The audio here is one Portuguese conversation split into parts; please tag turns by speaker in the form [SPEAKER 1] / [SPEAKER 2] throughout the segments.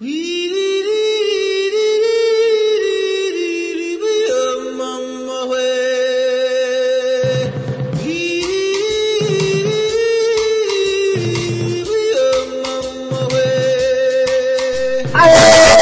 [SPEAKER 1] Aê,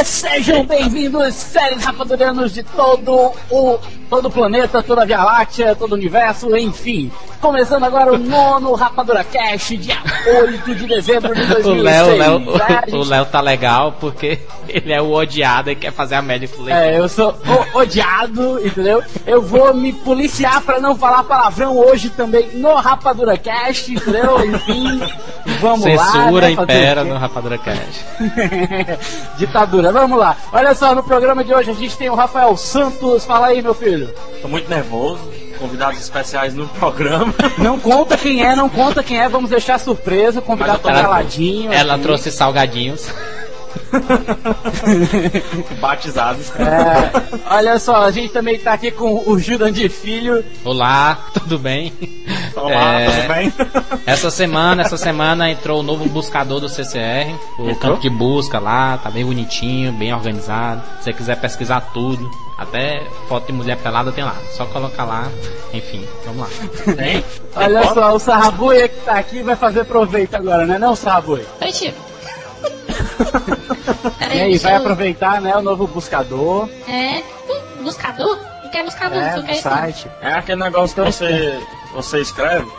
[SPEAKER 1] sejam bem-vindos, séries rapadurianos de todo o todo o planeta, toda a Via Láctea, todo o universo, enfim. Começando agora o nono Rapadura Cast, dia 8 de dezembro de 2006.
[SPEAKER 2] O Léo, o Léo,
[SPEAKER 1] gente-
[SPEAKER 2] o Léo tá legal porque ele é o odiado e quer fazer a média.
[SPEAKER 1] É, eu sou o- odiado, entendeu? Eu vou me policiar pra não falar palavrão hoje também no Rapadura Cast, entendeu? Enfim, vamos lá.
[SPEAKER 2] Censura
[SPEAKER 1] né,
[SPEAKER 2] impera no Rapadura Cast.
[SPEAKER 1] Ditadura, vamos lá. Olha só, no programa de hoje a gente tem o Rafael Santos. Fala aí, meu filho.
[SPEAKER 3] Tô muito nervoso. Convidados especiais no programa.
[SPEAKER 1] Não conta quem é, não conta quem é, vamos deixar surpresa. Convidado tá caladinho.
[SPEAKER 2] Ela
[SPEAKER 1] aqui.
[SPEAKER 2] trouxe salgadinhos.
[SPEAKER 3] Batizados.
[SPEAKER 1] É, olha só, a gente também tá aqui com o Jurandir Filho.
[SPEAKER 2] Olá, tudo bem?
[SPEAKER 3] Olá,
[SPEAKER 2] É,
[SPEAKER 3] tudo bem?
[SPEAKER 2] Essa semana, essa semana entrou o novo buscador do CCR, o
[SPEAKER 3] Entrou?
[SPEAKER 2] campo de busca lá, tá bem bonitinho, bem organizado. Se você quiser pesquisar tudo, até foto de mulher pelada tem lá. Só colocar lá, enfim, vamos lá.
[SPEAKER 3] Tem?
[SPEAKER 1] Olha
[SPEAKER 3] Tem
[SPEAKER 1] só, o Sarrabuia que tá aqui vai fazer proveito agora, né não, Sarrabuia?
[SPEAKER 4] Oi, tio.
[SPEAKER 1] E aí, vai aproveitar, né, o novo buscador,
[SPEAKER 4] É. hum, Buscador? O que é buscador?
[SPEAKER 1] é,
[SPEAKER 4] quer isso?
[SPEAKER 1] site.
[SPEAKER 3] É aquele negócio que você, você escreve,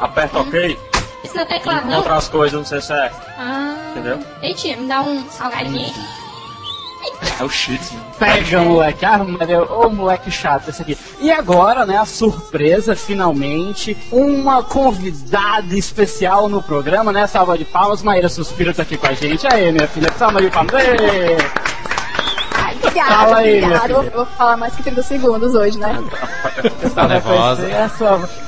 [SPEAKER 3] aperta OK,
[SPEAKER 4] Isso não é teclado, não?
[SPEAKER 3] encontra as coisas no CCR.
[SPEAKER 4] Ah.
[SPEAKER 3] Entendeu?
[SPEAKER 4] Ei, tio, me dá um salgadinho.
[SPEAKER 3] É o shit.
[SPEAKER 1] Pega, moleque. Ah, Maria, ô moleque chato esse aqui. E agora, né, a surpresa, finalmente, uma convidada especial no programa, né? Salva de palmas. Maíra Suspiro tá aqui com a gente. Aí, minha filha, salva de palmas. Ê!
[SPEAKER 5] Ai, obrigada,
[SPEAKER 1] Fala aí, filha.
[SPEAKER 5] Vou, vou falar mais que 30 segundos hoje, né?
[SPEAKER 2] Tá nervosa?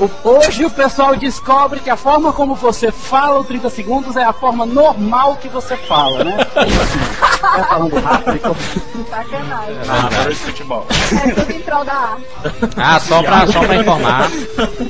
[SPEAKER 1] O- Hoje o pessoal descobre que a forma como você fala o 30 segundos é a forma normal que você fala, né? Vai falando rápido. e com-
[SPEAKER 5] Sacanagem.
[SPEAKER 3] Ah, de futebol.
[SPEAKER 5] É tudo em prol da
[SPEAKER 2] Ah, só pra, só pra informar,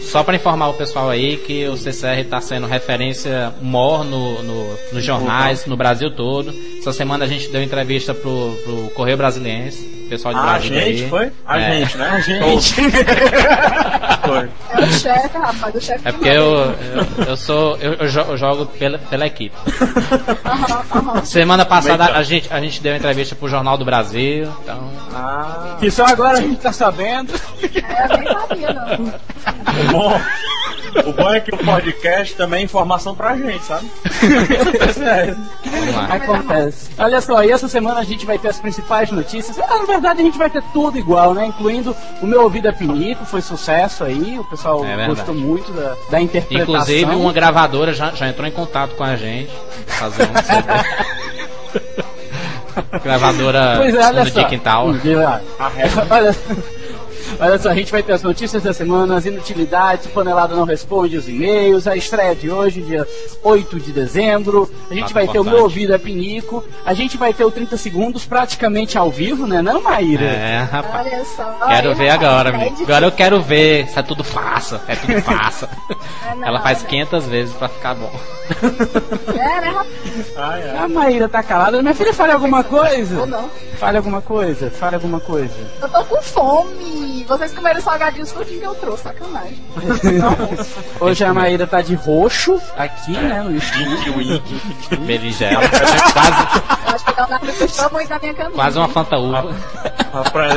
[SPEAKER 2] só pra informar o pessoal aí que o CCR tá sendo referência mor no, no, nos jornais, no Brasil todo. Essa semana a gente deu entrevista pro, pro Correio Brasiliense, pessoal de
[SPEAKER 3] Ah, a
[SPEAKER 2] Brasília
[SPEAKER 3] gente
[SPEAKER 2] aí.
[SPEAKER 3] foi? A
[SPEAKER 2] É.
[SPEAKER 3] gente, né? A
[SPEAKER 1] gente.
[SPEAKER 3] Foi.
[SPEAKER 5] É o chefe, rapaz, o chefe
[SPEAKER 2] É
[SPEAKER 5] que
[SPEAKER 2] porque eu, eu, eu sou. Eu, eu jo- eu jogo pela, pela equipe. Semana passada a gente, a gente deu entrevista pro Jornal do Brasil, então.
[SPEAKER 3] Ah,
[SPEAKER 1] Que só agora a gente tá sabendo.
[SPEAKER 5] É, eu nem sabia, não.
[SPEAKER 3] bom. O bom é que o podcast também é informação pra gente, sabe?
[SPEAKER 1] Acontece. Olha só, e essa semana a gente vai ter as principais notícias. Ah, na verdade, a gente vai ter tudo igual, né? Incluindo o meu ouvido é pinico, foi sucesso aí. O pessoal
[SPEAKER 2] É
[SPEAKER 1] gostou muito da, da interpretação.
[SPEAKER 2] Inclusive, uma gravadora já, já entrou em contato com a gente. Fazer um CD. gravadora
[SPEAKER 1] Pois é, olha só.
[SPEAKER 3] A regra.
[SPEAKER 1] Olha, olha só, a gente vai ter as notícias da semana, as inutilidades, o Panelada não responde os e-mails, a estreia de hoje, dia 8 de dezembro. A gente
[SPEAKER 2] Fato
[SPEAKER 1] vai ter o
[SPEAKER 2] importante.
[SPEAKER 1] meu ouvido é pinico. A gente vai ter o 30 segundos praticamente ao vivo, né? Não, Maíra?
[SPEAKER 2] É, rapaz.
[SPEAKER 5] Olha só.
[SPEAKER 2] Quero
[SPEAKER 5] Olha,
[SPEAKER 2] ver agora,
[SPEAKER 5] é
[SPEAKER 2] amigo.
[SPEAKER 5] de-
[SPEAKER 2] Agora eu quero ver se é tudo faça. É tudo faça.
[SPEAKER 5] É, não,
[SPEAKER 2] Ela faz
[SPEAKER 5] é,
[SPEAKER 2] 500 vezes pra ficar bom.
[SPEAKER 5] É, né, rapaz?
[SPEAKER 3] Ah, é.
[SPEAKER 1] A Maíra tá calada. Minha filha, fale alguma coisa.
[SPEAKER 5] Ou não.
[SPEAKER 1] Fale alguma coisa, fale alguma coisa.
[SPEAKER 5] Eu tô com fome. Vocês comeram salgadinhos tudinho que eu trouxe, sacanagem.
[SPEAKER 1] Hoje a Maíra tá de roxo aqui, né? No estúdio.
[SPEAKER 2] Berinjela. quase,
[SPEAKER 5] Eu acho que o Leonardo gostou muito da minha camisa.
[SPEAKER 2] quase uma fanta uva.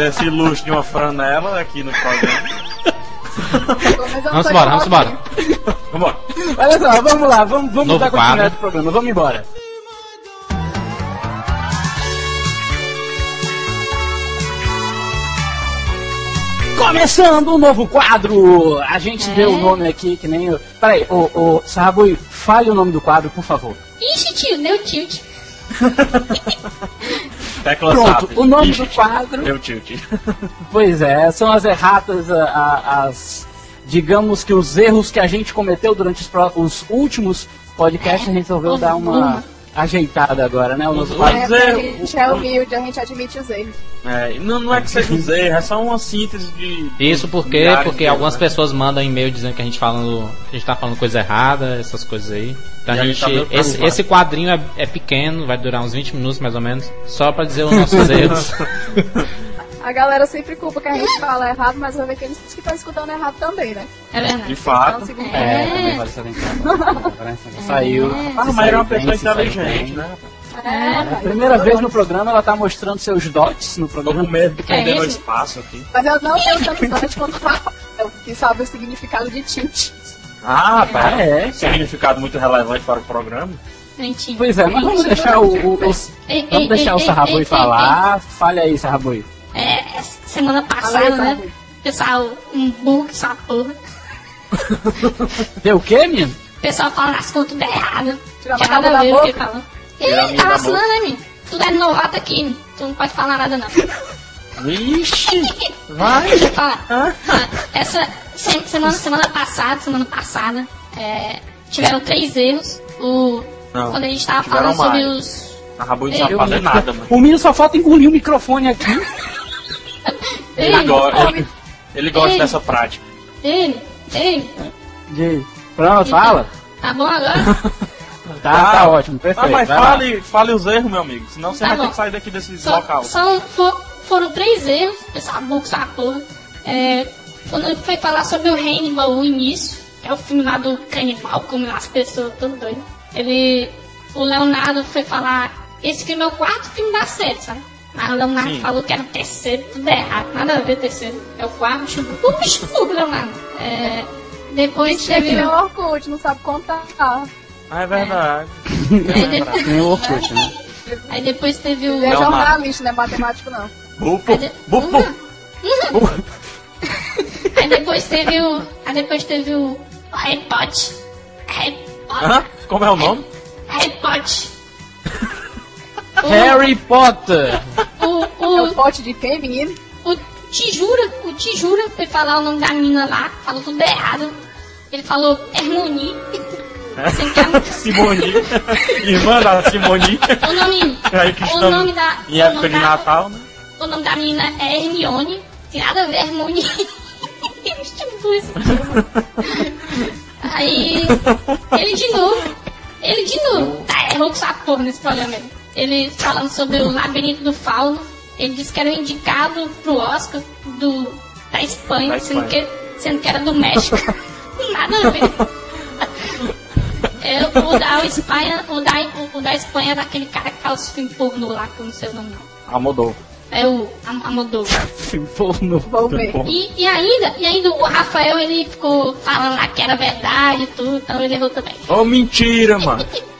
[SPEAKER 3] Esse luxo de uma franela aqui no programa.
[SPEAKER 2] Vamos embora, vamos embora.
[SPEAKER 3] Vambora.
[SPEAKER 1] Olha só, vamos lá, vamos, vamos
[SPEAKER 2] Novo
[SPEAKER 1] dar continuidade do programa, vamos embora. Começando um novo quadro! A gente deu o nome aqui que nem. o- Peraí, ô, ô, fale o nome do quadro, por favor.
[SPEAKER 4] Ixi, tio, deu tilt.
[SPEAKER 1] Pronto, o nome
[SPEAKER 3] Ixi,
[SPEAKER 1] do quadro.
[SPEAKER 3] Deu tilt.
[SPEAKER 1] Pois é, são as erratas, a- a- as. Digamos que os erros que a gente cometeu durante os, os últimos podcasts, a gente resolveu dar uma. Ajeitada agora, né? O nosso quadro.
[SPEAKER 5] É,
[SPEAKER 3] é,
[SPEAKER 5] a gente é humilde, a gente admite os erros.
[SPEAKER 3] É, não, não é que seja os erros, é só uma síntese de.
[SPEAKER 2] Isso porque, porque
[SPEAKER 3] de
[SPEAKER 2] algumas
[SPEAKER 3] erros, né?
[SPEAKER 2] pessoas mandam e-mail dizendo que a gente falando, que a gente tá falando coisa errada, essas coisas aí. Então
[SPEAKER 3] E
[SPEAKER 2] a
[SPEAKER 3] a
[SPEAKER 2] gente,
[SPEAKER 3] tá
[SPEAKER 2] esse, esse quadrinho é, é pequeno, vai durar uns 20 minutos mais ou menos, só pra dizer os nossos erros.
[SPEAKER 5] A galera sempre culpa que a gente fala errado, mas vai ver que eles que estão escutando errado também, né?
[SPEAKER 4] É verdade.
[SPEAKER 3] De
[SPEAKER 5] Então,
[SPEAKER 3] fato.
[SPEAKER 5] segundo
[SPEAKER 1] É, também vale salientar. Saiu.
[SPEAKER 3] Ah, mas era uma pessoa inteligente,
[SPEAKER 1] bem.
[SPEAKER 3] né?
[SPEAKER 5] É,
[SPEAKER 1] É, Primeira vez no programa, ela tá mostrando seus dots no
[SPEAKER 3] Tô
[SPEAKER 1] programa.
[SPEAKER 3] com medo de perder
[SPEAKER 4] É
[SPEAKER 3] o
[SPEAKER 4] isso?
[SPEAKER 3] espaço aqui.
[SPEAKER 5] Mas eu não tenho tanto sorte quanto o Rafael, que sabe o significado de tilt.
[SPEAKER 3] Ah.
[SPEAKER 1] Ah, é?
[SPEAKER 3] Significado muito relevante para o programa.
[SPEAKER 4] Mentira.
[SPEAKER 1] Pois é, mas vamos deixar o, o, o-
[SPEAKER 4] Ei,
[SPEAKER 1] vamos
[SPEAKER 4] ei,
[SPEAKER 1] deixar
[SPEAKER 4] ei,
[SPEAKER 1] o
[SPEAKER 4] ei,
[SPEAKER 1] falar. Fale aí, Sarrabui.
[SPEAKER 4] É, semana passada, né? Pessoal, um bug, essa porra.
[SPEAKER 1] Deu o quê, menino?
[SPEAKER 4] O pessoal falando as coisas tudo errado.
[SPEAKER 5] Tira a
[SPEAKER 4] Tinha nada a
[SPEAKER 5] da
[SPEAKER 4] ver o que falou. Ele tá vacilando, né, menino? Tu é novato aqui, menino. tu não pode falar nada, não.
[SPEAKER 3] Vixe! Vai!
[SPEAKER 4] Deixa eu falar. Ah, Essa se- semana, semana passada, semana passada, é, tiveram três erros. O,
[SPEAKER 3] Não,
[SPEAKER 4] quando a gente tava falando sobre os.
[SPEAKER 3] A Rabu não sabe
[SPEAKER 4] Eu-
[SPEAKER 3] fazer nada, mano.
[SPEAKER 1] O menino só falta engolir o microfone aqui.
[SPEAKER 3] Ele, go- ele, ele gosta
[SPEAKER 4] Ei.
[SPEAKER 3] dessa prática.
[SPEAKER 4] Ele, ele,
[SPEAKER 1] De... Pronto, fala.
[SPEAKER 4] tá bom agora?
[SPEAKER 1] Tá, tá ótimo,
[SPEAKER 3] Ah,
[SPEAKER 1] perfeito.
[SPEAKER 3] mas
[SPEAKER 1] vai lá.
[SPEAKER 3] fale, fale os erros, meu amigo. Senão você
[SPEAKER 4] Tá
[SPEAKER 3] vai
[SPEAKER 4] bom.
[SPEAKER 3] ter que sair daqui desse
[SPEAKER 4] Só-
[SPEAKER 3] local.
[SPEAKER 4] são- for- foram três erros, essa boca, essa porra. É, quando ele foi falar sobre o Hannibal, o início, que é o filme lá do canibal, como as pessoas, tudo doido. Ele, o Leonardo foi falar, esse filme é o quarto filme da série, sabe? Mas o Leonardo
[SPEAKER 3] Sim.
[SPEAKER 4] falou que era o terceiro, tudo errado, nada a ver terceiro. É o quarto, chupa, uh, chupa, Leonardo. É, depois
[SPEAKER 5] É que
[SPEAKER 4] teve...
[SPEAKER 5] nem o Orkut, não sabe contar.
[SPEAKER 3] Ah, é verdade.
[SPEAKER 4] Aí depois,
[SPEAKER 1] Tem o Orkut, né?
[SPEAKER 4] aí depois teve o...
[SPEAKER 5] Ele é jornalista, não é matemático, não.
[SPEAKER 3] Bupo,
[SPEAKER 4] Aí de-
[SPEAKER 3] bupo.
[SPEAKER 4] Aí depois teve o. Aí depois teve o. o Harry Potter. Harry Potter.
[SPEAKER 3] Hã? Como é o nome?
[SPEAKER 4] Harry Potter.
[SPEAKER 1] Harry Potter.
[SPEAKER 4] O,
[SPEAKER 5] É o
[SPEAKER 4] o,
[SPEAKER 5] pote de quem, menino?
[SPEAKER 4] o Tijura, o Tijura foi falar o nome da menina lá, falou tudo errado. Ele falou Hermione.
[SPEAKER 3] Simoni. Irmã da Simoni.
[SPEAKER 4] o nome.
[SPEAKER 3] Aí que
[SPEAKER 4] O nome da.
[SPEAKER 3] em
[SPEAKER 4] o
[SPEAKER 3] época
[SPEAKER 4] nome
[SPEAKER 3] de
[SPEAKER 4] da-
[SPEAKER 3] Natal, né?
[SPEAKER 4] O nome da menina é Hermione. Tem nada a ver, Hermione. tipo isso. Aí, ele de novo, ele de novo, tá, errou com essa porra nesse programa. aí. Ele falando sobre o labirinto do fauno, ele disse que era indicado pro Oscar do, da Espanha,
[SPEAKER 3] Da
[SPEAKER 4] Sendo,
[SPEAKER 3] Espanha.
[SPEAKER 4] que, sendo que era do México. nada a ver. É, o, da Espanha, o, da, o, o da Espanha era aquele cara que faz os filmes pornô lá, que eu não sei o nome não.
[SPEAKER 3] Amodou.
[SPEAKER 4] É o Am- Amador.
[SPEAKER 1] Porno.
[SPEAKER 5] Vou ver.
[SPEAKER 4] E, e ainda, e ainda o Rafael ele ficou falando lá que era verdade e tudo, então ele errou também.
[SPEAKER 3] Ô, mentira, mano.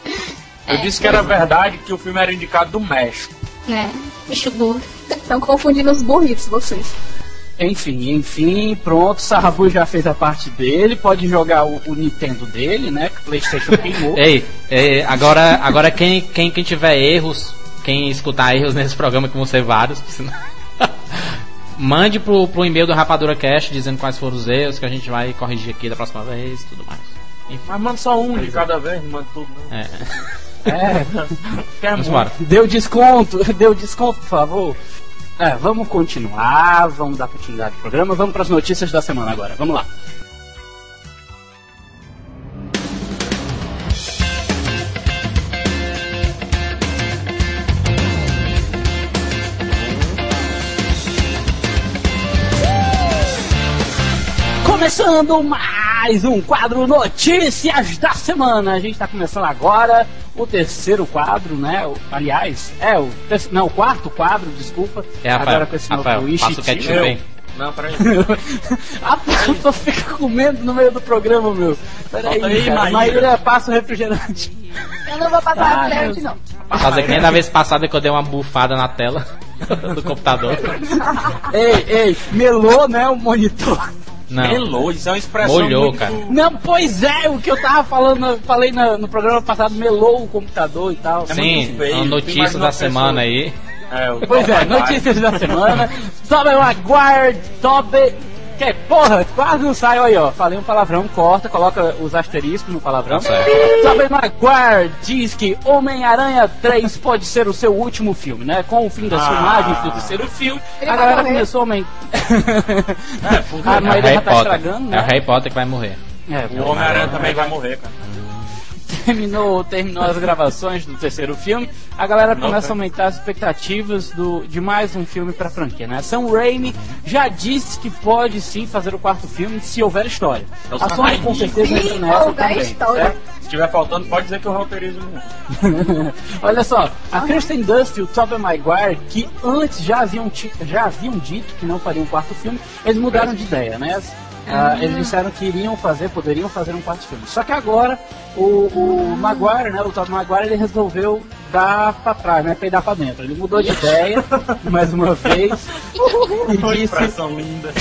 [SPEAKER 3] Eu
[SPEAKER 4] É,
[SPEAKER 3] disse que era verdade que o filme era indicado do México.
[SPEAKER 4] né? Bicho burro.
[SPEAKER 5] Estão confundindo os burritos, vocês.
[SPEAKER 1] Enfim, enfim, pronto. Sarrabu já fez a parte dele. Pode jogar o, o Nintendo dele, né? Que o PlayStation queimou.
[SPEAKER 2] Ei, ei, agora, agora quem, quem, quem tiver erros, quem escutar erros nesse programa, que vão ser vários, senão- mande pro, pro e-mail do Rapadura Cash dizendo quais foram os erros que a gente vai corrigir aqui da próxima vez e tudo mais. Enfim,
[SPEAKER 3] Mas manda só um de cada vez, não manda tudo, não.
[SPEAKER 2] é.
[SPEAKER 1] É,
[SPEAKER 2] Vamos embora.
[SPEAKER 1] deu desconto, deu desconto, por favor. É, vamos continuar, vamos dar continuidade ao programa. Vamos para as notícias da semana agora. Vamos lá. Começando mais um quadro Notícias da Semana. A gente está começando agora o terceiro quadro, né? O- aliás, é o terceiro, não, o quarto quadro, desculpa.
[SPEAKER 2] É, Rafael,
[SPEAKER 1] agora com esse
[SPEAKER 2] Rafael,
[SPEAKER 1] novo
[SPEAKER 2] passa o ketchup aí.
[SPEAKER 3] Não, peraí.
[SPEAKER 1] A pessoa fica comendo no meio do programa, meu. Peraí,
[SPEAKER 3] aí,
[SPEAKER 1] cara.
[SPEAKER 3] Maíra.
[SPEAKER 1] Maíra passa o refrigerante.
[SPEAKER 5] Eu não vou passar
[SPEAKER 1] Ah,
[SPEAKER 5] a frente,
[SPEAKER 1] Deus.
[SPEAKER 5] não.
[SPEAKER 2] Fazer que nem da vez passada que eu dei uma bufada na tela do computador.
[SPEAKER 1] ei, ei, melou, né, o monitor.
[SPEAKER 2] Não.
[SPEAKER 3] Melou, isso é uma expressão
[SPEAKER 2] Molhou,
[SPEAKER 3] muito...
[SPEAKER 2] cara.
[SPEAKER 1] Não, pois é, o que eu tava falando, falei na- no programa passado, melou o computador e tal.
[SPEAKER 3] É
[SPEAKER 2] Sim,
[SPEAKER 3] feio,
[SPEAKER 2] uma notícia da semana aí.
[SPEAKER 3] É, o
[SPEAKER 1] Pois é, notícias da semana. Tobey Maguire, Tobey Que porra, quase não saiu aí, ó. Falei um palavrão, corta, coloca os asteriscos no palavrão.
[SPEAKER 2] Tá.
[SPEAKER 1] Tobey Maguire diz que Homem-Aranha 3 pode ser o seu último filme, né? Com o fim das
[SPEAKER 3] Ah.
[SPEAKER 1] filmagens do terceiro filme,
[SPEAKER 5] Ele
[SPEAKER 1] a galera
[SPEAKER 5] morrer.
[SPEAKER 1] começou a aumentar.
[SPEAKER 3] É,
[SPEAKER 1] a
[SPEAKER 2] É o
[SPEAKER 1] Maíra
[SPEAKER 2] Harry
[SPEAKER 1] já tá
[SPEAKER 2] Potter.
[SPEAKER 1] estragando,
[SPEAKER 2] É o
[SPEAKER 1] né?
[SPEAKER 2] Harry Potter que vai morrer.
[SPEAKER 1] É,
[SPEAKER 3] o Homem-Aranha também vai morrer, cara.
[SPEAKER 1] Terminou, terminou as gravações do terceiro filme, a galera
[SPEAKER 3] Não,
[SPEAKER 1] começa a aumentar as expectativas do, de mais um filme pra franquia, né? Sam Raimi já disse que pode sim fazer o quarto filme se houver história.
[SPEAKER 3] É o
[SPEAKER 1] A Sony com certeza entra nessa também.
[SPEAKER 5] história.
[SPEAKER 1] certo?
[SPEAKER 3] Se tiver faltando, pode dizer que eu roteirizo.
[SPEAKER 1] Olha só, a Kristen Dust e o Tobey Maguire, que antes já haviam, já haviam dito que não fariam um quarto filme, eles mudaram de ideia, né? Ah, eles disseram que iriam fazer, poderiam fazer um quarto filme. Só que agora o, o Maguire, né, o Tobey Maguire, ele resolveu dar pra trás, né, peidar pra dentro. Ele mudou de ideia mais uma vez e disse,
[SPEAKER 3] expressão linda.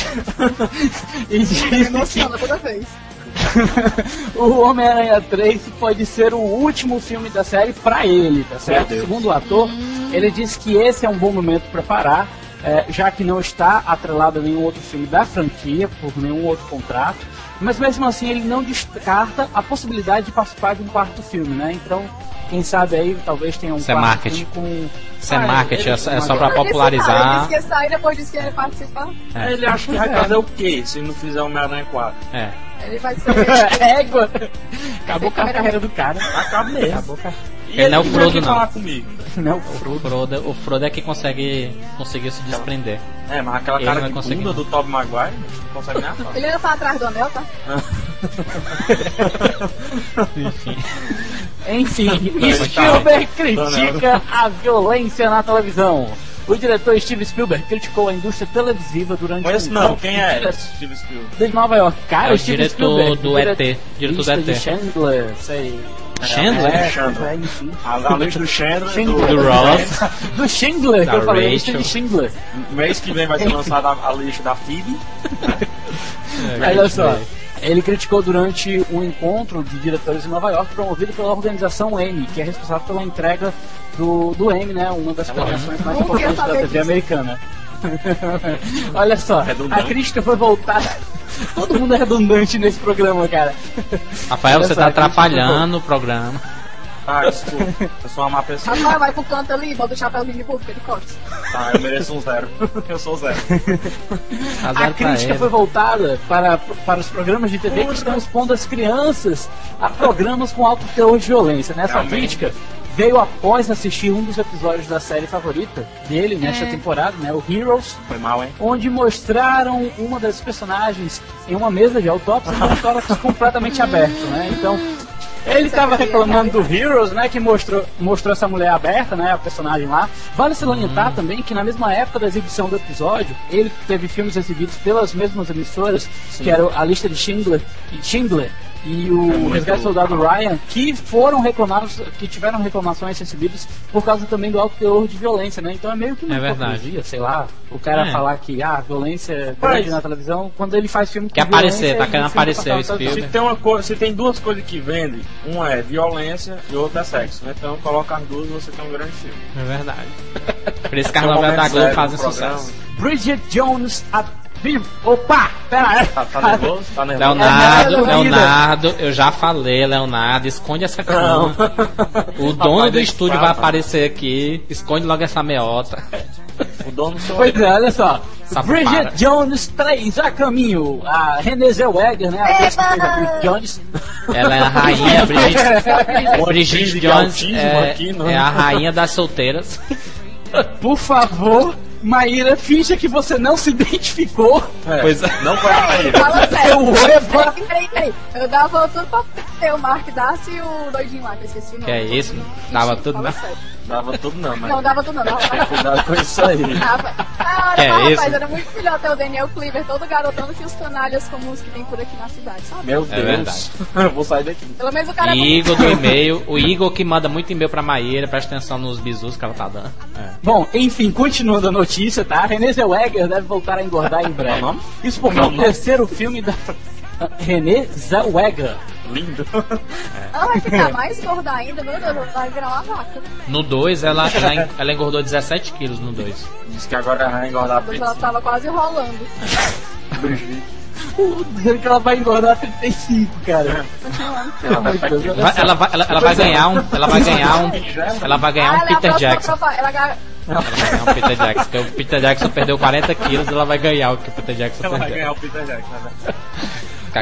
[SPEAKER 1] e disse
[SPEAKER 5] emociona toda vez.
[SPEAKER 1] o Homem-Aranha 3 pode ser o último filme da série pra ele, tá certo?
[SPEAKER 3] Deus.
[SPEAKER 1] Segundo o ator, ele disse que esse é um bom momento pra parar, é, já que não está atrelado a nenhum outro filme da franquia, por nenhum outro contrato. Mas mesmo assim, ele não descarta a possibilidade de participar de um quarto filme, né? Então, quem sabe aí, talvez tenha um
[SPEAKER 2] Isso é marketing.
[SPEAKER 1] filme com...
[SPEAKER 2] Isso é
[SPEAKER 1] Ah,
[SPEAKER 2] marketing,
[SPEAKER 1] ele-
[SPEAKER 2] é só, é só pra
[SPEAKER 5] Ele disse
[SPEAKER 2] popularizar.
[SPEAKER 5] que ia sair, depois disse que ia participar.
[SPEAKER 2] É.
[SPEAKER 3] Ele acha que vai fazer o quê se não fizer Homem-Aranha 4?
[SPEAKER 2] É.
[SPEAKER 5] Ele vai ser.
[SPEAKER 1] Égua! Acabou com a carreira do cara.
[SPEAKER 3] Acaba mesmo.
[SPEAKER 1] Acabou com a...
[SPEAKER 3] E
[SPEAKER 2] Ele não é o Frodo, não.
[SPEAKER 3] falar comigo.
[SPEAKER 1] Não,
[SPEAKER 2] O Frodo, o Frodo é que consegue, conseguiu se desprender.
[SPEAKER 3] É, mas aquela
[SPEAKER 2] Ele
[SPEAKER 3] cara de
[SPEAKER 2] conseguir,
[SPEAKER 3] bunda
[SPEAKER 2] não.
[SPEAKER 3] do Tobey Maguire, não consegue nem falar.
[SPEAKER 5] Ele ainda tá atrás do anel, tá?
[SPEAKER 2] Enfim.
[SPEAKER 1] Enfim, Spielberg critica a violência na televisão. O diretor Steve Spielberg criticou a indústria televisiva durante
[SPEAKER 3] Conheço
[SPEAKER 1] um
[SPEAKER 3] não, quem é Steve Spielberg?
[SPEAKER 1] de Nova York. Cara,
[SPEAKER 2] É o
[SPEAKER 1] Steve
[SPEAKER 2] diretor
[SPEAKER 1] Spielberg,
[SPEAKER 2] do ET, diretor do ET.
[SPEAKER 1] Chandler, sei.
[SPEAKER 2] Chandler?
[SPEAKER 1] É,
[SPEAKER 3] Chandler.
[SPEAKER 1] é.
[SPEAKER 3] A, lista do Chandler,
[SPEAKER 1] Chandler.
[SPEAKER 2] Do Ross.
[SPEAKER 1] Do Chandler, que eu falei, lista de. Chandler.
[SPEAKER 3] mês que vem vai ser lançada a, a lista da Phoebe.
[SPEAKER 1] Olha só. Ele criticou durante um encontro de diretores em Nova York promovido pela organização M, que é responsável pela entrega do, do M, né? Uma das premiações mais importantes da TV
[SPEAKER 5] disso.
[SPEAKER 1] americana. Olha só,
[SPEAKER 3] Redundante.
[SPEAKER 1] a crítica foi voltada. Todo mundo é redundante nesse programa, cara.
[SPEAKER 2] Rafael,
[SPEAKER 1] Olha
[SPEAKER 2] você
[SPEAKER 1] só,
[SPEAKER 2] tá
[SPEAKER 1] a
[SPEAKER 2] atrapalhando o programa.
[SPEAKER 3] Ah, desculpa. Eu sou uma má pessoa.
[SPEAKER 5] Rafael vai pro canto ali, bota o chapéuzinho de burro, que ele corta.
[SPEAKER 3] Tá, eu mereço um zero. Eu sou zero.
[SPEAKER 2] Tá
[SPEAKER 1] A
[SPEAKER 2] zero pra
[SPEAKER 1] crítica foi voltada para, para os programas de TV que estão expondo as crianças a programas com alto teor de violência. Nessa
[SPEAKER 3] Realmente.
[SPEAKER 1] crítica veio após assistir um dos episódios da série favorita dele nesta
[SPEAKER 4] É.
[SPEAKER 1] temporada, né, o Heroes,
[SPEAKER 3] Foi mal, hein?
[SPEAKER 1] onde mostraram uma das personagens em uma mesa de autópsia com o tórax completamente aberto, né? Então, ele estava reclamando do Heroes, né, que mostrou, mostrou essa mulher aberta, né, a personagem lá. Vale se lamentar também que na mesma época da exibição do episódio, ele teve filmes exibidos pelas mesmas emissoras, que era a lista de Schindler, e Schindler e o
[SPEAKER 3] muito-
[SPEAKER 1] Resgate do Soldado Ryan, que foram reclamados, que tiveram reclamações recebidas por causa também do alto teor de violência, né? Então é meio que uma
[SPEAKER 2] É verdade.
[SPEAKER 1] sei lá, o cara
[SPEAKER 2] É.
[SPEAKER 1] falar que ah, violência é grande na televisão, quando ele faz filme com
[SPEAKER 2] Quer aparecer, tá querendo aparecer o Spielberg.
[SPEAKER 3] Se tem, uma co- se tem duas coisas que vendem, uma é violência e outra é sexo. Então coloca as duas e você tem um grande filme.
[SPEAKER 2] É verdade. Por isso que as
[SPEAKER 3] Tem um
[SPEAKER 2] novelas da Globo fazem
[SPEAKER 3] programa.
[SPEAKER 2] sucesso.
[SPEAKER 1] Bridget Jones a vivo. Opa! Pera aí.
[SPEAKER 3] Tá, tá nervoso? Tá nervoso?
[SPEAKER 2] Leonardo,
[SPEAKER 1] É, é,
[SPEAKER 2] Leonardo, eu já falei, Leonardo, esconde essa
[SPEAKER 3] Não.
[SPEAKER 2] câmera. O dono do estúdio vai aparecer aqui, esconde logo essa meota.
[SPEAKER 3] O dono sou
[SPEAKER 1] Pois é, olha só. Bridget
[SPEAKER 2] para.
[SPEAKER 1] Jones 3 a caminho. A Renée Zellweger, né? A atriz que fez a Bridget Jones.
[SPEAKER 2] Ela é a rainha, Bridget, Bridget Jones é, é a rainha das solteiras.
[SPEAKER 1] Por favor, Maíra, finja que você não se identificou.
[SPEAKER 3] É,
[SPEAKER 2] Pois é.
[SPEAKER 3] Não foi a
[SPEAKER 5] Ei,
[SPEAKER 3] Maíra.
[SPEAKER 5] fala sério.
[SPEAKER 1] Eu.
[SPEAKER 5] Peraí, peraí, peraí. Eu dava tudo pra ter o Mark Darcy e o doidinho lá, que eu esqueci o nome.
[SPEAKER 2] Que é isso? Dava tudo,
[SPEAKER 5] fala
[SPEAKER 2] né?
[SPEAKER 5] sério.
[SPEAKER 3] Dava tudo não, mas.
[SPEAKER 5] Não, dava tudo não. Dava
[SPEAKER 3] Tem cuidado com isso aí.
[SPEAKER 5] Dava. Ah,
[SPEAKER 2] Que é
[SPEAKER 5] rapaz,
[SPEAKER 2] isso?
[SPEAKER 5] era muito melhor ter o Daniel Cleaver, todo garotando que os canalhas comuns que tem por aqui na cidade, sabe?
[SPEAKER 3] Meu
[SPEAKER 2] É
[SPEAKER 3] Deus.
[SPEAKER 2] verdade.
[SPEAKER 3] Eu vou sair daqui.
[SPEAKER 5] Pelo menos o cara é
[SPEAKER 2] Igor do e-mail, o Igor que manda muito e-mail pra Maíra, presta atenção nos bisus que ela tá dando. É.
[SPEAKER 1] Bom, enfim, continuando a notícia, tá? Renée Zellweger deve voltar a engordar em breve. Isso porque é
[SPEAKER 3] Qual
[SPEAKER 1] o
[SPEAKER 3] o nome?
[SPEAKER 1] terceiro filme da Renée Zellweger.
[SPEAKER 3] Lindo.
[SPEAKER 5] Ela vai ficar mais gorda ainda, meu Deus, ela vai virar uma vaca.
[SPEAKER 2] No 2, ela, ela, ela engordou 17 quilos no 2.
[SPEAKER 3] Diz que agora vai engordar
[SPEAKER 5] Depois ela tava quase rolando.
[SPEAKER 1] Dizendo que ela vai engordar 35, cara. Deus, olha
[SPEAKER 2] Vai- ela vai, ela, ela vai ganhar um. Ela vai ganhar um. Ela vai ganhar
[SPEAKER 5] Ah,
[SPEAKER 2] um
[SPEAKER 5] ela é
[SPEAKER 2] Peter Jackson.
[SPEAKER 5] ela
[SPEAKER 2] Ela vai ganhar um Peter Jackson. Porque o Peter Jackson perdeu 40 quilos, ela vai ganhar o que o Peter Jackson
[SPEAKER 3] Ela vai
[SPEAKER 2] perdeu.
[SPEAKER 3] ganhar o Peter Jackson, né?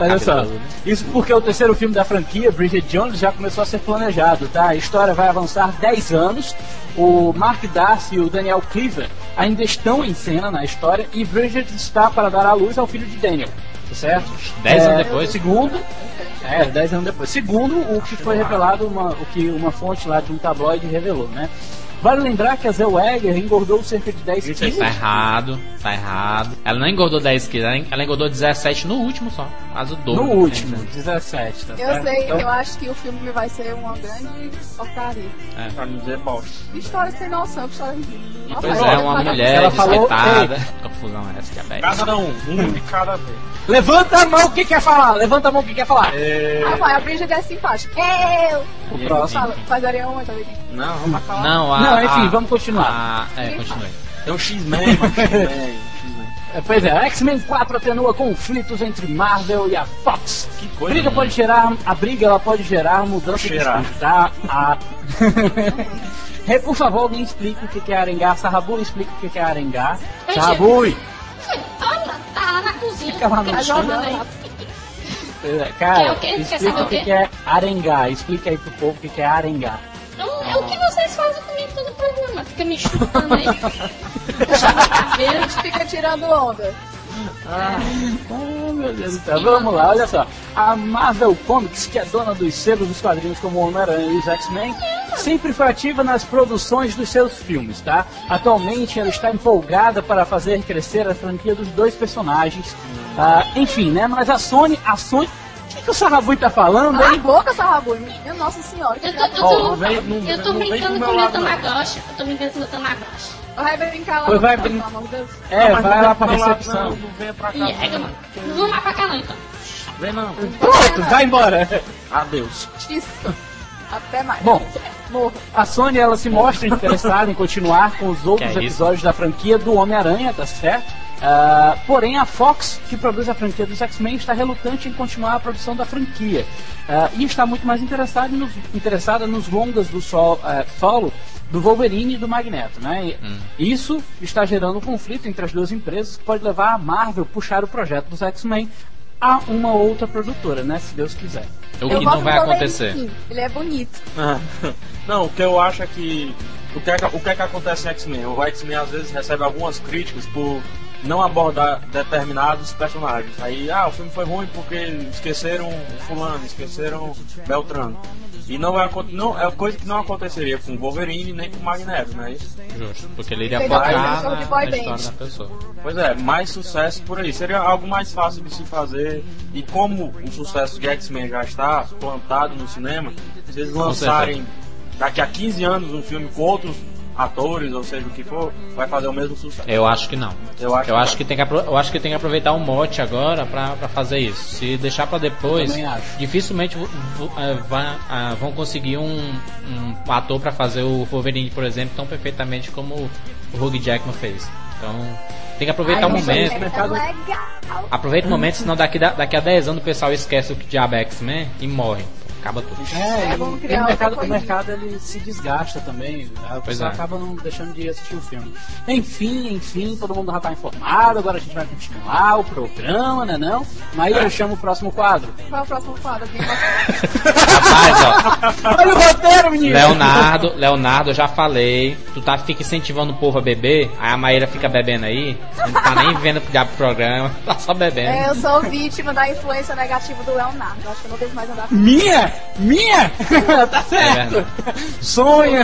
[SPEAKER 1] Olha só,
[SPEAKER 2] cabeça-
[SPEAKER 1] isso porque o terceiro filme da franquia, Bridget Jones, já começou a ser planejado, tá? A história vai avançar 10 anos. O Mark Darcy e o Daniel Cleaver ainda estão em cena na história e Bridget está para dar à luz ao filho de Daniel, tá certo?
[SPEAKER 2] 10
[SPEAKER 1] É,
[SPEAKER 2] anos depois?
[SPEAKER 1] Segundo, é, 10 anos depois. Segundo o que foi revelado, uma, o que uma fonte lá de um tabloide revelou, né? Vale lembrar que a Zellweger engordou cerca de 10
[SPEAKER 3] Isso aí,
[SPEAKER 1] quilos.
[SPEAKER 2] Tá errado, tá errado. Ela não engordou 10 quilos, ela en- ela engordou 17 no último só. Mas o dobro.
[SPEAKER 1] No
[SPEAKER 2] né?
[SPEAKER 1] último, 17, tá
[SPEAKER 5] Eu
[SPEAKER 1] certo?
[SPEAKER 5] sei,
[SPEAKER 1] Então,
[SPEAKER 5] eu acho que o filme vai ser uma grande porcaria.
[SPEAKER 3] Pra não dizer bosta.
[SPEAKER 5] Que história sem noção, que história. Nossa,
[SPEAKER 2] Pois
[SPEAKER 5] eu
[SPEAKER 2] é, uma mulher
[SPEAKER 1] Ela falou.
[SPEAKER 2] Confusão é essa que é bem.
[SPEAKER 3] Cada um, um de cada vez.
[SPEAKER 1] Levanta a mão, quem quer falar? Levanta a mão, quem quer falar?
[SPEAKER 3] É...
[SPEAKER 5] Ah, vai, a Bridget é simpática. Eu!
[SPEAKER 1] O próximo.
[SPEAKER 5] Fala, fazeria uma também.
[SPEAKER 3] Não, vamos falar.
[SPEAKER 2] Não, a,
[SPEAKER 1] Não, enfim,
[SPEAKER 2] a-
[SPEAKER 1] vamos continuar.
[SPEAKER 2] a- é, continue.
[SPEAKER 3] Tem o X-Men,
[SPEAKER 1] Pois é, X-Men 4 atenua conflitos entre Marvel e a Fox.
[SPEAKER 3] Que coisa.
[SPEAKER 1] briga pode gerar, a briga ela pode gerar mudança de
[SPEAKER 3] Cheirar.
[SPEAKER 1] tá? A... Por favor, alguém explique o que é arengar. Sarrabui explica o que é arengar.
[SPEAKER 4] Olha, tá lá na cozinha.
[SPEAKER 1] Fica lá no
[SPEAKER 4] Tá
[SPEAKER 1] chão.
[SPEAKER 4] jogando aí.
[SPEAKER 1] É, Cara, explica o que que é arengar. Explica aí pro povo o que que é arengar.
[SPEAKER 4] É o que vocês fazem comigo todo programa. Fica me chutando aí. A
[SPEAKER 5] gente fica tirando onda.
[SPEAKER 1] Ah, meu Deus do céu. Vamos lá, olha só. A Marvel Comics, que é dona dos selos dos quadrinhos como o Homem-Aranha e os X-Men, sempre foi ativa nas produções dos seus filmes, tá? Atualmente ela está empolgada para fazer crescer a franquia dos dois personagens. Ah, enfim, né? Mas a Sony, a Sony. O que, que o Sarrabui tá falando,
[SPEAKER 5] Cala a
[SPEAKER 1] hein?
[SPEAKER 5] boca, Sarrabu. Minha nossa senhora.
[SPEAKER 4] Eu tô, eu tô,
[SPEAKER 3] não vem- não-
[SPEAKER 4] eu tô
[SPEAKER 3] não
[SPEAKER 4] brincando com o
[SPEAKER 3] meu não.
[SPEAKER 4] Tamagotchi. Eu tô brincando com o meu Tamagotchi.
[SPEAKER 5] Vai brincar lá.
[SPEAKER 1] Pois vai
[SPEAKER 5] no-
[SPEAKER 1] brin-
[SPEAKER 5] pelo amor de Deus.
[SPEAKER 1] É,
[SPEAKER 3] Não,
[SPEAKER 1] vai
[SPEAKER 3] não
[SPEAKER 1] lá
[SPEAKER 3] vem
[SPEAKER 1] pra recepção.
[SPEAKER 3] Não, não venha pra cá.
[SPEAKER 4] E é,
[SPEAKER 3] não.
[SPEAKER 4] vamos lá pra cá não, então.
[SPEAKER 3] Vem não.
[SPEAKER 1] Pronto, vai embora.
[SPEAKER 3] Adeus.
[SPEAKER 5] Isso. Até mais.
[SPEAKER 1] Bom. A Sony ela se mostra interessada em continuar com os outros
[SPEAKER 2] é
[SPEAKER 1] episódios da franquia do Homem-Aranha, tá certo? Ah, porém, a Fox, que produz a franquia dos X-Men, está relutante em continuar a produção da franquia Ah, e está muito mais interessada nos, interessada nos longas do sol- eh, solo do Wolverine e do Magneto, né? E Isso está gerando um conflito entre as duas empresas que pode levar a Marvel puxar o projeto dos X-Men a uma outra produtora, né? Se Deus quiser.
[SPEAKER 2] O que não vai acontecer.
[SPEAKER 5] Ele é bonito.
[SPEAKER 3] Ah, Não, o que eu acho é que. O que é que, o que, é que acontece em X-Men? O X-Men às vezes recebe algumas críticas por não abordar determinados personagens. Aí, ah, o filme foi ruim porque esqueceram fulano, esqueceram Beltrano. E não é, não, é coisa que não aconteceria com o Wolverine nem com o Magneto, não é isso?
[SPEAKER 2] Justo. Porque ele iria focar na, na
[SPEAKER 5] band.
[SPEAKER 2] história da pessoa.
[SPEAKER 3] Pois é, mais sucesso por aí. Seria algo mais fácil de se fazer. E como o sucesso de X-Men já está plantado no cinema, se eles lançarem daqui a 15 anos um filme com outros atores, ou seja o que for, vai fazer o mesmo sucesso.
[SPEAKER 2] Eu acho que não.
[SPEAKER 3] Eu acho
[SPEAKER 2] Eu
[SPEAKER 3] que
[SPEAKER 2] acho que tem que, eu acho que tem que aproveitar o mote agora pra, pra fazer isso. Se deixar pra depois, dificilmente eh, ah, vão conseguir um, um ator pra fazer o Wolverine, por exemplo, tão perfeitamente como o Hugh Jackman fez. Então, tem que aproveitar
[SPEAKER 5] Ai,
[SPEAKER 2] o momento.
[SPEAKER 5] É.
[SPEAKER 2] Aproveita o momento, senão daqui, da- daqui a 10 anos o pessoal esquece o que diabo é X-Men e morre. Acaba tudo.
[SPEAKER 1] É,
[SPEAKER 5] É, vamos
[SPEAKER 1] e
[SPEAKER 5] criar
[SPEAKER 1] o mercado, o mercado ele se desgasta também. A
[SPEAKER 2] Pois
[SPEAKER 1] pessoa
[SPEAKER 2] é.
[SPEAKER 1] acaba não deixando de assistir o filme. Enfim, enfim, todo mundo já está informado. Agora a gente vai continuar o programa, né? Não? Maíra chama o próximo quadro.
[SPEAKER 5] Qual é o próximo quadro?
[SPEAKER 2] Rapaz, ó.
[SPEAKER 1] Olha o roteiro, menino!
[SPEAKER 2] Leonardo, Leonardo, eu já falei. Tu tá, fica incentivando o povo a beber, aí a Maíra fica bebendo aí. Não tá nem vendo o diabo do programa, tá só bebendo.
[SPEAKER 5] É, eu sou vítima da influência negativa do Leonardo. Acho que eu não devo mais andar com
[SPEAKER 1] Minha? Minha? tá certo! Sonha!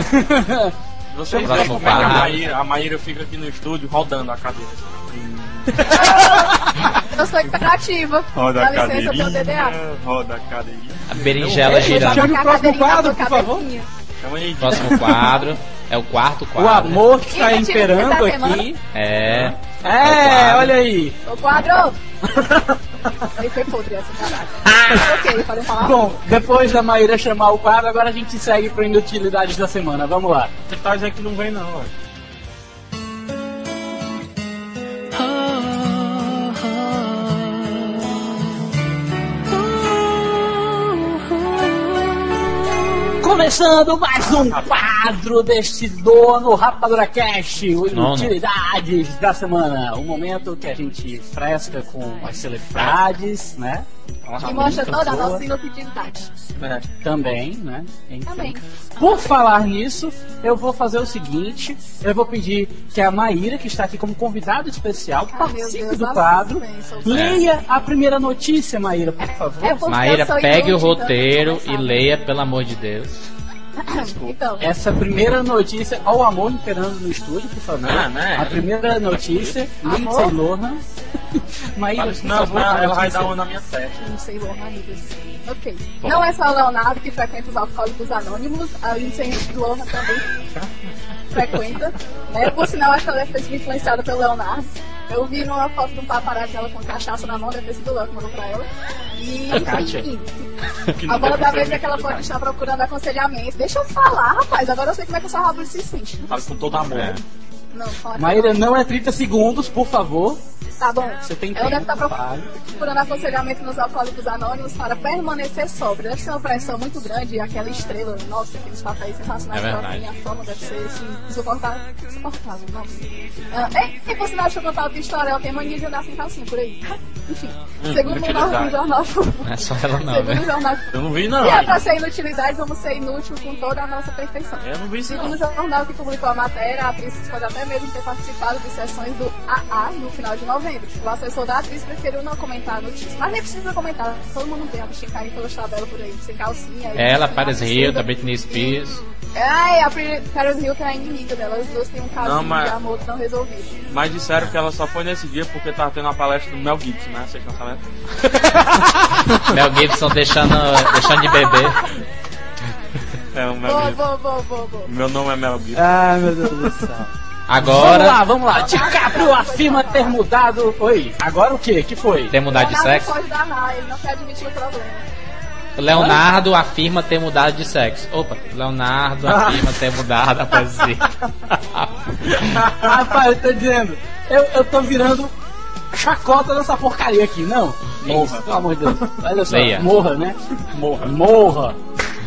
[SPEAKER 3] Vocês veem como é que a. Maíra, a Maíra fica aqui no estúdio rodando a cadeira.
[SPEAKER 5] Eu sou imperativa.
[SPEAKER 3] Roda
[SPEAKER 5] Dá
[SPEAKER 3] a
[SPEAKER 5] licença. DDA.
[SPEAKER 3] Roda a cadeirinha.
[SPEAKER 2] A berinjela
[SPEAKER 1] É,
[SPEAKER 2] girando.
[SPEAKER 1] Chame o próximo quadro, por favor.
[SPEAKER 3] aí.
[SPEAKER 2] Próximo quadro é o quarto
[SPEAKER 1] O
[SPEAKER 2] quadro.
[SPEAKER 1] amor que está imperando aqui.
[SPEAKER 2] É.
[SPEAKER 1] É, olha aí.
[SPEAKER 5] O quadro! Aí foi podre essa caralho. ok, falei falar.
[SPEAKER 1] Bom, depois da Maíra chamar o quadro, agora a gente segue para inutilidades da semana. Vamos lá.
[SPEAKER 3] Você tá dizendo que não vem não, velho.
[SPEAKER 1] Começando mais um quadro deste dono Rapadura Cash, o
[SPEAKER 2] Nono.
[SPEAKER 1] Inutilidades da semana. O momento que a gente fresca com as celebridades, né?
[SPEAKER 5] E mostra toda a
[SPEAKER 1] boa.
[SPEAKER 5] nossa inutilidade.
[SPEAKER 3] É.
[SPEAKER 1] Também, né? Enfim.
[SPEAKER 5] Também.
[SPEAKER 1] Por falar nisso, eu vou fazer o seguinte: eu vou pedir que a Maíra, que está aqui como convidada especial,
[SPEAKER 5] Ah,
[SPEAKER 1] participe
[SPEAKER 5] Deus,
[SPEAKER 1] do quadro.
[SPEAKER 5] sou-
[SPEAKER 1] Leia a primeira notícia, Maíra, por favor.
[SPEAKER 5] É
[SPEAKER 2] Maíra, pegue o
[SPEAKER 5] inútil, então
[SPEAKER 2] roteiro e leia, pelo amor de Deus.
[SPEAKER 5] Então,
[SPEAKER 1] Essa primeira notícia, ao amor imperando no estúdio, por favor.
[SPEAKER 3] Ah, né?
[SPEAKER 1] A primeira notícia, Lindsay? Lohan.
[SPEAKER 3] Isso, Não, não,
[SPEAKER 1] a
[SPEAKER 3] ela vai dar uma na minha testa.
[SPEAKER 5] não sei, bom, amigos. Ok. Não é só o Leonardo que frequenta os alcoólicos anônimos, a Lindsay Lohan também frequenta. Né? Por sinal, acho que ela deve ter sido influenciada pelo Leonardo. Eu vi numa foto de um paparazzi dela com cachaça na mão, deve ter sido que mandou pra ela. E, enfim, a bola da vez é que ela pode estar procurando aconselhamento. Deixa eu falar, rapaz. Agora eu sei como é que o seu Roberto se sente.
[SPEAKER 3] Fala com todo amor.
[SPEAKER 2] É.
[SPEAKER 5] Não,
[SPEAKER 1] Maíra, não é 30 segundos, por favor.
[SPEAKER 5] Tá bom.
[SPEAKER 1] Você tem
[SPEAKER 5] Ela deve
[SPEAKER 1] tempo,
[SPEAKER 5] estar
[SPEAKER 1] fale.
[SPEAKER 5] procurando aconselhamento nos alcoólicos anônimos para permanecer sóbrio. Deve ser uma pressão muito grande e aquela estrela, nossa, aqueles papéis sensacionais
[SPEAKER 2] É verdade.
[SPEAKER 5] tem, a fama deve ser assim, insuportável. Insuportável, nossa. Ah, e, e por sinal, deixa eu contar outra história, ela tem mania de andar sem calcinha por aí. Enfim,
[SPEAKER 3] Hum,
[SPEAKER 5] segundo o jornal.
[SPEAKER 2] Não é só ela não,
[SPEAKER 5] segundo
[SPEAKER 2] né?
[SPEAKER 5] jornal.
[SPEAKER 3] Eu não vi, não.
[SPEAKER 5] E é pra ser inutilidade, vamos ser inútil com toda a nossa perfeição.
[SPEAKER 3] Eu não vi isso,
[SPEAKER 5] Segundo o jornal que publicou a matéria, a atriz pode até mesmo ter participado de sessões do AA no final de novembro. O assessor da atriz preferiu não comentar a notícia. Mas nem precisa comentar, todo mundo vê a bichinha caindo pelas tabelas por aí, sem calcinha.
[SPEAKER 2] Ela, Paris Hilton, a. Britney Spears.
[SPEAKER 5] Ai, a Paris Hilton é a inimiga dela, as duas têm um caso
[SPEAKER 3] Não, mas-
[SPEAKER 5] de amor não resolvido.
[SPEAKER 3] Mas disseram que ela só foi nesse dia porque tava tendo uma palestra do Mel Gibson, né? Vocês estão sabendo?
[SPEAKER 2] Mel Gibson deixando, deixando de beber.
[SPEAKER 3] É o Mel
[SPEAKER 5] Boa,
[SPEAKER 3] Gibson.
[SPEAKER 5] boa, boa, boa, boa.
[SPEAKER 3] Meu nome é Mel Gibson.
[SPEAKER 1] Ai, meu Deus do céu. Vamos lá,
[SPEAKER 2] Agora,
[SPEAKER 1] vamos lá. DiCaprio afirma ter mudado. Oi, agora o quê? que foi?
[SPEAKER 2] ter mudado de sexo.
[SPEAKER 5] pode dar raio, ele não quer admitir o problema.
[SPEAKER 2] Leonardo afirma ter mudado de sexo. Opa, Leonardo afirma ter mudado si.
[SPEAKER 1] Rapaz, eu tô dizendo, eu, eu tô virando chacota dessa porcaria aqui, não? Morra, pelo amor de Deus. Olha só,
[SPEAKER 2] Leia.
[SPEAKER 1] morra, né? Morra. Morra.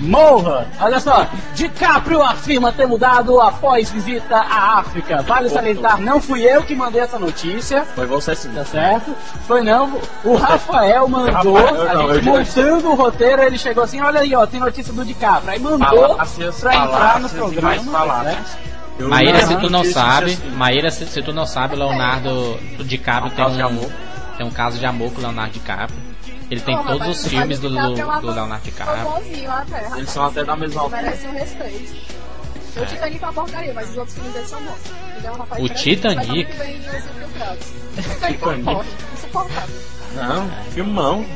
[SPEAKER 1] Morra! Olha só, DiCaprio afirma ter mudado após visita à África. Vale salientar, não fui eu que mandei essa notícia.
[SPEAKER 3] Foi você sim.
[SPEAKER 1] Tá certo? Foi não. O Rafael mandou,
[SPEAKER 3] Rafael,
[SPEAKER 1] a
[SPEAKER 3] não,
[SPEAKER 1] montando o roteiro, ele chegou assim, olha aí, ó, tem notícia do DiCaprio. Aí mandou
[SPEAKER 3] Falácias,
[SPEAKER 1] pra entrar no programa. né?
[SPEAKER 3] Eu
[SPEAKER 2] Maíra,
[SPEAKER 3] não
[SPEAKER 2] se tu não sabe,
[SPEAKER 3] assim.
[SPEAKER 2] Maíra, se, se tu não sabe, Leonardo DiCaprio tem um,
[SPEAKER 3] amor.
[SPEAKER 2] tem um caso de amor com o Leonardo DiCaprio. Ele tem
[SPEAKER 5] Pô,
[SPEAKER 2] todos
[SPEAKER 5] rapaz,
[SPEAKER 2] os filmes do, do, do. Leonardo DiCaprio.
[SPEAKER 3] Eles são até da mesma altura.
[SPEAKER 5] Merece um respeito. O Titanic é uma porcaria, mas os outros filmes deles são bons. Ele é um rapaz
[SPEAKER 2] O Titanic?
[SPEAKER 5] vem Os Infiltrados. Titanic é insuportável.
[SPEAKER 3] Não, filmão.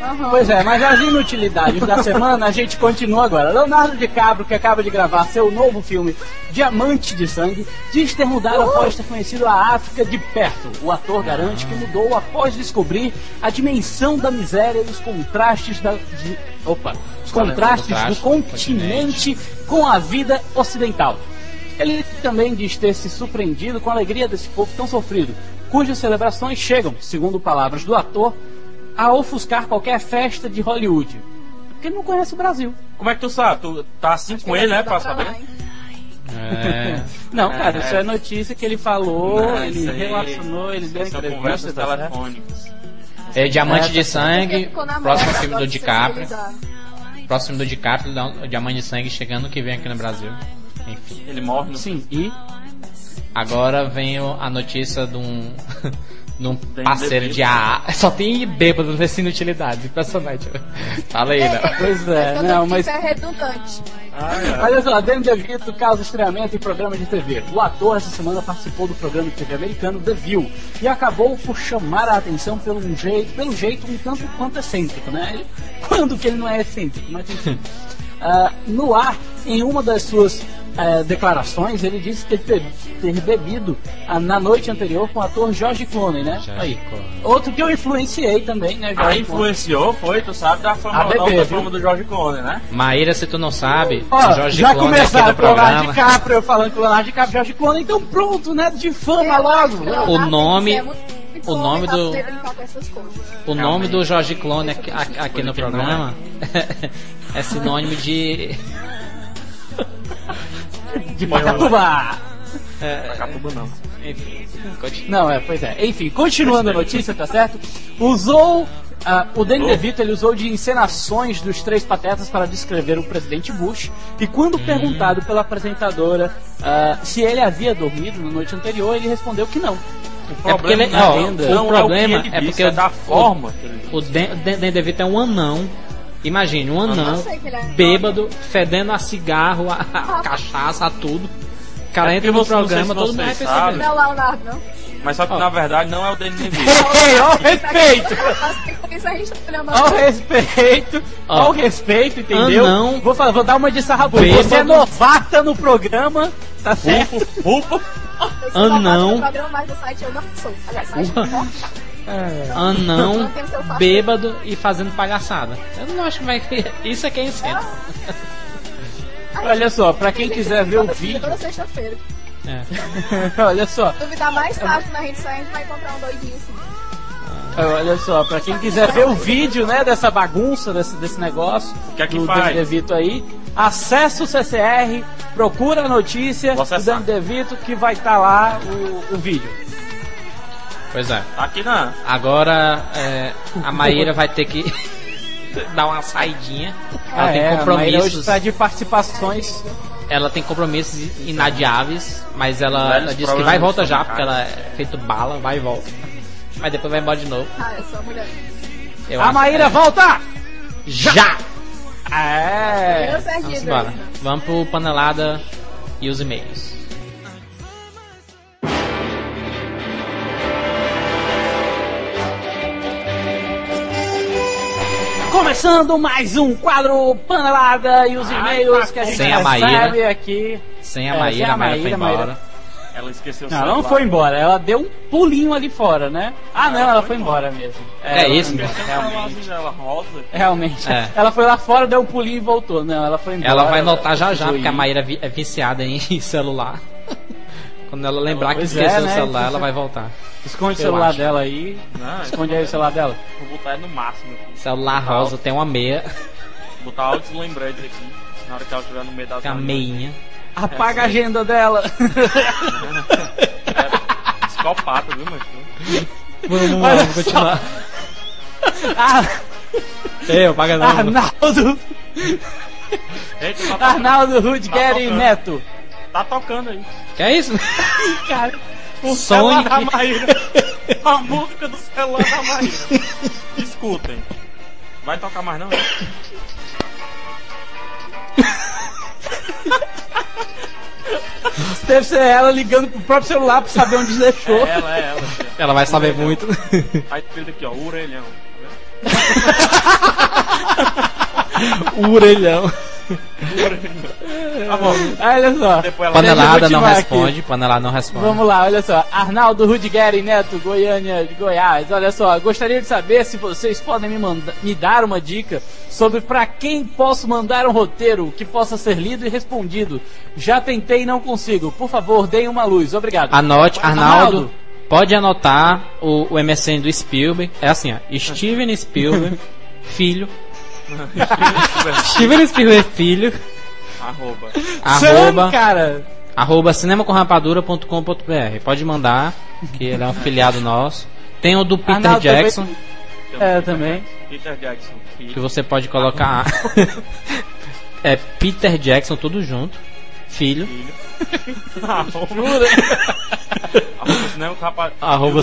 [SPEAKER 5] Aham.
[SPEAKER 1] Pois é, mas as inutilidades da semana a gente continua agora. Leonardo DiCaprio, que acaba de gravar seu novo filme Diamante de Sangue, diz ter mudado após ter conhecido a África de perto. O ator garante que mudou após descobrir a dimensão da miséria e os contrastes da. de- opa! Os contrastes do continente com a vida ocidental. Ele também diz ter se surpreendido com a alegria desse povo tão sofrido, cujas celebrações chegam, segundo palavras do ator, a ofuscar qualquer festa de Hollywood. Porque ele não conhece o Brasil.
[SPEAKER 3] Como é que tu sabe? Tu tá assim com ele, né, pra
[SPEAKER 5] lá,
[SPEAKER 3] saber?
[SPEAKER 2] É,
[SPEAKER 1] Não, cara, isso é notícia que ele falou,
[SPEAKER 3] Não,
[SPEAKER 1] ele relacionou, ele deu
[SPEAKER 3] São
[SPEAKER 1] entrevista, tá
[SPEAKER 3] telefônicas.
[SPEAKER 2] é Diamante
[SPEAKER 1] É,
[SPEAKER 2] de
[SPEAKER 5] Porque
[SPEAKER 2] Sangue, próximo
[SPEAKER 5] moda,
[SPEAKER 2] filme do DiCaprio. Próximo do DiCaprio, Diamante de Sangue chegando que vem aqui no Brasil. Enfim.
[SPEAKER 3] Ele morre no
[SPEAKER 1] Sim, e
[SPEAKER 2] Agora vem a notícia de um, de um
[SPEAKER 3] Tem
[SPEAKER 2] parceiro
[SPEAKER 3] bebê.
[SPEAKER 2] de AA. Só tem bêbado nessa inutilidade. Impressionante. Fala aí, né?
[SPEAKER 1] Pois é, não, mas
[SPEAKER 5] é redundante.
[SPEAKER 3] Ah, é.
[SPEAKER 1] Olha só, Danny DeVito causa estreamento em programa de TV. O ator essa semana participou do programa de TV americano The View e acabou por chamar a atenção pelo um jeito, pelo jeito um tanto quanto excêntrico, né? Quando que ele não é excêntrico? Mas enfim. Ah, no ar, em uma das suas eh, declarações, ele disse ter, ter, ter bebido ah, na noite anterior com o ator George Clooney, né?
[SPEAKER 2] George
[SPEAKER 1] Aí.
[SPEAKER 2] Clooney.
[SPEAKER 1] Outro que eu influenciei também, né?
[SPEAKER 3] A
[SPEAKER 1] George Clooney.
[SPEAKER 3] influenciou, foi, tu sabe, da fama,
[SPEAKER 1] A bebê,
[SPEAKER 3] da fama do George Clooney, né?
[SPEAKER 2] Maíra, se tu não sabe,
[SPEAKER 1] Ó,
[SPEAKER 2] Jorge
[SPEAKER 1] já
[SPEAKER 2] Clooney aqui
[SPEAKER 1] começaram
[SPEAKER 2] do
[SPEAKER 1] com o Leonardo
[SPEAKER 2] programa.
[SPEAKER 1] DiCaprio, eu falando com o Leonardo DiCaprio, George Clooney, então pronto, né? De fama
[SPEAKER 5] acho
[SPEAKER 1] logo.
[SPEAKER 5] que? Leonardo
[SPEAKER 2] O nome-
[SPEAKER 5] é
[SPEAKER 2] o nome do-. O nome do Jorge Clone aqui, aqui- no programa é sinônimo de
[SPEAKER 1] De Pacatuba.
[SPEAKER 3] Catuba não.
[SPEAKER 2] Enfim, continua.
[SPEAKER 1] Não, é, pois é. Enfim, continuando a notícia, tá certo? Usou. ah, o Danny DeVito ele usou de encenações dos três patetas para descrever o presidente Bush. E quando perguntado pela apresentadora ah, se ele havia dormido na noite anterior, ele respondeu que não.
[SPEAKER 2] É porque ele,
[SPEAKER 1] na
[SPEAKER 2] ó,
[SPEAKER 1] lenda.
[SPEAKER 2] o
[SPEAKER 3] Não
[SPEAKER 2] problema
[SPEAKER 3] é, o que ele
[SPEAKER 2] é porque
[SPEAKER 3] é
[SPEAKER 2] o-
[SPEAKER 3] da forma
[SPEAKER 2] O Dan Dan- Dan DeVito é um anão. Imagine, um anão,
[SPEAKER 5] que ele é
[SPEAKER 2] bêbado, fedendo a cigarro, a, a cachaça, a tudo. O cara
[SPEAKER 3] É
[SPEAKER 2] entra no
[SPEAKER 3] não
[SPEAKER 2] programa,
[SPEAKER 3] se
[SPEAKER 2] todo mundo vai perceber.
[SPEAKER 5] Não é o Leonardo, não.
[SPEAKER 3] Mas só que
[SPEAKER 2] Ó.
[SPEAKER 3] na verdade não é o Danny DeVito.
[SPEAKER 1] Ei, ó o respeito!
[SPEAKER 5] Gente tá olhando
[SPEAKER 1] Ó o respeito! O respeito, entendeu?
[SPEAKER 2] Anão.
[SPEAKER 1] Vou, falar, vou dar uma de sarrabu.
[SPEAKER 2] Bêbado.
[SPEAKER 1] Você é novata no programa, tá certo?
[SPEAKER 3] Ufa!
[SPEAKER 2] Anão.
[SPEAKER 5] O programa mais do site eu não sou. Aliás, site Não.
[SPEAKER 2] Anão, bêbado e fazendo palhaçada. Eu não acho que vai. Isso é que é incêndio.
[SPEAKER 1] Olha só, pra quem quiser ver o vídeo.
[SPEAKER 5] Toda sexta-feira.
[SPEAKER 2] É.
[SPEAKER 1] Olha só,
[SPEAKER 5] Duvidar mais tarde na rede sai, a gente vai encontrar um doidinho assim.
[SPEAKER 1] olha só, pra quem quiser ver o vídeo, né, dessa bagunça, desse, desse negócio,
[SPEAKER 3] O que é que
[SPEAKER 1] do
[SPEAKER 3] faz?
[SPEAKER 1] Danny DeVito aí, acessa o CCR, procura a notícia do. Danny DeVito que vai estar lá o, o vídeo.
[SPEAKER 2] Pois é.
[SPEAKER 3] Tá aqui na.
[SPEAKER 2] Agora é, a Maíra vai ter que dar uma saidinha. Ela
[SPEAKER 1] Ah,
[SPEAKER 2] tem
[SPEAKER 1] é, Maíra hoje
[SPEAKER 2] compromissos.
[SPEAKER 1] está de participações.
[SPEAKER 2] Ela tem compromissos inadiáveis, mas ela, ela disse que vai e volta já, porque ela é feito bala, vai e volta. Mas depois vai embora de novo.
[SPEAKER 5] Ah, eu sou a mulher.
[SPEAKER 2] Eu
[SPEAKER 1] a Maíra
[SPEAKER 2] é,
[SPEAKER 1] volta!
[SPEAKER 2] já!
[SPEAKER 1] É!
[SPEAKER 2] Vamos embora. Vamos pro panelada e os e-mails.
[SPEAKER 1] Começando mais um quadro Panelada e os e-mails que a gente
[SPEAKER 2] Sem a
[SPEAKER 1] recebe
[SPEAKER 2] Maíra.
[SPEAKER 1] aqui.
[SPEAKER 2] Sem a
[SPEAKER 1] É,
[SPEAKER 2] Maíra,
[SPEAKER 1] sem a
[SPEAKER 2] a Maíra foi
[SPEAKER 1] Maíra,
[SPEAKER 2] embora.
[SPEAKER 3] Ela esqueceu o
[SPEAKER 1] Não, ela não foi embora, ela deu um pulinho ali fora, né? Ah, não, ela foi embora mesmo.
[SPEAKER 2] É
[SPEAKER 1] ela
[SPEAKER 2] isso,
[SPEAKER 1] foi embora,
[SPEAKER 3] Esqueceu o
[SPEAKER 1] realmente.
[SPEAKER 3] dela rosa.
[SPEAKER 1] Realmente.
[SPEAKER 2] É.
[SPEAKER 1] Ela foi lá fora, deu um pulinho e voltou. Não, ela foi embora.
[SPEAKER 2] Ela vai notar já já, porque a Maíra vi- é viciada em celular. Quando ela lembrar que esqueceu
[SPEAKER 1] é,
[SPEAKER 2] o
[SPEAKER 1] né?
[SPEAKER 2] celular,
[SPEAKER 1] Isso-
[SPEAKER 2] ela vai voltar.
[SPEAKER 1] Esconde o
[SPEAKER 2] Eu
[SPEAKER 1] celular
[SPEAKER 2] acho.
[SPEAKER 1] dela aí.
[SPEAKER 3] Não,
[SPEAKER 1] Esconde aí o celular dela.
[SPEAKER 3] Vou botar ele no máximo aqui.
[SPEAKER 2] Celular rosa, tem uma meia,
[SPEAKER 3] Vou botar altos lembretes aqui. Na hora que ela estiver no meio da sala.
[SPEAKER 2] meinha.
[SPEAKER 1] Apaga a agenda dela.
[SPEAKER 3] É, psicopata, viu, mas.
[SPEAKER 2] Vamos
[SPEAKER 1] Olha
[SPEAKER 2] vamos continuar.
[SPEAKER 1] Ah,
[SPEAKER 2] Eu, paga não.
[SPEAKER 1] Arnaldo,
[SPEAKER 3] Eita, tá,
[SPEAKER 1] Arnaldo Rudgeri
[SPEAKER 3] tocando.
[SPEAKER 1] Neto.
[SPEAKER 3] Tá tocando aí.
[SPEAKER 2] Que é isso?
[SPEAKER 1] Cara,
[SPEAKER 3] O celular da
[SPEAKER 2] Sonic.
[SPEAKER 3] Maíra. A música do celular da Maíra. Escutem. Vai tocar mais não?
[SPEAKER 1] deve ser ela ligando pro próprio celular pra saber onde deixou.
[SPEAKER 3] É ela, é ela.
[SPEAKER 2] Ela vai saber muito.
[SPEAKER 3] Aí escrito aqui, ó, orelhão.
[SPEAKER 2] o orelhão.
[SPEAKER 3] Tá bom.
[SPEAKER 1] Olha só.
[SPEAKER 3] Depois ela
[SPEAKER 2] Panelada não responde, panelada não responde.
[SPEAKER 1] Vamos lá, olha só. Arnaldo Rudgeri Neto, Goiânia de Goiás. Olha só, gostaria de saber se vocês podem me, manda- me dar uma dica sobre pra quem posso mandar um roteiro que possa ser lido e respondido. Já tentei e não consigo. Por favor, deem uma luz. Obrigado.
[SPEAKER 2] Anote, Arnaldo.
[SPEAKER 1] Arnaldo.
[SPEAKER 2] Pode anotar o, o MSN do Spielberg. É assim, ó. Steven Spielberg, filho. Steven Spielberg, filho.
[SPEAKER 3] Arroba.
[SPEAKER 2] Arroba,
[SPEAKER 1] Sam, cara.
[SPEAKER 2] arroba cinemacomrapadura.com.br. Pode mandar, que ele é um filiado nosso. Tem o do Peter
[SPEAKER 1] Arnaldo também-
[SPEAKER 2] Jackson,
[SPEAKER 1] É, também.
[SPEAKER 3] Peter Jackson.
[SPEAKER 2] que
[SPEAKER 3] Filho.
[SPEAKER 2] você pode colocar. é Peter Jackson, tudo junto. Filho.
[SPEAKER 3] Rapaz.
[SPEAKER 2] Arroba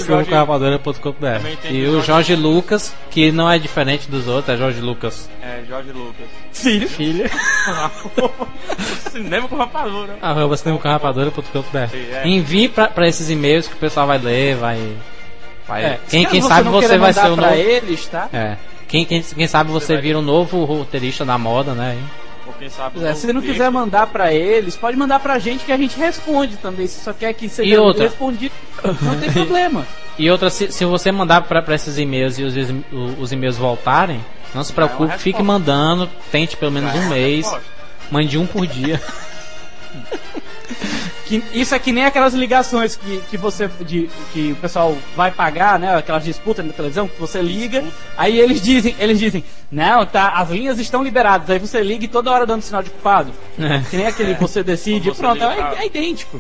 [SPEAKER 3] tem
[SPEAKER 2] E
[SPEAKER 3] o Jorge-
[SPEAKER 2] Jorge Lucas, que não é diferente dos outros, é Jorge Lucas.
[SPEAKER 3] É, Jorge Lucas.
[SPEAKER 1] Filho.
[SPEAKER 2] Filho.
[SPEAKER 3] cinema com rapadura.
[SPEAKER 2] arroba cinemacomrapadura.com.br.
[SPEAKER 3] É.
[SPEAKER 2] Envie pra, pra esses e-mails que o pessoal vai ler, vai. vai
[SPEAKER 1] É,
[SPEAKER 2] quem quem
[SPEAKER 1] você
[SPEAKER 2] sabe você vai ser o novo.
[SPEAKER 1] eles, tá?
[SPEAKER 2] É. Quem, quem, quem sabe você
[SPEAKER 3] vai-
[SPEAKER 2] vira o novo roteirista da moda, né?
[SPEAKER 3] Ou quem sabe.
[SPEAKER 1] É, se não
[SPEAKER 3] texto.
[SPEAKER 1] quiser mandar pra eles, pode mandar pra gente que a gente responde também. Se só quer que seja respondido, não tem problema.
[SPEAKER 2] E outra, se, se você mandar pra, pra esses e-mails e os, os e-mails voltarem, não se preocupe,
[SPEAKER 3] resposta.
[SPEAKER 2] fique mandando, tente pelo menos um mês,
[SPEAKER 3] Resposta.
[SPEAKER 2] mande um por dia.
[SPEAKER 1] Que, isso é que nem aquelas ligações que, que você de, que o pessoal vai pagar, né? Aquelas disputas na televisão que você liga, aí eles dizem, eles dizem, não, tá, as linhas estão liberadas, aí você liga e toda hora dando sinal de culpado.
[SPEAKER 2] É.
[SPEAKER 1] Que nem aquele você decide,
[SPEAKER 3] você
[SPEAKER 1] pronto, é,
[SPEAKER 3] ah.
[SPEAKER 1] é idêntico.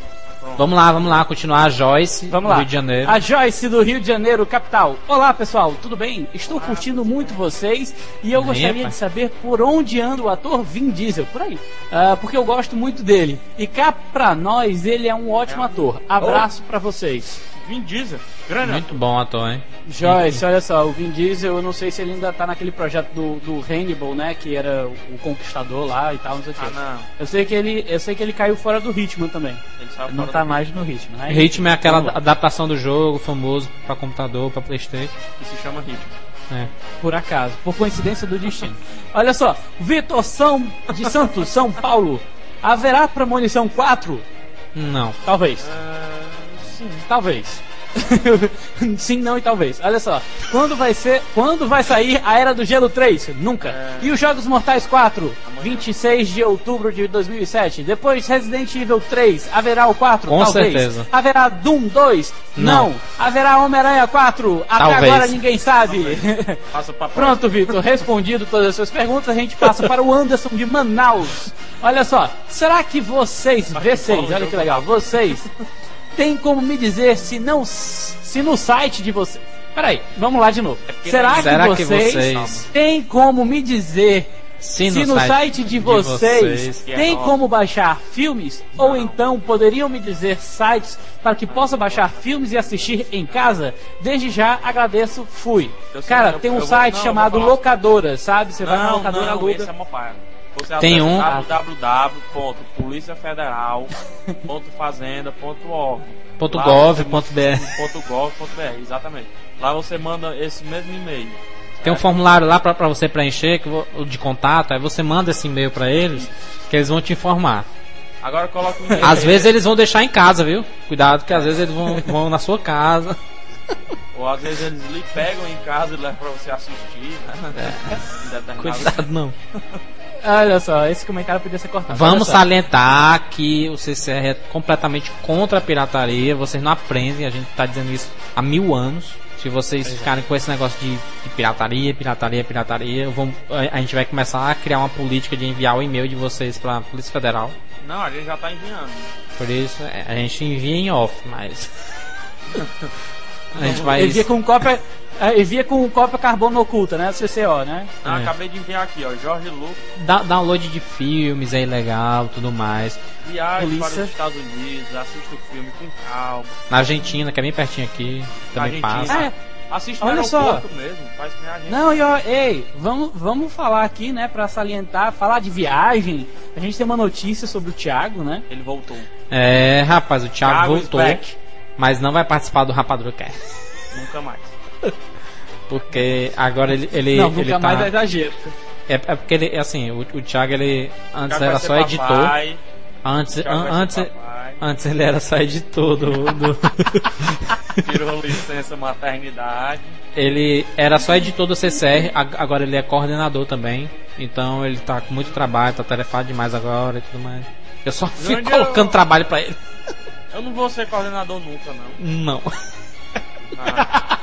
[SPEAKER 2] Vamos lá, vamos lá, continuar a Joyce
[SPEAKER 1] Vamos
[SPEAKER 2] do
[SPEAKER 1] lá.
[SPEAKER 2] Rio de Janeiro.
[SPEAKER 1] A Joyce do Rio de Janeiro, capital. Olá, pessoal, tudo bem? Estou curtindo muito vocês e eu gostaria
[SPEAKER 2] Epa.
[SPEAKER 1] de saber por onde anda o ator Vin Diesel, por aí. Ah, porque eu gosto muito dele. E cá pra nós, ele é um ótimo ator. Abraço pra vocês.
[SPEAKER 3] Vin Diesel. Grande
[SPEAKER 2] Muito bom ator, hein?
[SPEAKER 1] Joyce, olha só, o Vin Diesel, eu não sei se ele ainda tá naquele projeto do, do Hannibal, né? Que era o Conquistador lá e tal, não sei o
[SPEAKER 3] Ah,
[SPEAKER 1] quê.
[SPEAKER 3] não.
[SPEAKER 1] Eu sei que ele, eu sei que ele caiu fora do ritmo também.
[SPEAKER 3] Ele
[SPEAKER 1] não tá mais no ritmo, né?
[SPEAKER 2] Ritmo é aquela adaptação do jogo famoso pra computador, pra Playstation.
[SPEAKER 3] que se chama Ritmo.
[SPEAKER 2] É.
[SPEAKER 1] Por acaso, por coincidência do destino. Olha só, Vitor São de Santos, São Paulo. Haverá premonição 4?
[SPEAKER 2] Não.
[SPEAKER 1] Talvez.
[SPEAKER 3] Ah, sim.
[SPEAKER 1] Talvez. Sim, não e talvez. Olha só. Quando vai ser. Quando vai sair a Era do Gelo 3? Nunca.
[SPEAKER 3] É.
[SPEAKER 1] E os Jogos Mortais 4? 26 de outubro de 2007. Depois Resident Evil 3. Haverá o 4?
[SPEAKER 2] Com
[SPEAKER 1] talvez.
[SPEAKER 2] certeza.
[SPEAKER 1] Haverá Doom 2?
[SPEAKER 2] Não.
[SPEAKER 1] Haverá Homem-Aranha 4? Até
[SPEAKER 2] Talvez.
[SPEAKER 1] agora ninguém sabe. Pronto, Vitor, respondido todas as suas perguntas, a gente passa para o Anderson de Manaus. Olha só, será que vocês, vocês, olha que legal, vocês, tem como me dizer se não, se no site de vocês... Peraí, vamos lá de novo.
[SPEAKER 3] porque
[SPEAKER 1] Será,
[SPEAKER 2] Será
[SPEAKER 1] que,
[SPEAKER 2] que
[SPEAKER 1] vocês
[SPEAKER 2] vocês-
[SPEAKER 1] tem como me dizer
[SPEAKER 2] Se
[SPEAKER 1] se no site de vocês
[SPEAKER 3] que é
[SPEAKER 1] tem como baixar filmes? Ou então poderiam me dizer sites para que possa baixar filmes e assistir em casa? Desde já agradeço, fui. Cara, tem um site
[SPEAKER 3] não,
[SPEAKER 1] chamado. Locadora, sabe? Você vai na
[SPEAKER 3] Não,
[SPEAKER 1] locadora,
[SPEAKER 3] não,
[SPEAKER 1] aluga.
[SPEAKER 3] esse é. Você
[SPEAKER 2] Tem um-
[SPEAKER 3] www.policiafederal.fazenda.org
[SPEAKER 2] Ponto
[SPEAKER 3] Lá
[SPEAKER 2] .gov,
[SPEAKER 3] você-
[SPEAKER 2] ponto .br.
[SPEAKER 3] ponto .gov, ponto .br, exatamente. Lá você manda esse mesmo e-mail.
[SPEAKER 2] Tem um formulário lá pra, pra você preencher que de contato, aí você manda esse e-mail pra eles, que eles vão te informar.
[SPEAKER 3] Agora coloca e-mail.
[SPEAKER 2] Às vezes eles vão deixar em casa, viu? Cuidado que às vezes eles vão, vão na sua casa.
[SPEAKER 3] Ou às vezes eles lhe pegam em casa e levam pra você assistir. Né? Determinado-
[SPEAKER 2] Cuidado não.
[SPEAKER 1] Olha só, esse comentário podia ser cortado.
[SPEAKER 2] Vamos salientar que o CCR é completamente contra a pirataria. Vocês não aprendem, a gente tá dizendo isso há mil anos. Se vocês ficarem com esse negócio de, de pirataria, pirataria, pirataria, vamos, a, a gente vai começar a criar uma política de enviar o e-mail de vocês pra Polícia Federal.
[SPEAKER 3] Não, a gente já tá enviando.
[SPEAKER 2] Por isso, é, a gente envia em off, mas. a gente vai.
[SPEAKER 1] Envia com cópia, é, envia com cópia carbono oculta, né? CCO, né?
[SPEAKER 3] Ah,
[SPEAKER 2] É.
[SPEAKER 3] acabei de enviar aqui, ó. Jorge Lucas,
[SPEAKER 2] Da- download de filmes é ilegal, tudo mais.
[SPEAKER 3] viagem
[SPEAKER 1] Polícia.
[SPEAKER 3] para os Estados Unidos, assista o filme com calma.
[SPEAKER 2] Na Argentina, que é bem pertinho aqui, também passa.
[SPEAKER 1] É,
[SPEAKER 3] Assista no
[SPEAKER 1] Olha só.
[SPEAKER 3] mesmo, faz que nem a gente.
[SPEAKER 1] não, e ó, ei, vamos, vamos falar aqui, né, pra salientar, falar de viagem. A gente tem uma notícia sobre o Thiago, né?
[SPEAKER 3] Ele voltou.
[SPEAKER 2] É, rapaz, o Thiago
[SPEAKER 3] Thiago is
[SPEAKER 2] voltou,
[SPEAKER 3] back.
[SPEAKER 2] Mas não vai participar do Rapadura Cast.
[SPEAKER 3] Nunca mais.
[SPEAKER 2] Porque agora ele. ele
[SPEAKER 1] não,
[SPEAKER 2] ele
[SPEAKER 1] nunca
[SPEAKER 2] tá,
[SPEAKER 1] mais é exagero.
[SPEAKER 2] é, é porque ele, assim, o, o Thiago ele. Antes
[SPEAKER 3] Thiago
[SPEAKER 2] era só
[SPEAKER 3] ser
[SPEAKER 2] editor.
[SPEAKER 3] papai,
[SPEAKER 2] Antes, an- antes,
[SPEAKER 3] papai,
[SPEAKER 2] antes ele era só editor do. do-
[SPEAKER 3] Tirou licença maternidade.
[SPEAKER 2] ele era só editor do CCR, ag- agora ele é coordenador também. Então ele tá com muito trabalho, tá tarefado demais agora e tudo mais. Eu só fico
[SPEAKER 3] eu-
[SPEAKER 2] colocando trabalho pra ele.
[SPEAKER 3] Eu não vou ser coordenador nunca, não.
[SPEAKER 2] Não.
[SPEAKER 3] Ah.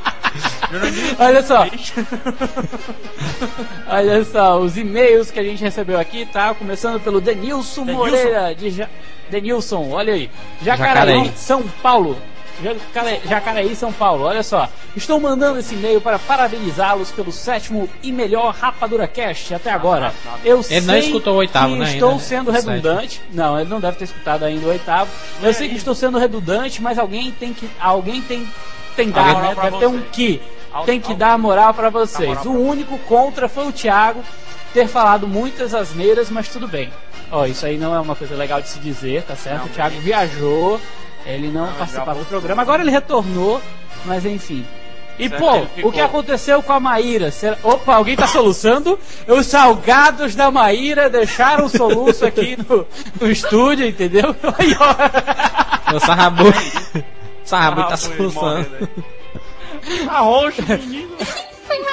[SPEAKER 1] Olha só. Olha só, os e-mails que a gente recebeu aqui, tá? Começando pelo Denilson,
[SPEAKER 3] Denilson.
[SPEAKER 1] Moreira, de ja... Denilson, olha aí. Jacareí. São Paulo. Jacare- Jacareí, São Paulo, olha só. Estou mandando esse e-mail para parabenizá-los pelo sétimo e melhor Rapadura Cast até agora. Eu
[SPEAKER 2] Ele não
[SPEAKER 1] sei
[SPEAKER 2] escutou o oitavo,
[SPEAKER 1] que
[SPEAKER 2] né,
[SPEAKER 1] Estou
[SPEAKER 2] ainda, né?
[SPEAKER 1] sendo redundante. Não, ele não deve ter escutado ainda o oitavo. Eu sei que estou sendo redundante, mas alguém tem que. Alguém tem. Tem dar, né? Deve ter um que. Tem que dar moral pra vocês. O único contra foi o Thiago ter falado muitas asneiras, mas tudo bem. Ó, isso aí não é uma coisa legal de se dizer, tá certo?
[SPEAKER 3] Não,
[SPEAKER 1] o Thiago viajou, ele não,
[SPEAKER 3] Não,
[SPEAKER 1] participava do programa, agora ele retornou, mas enfim. E
[SPEAKER 3] Certo,
[SPEAKER 1] pô,
[SPEAKER 3] ficou-
[SPEAKER 1] o que aconteceu com a Maíra? Será- Opa, alguém tá soluçando? Os salgados da Maíra deixaram o soluço aqui no, no estúdio, entendeu? Aí, ó.
[SPEAKER 2] O Sarrabu. Sarrabu tá
[SPEAKER 3] Ah,
[SPEAKER 2] soluçando.
[SPEAKER 3] morrendo aí. Tá roxo, menino.
[SPEAKER 4] Foi mal.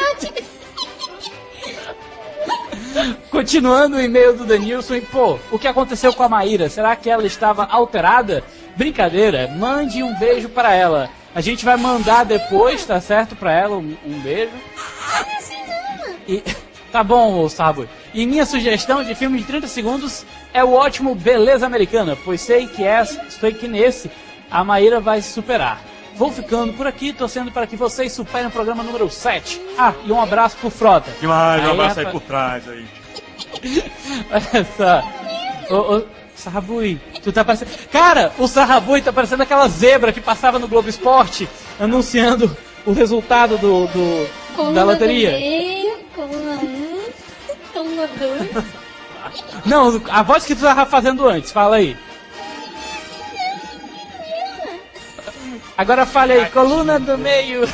[SPEAKER 1] Continuando o e-mail do Danilson, e pô, o que aconteceu com a Maíra? Será que ela estava alterada? Brincadeira, mande um beijo para ela. A gente vai mandar depois, tá certo, para ela um, um beijo. E, tá bom, Starboy. E minha sugestão de filme de 30 segundos é o ótimo Beleza Americana, pois sei que, é, sei que nesse a Maíra vai se superar. Vou ficando por aqui, torcendo para que vocês superem o programa número 7. Ah, e um abraço pro Frota.
[SPEAKER 3] Demais, um
[SPEAKER 1] Aí,
[SPEAKER 3] abraço aí por trás aí.
[SPEAKER 1] Olha só. Ô, ô, Sarrabui, tu tá parecendo. Cara, o Sarrabui tá parecendo aquela zebra que passava no Globo Esporte anunciando o resultado do, do- da
[SPEAKER 4] Coluna
[SPEAKER 1] loteria.
[SPEAKER 4] coluna 1, coluna 2.
[SPEAKER 1] Não, a voz que tu tava fazendo antes, fala aí. Agora fale aí, coluna do meio.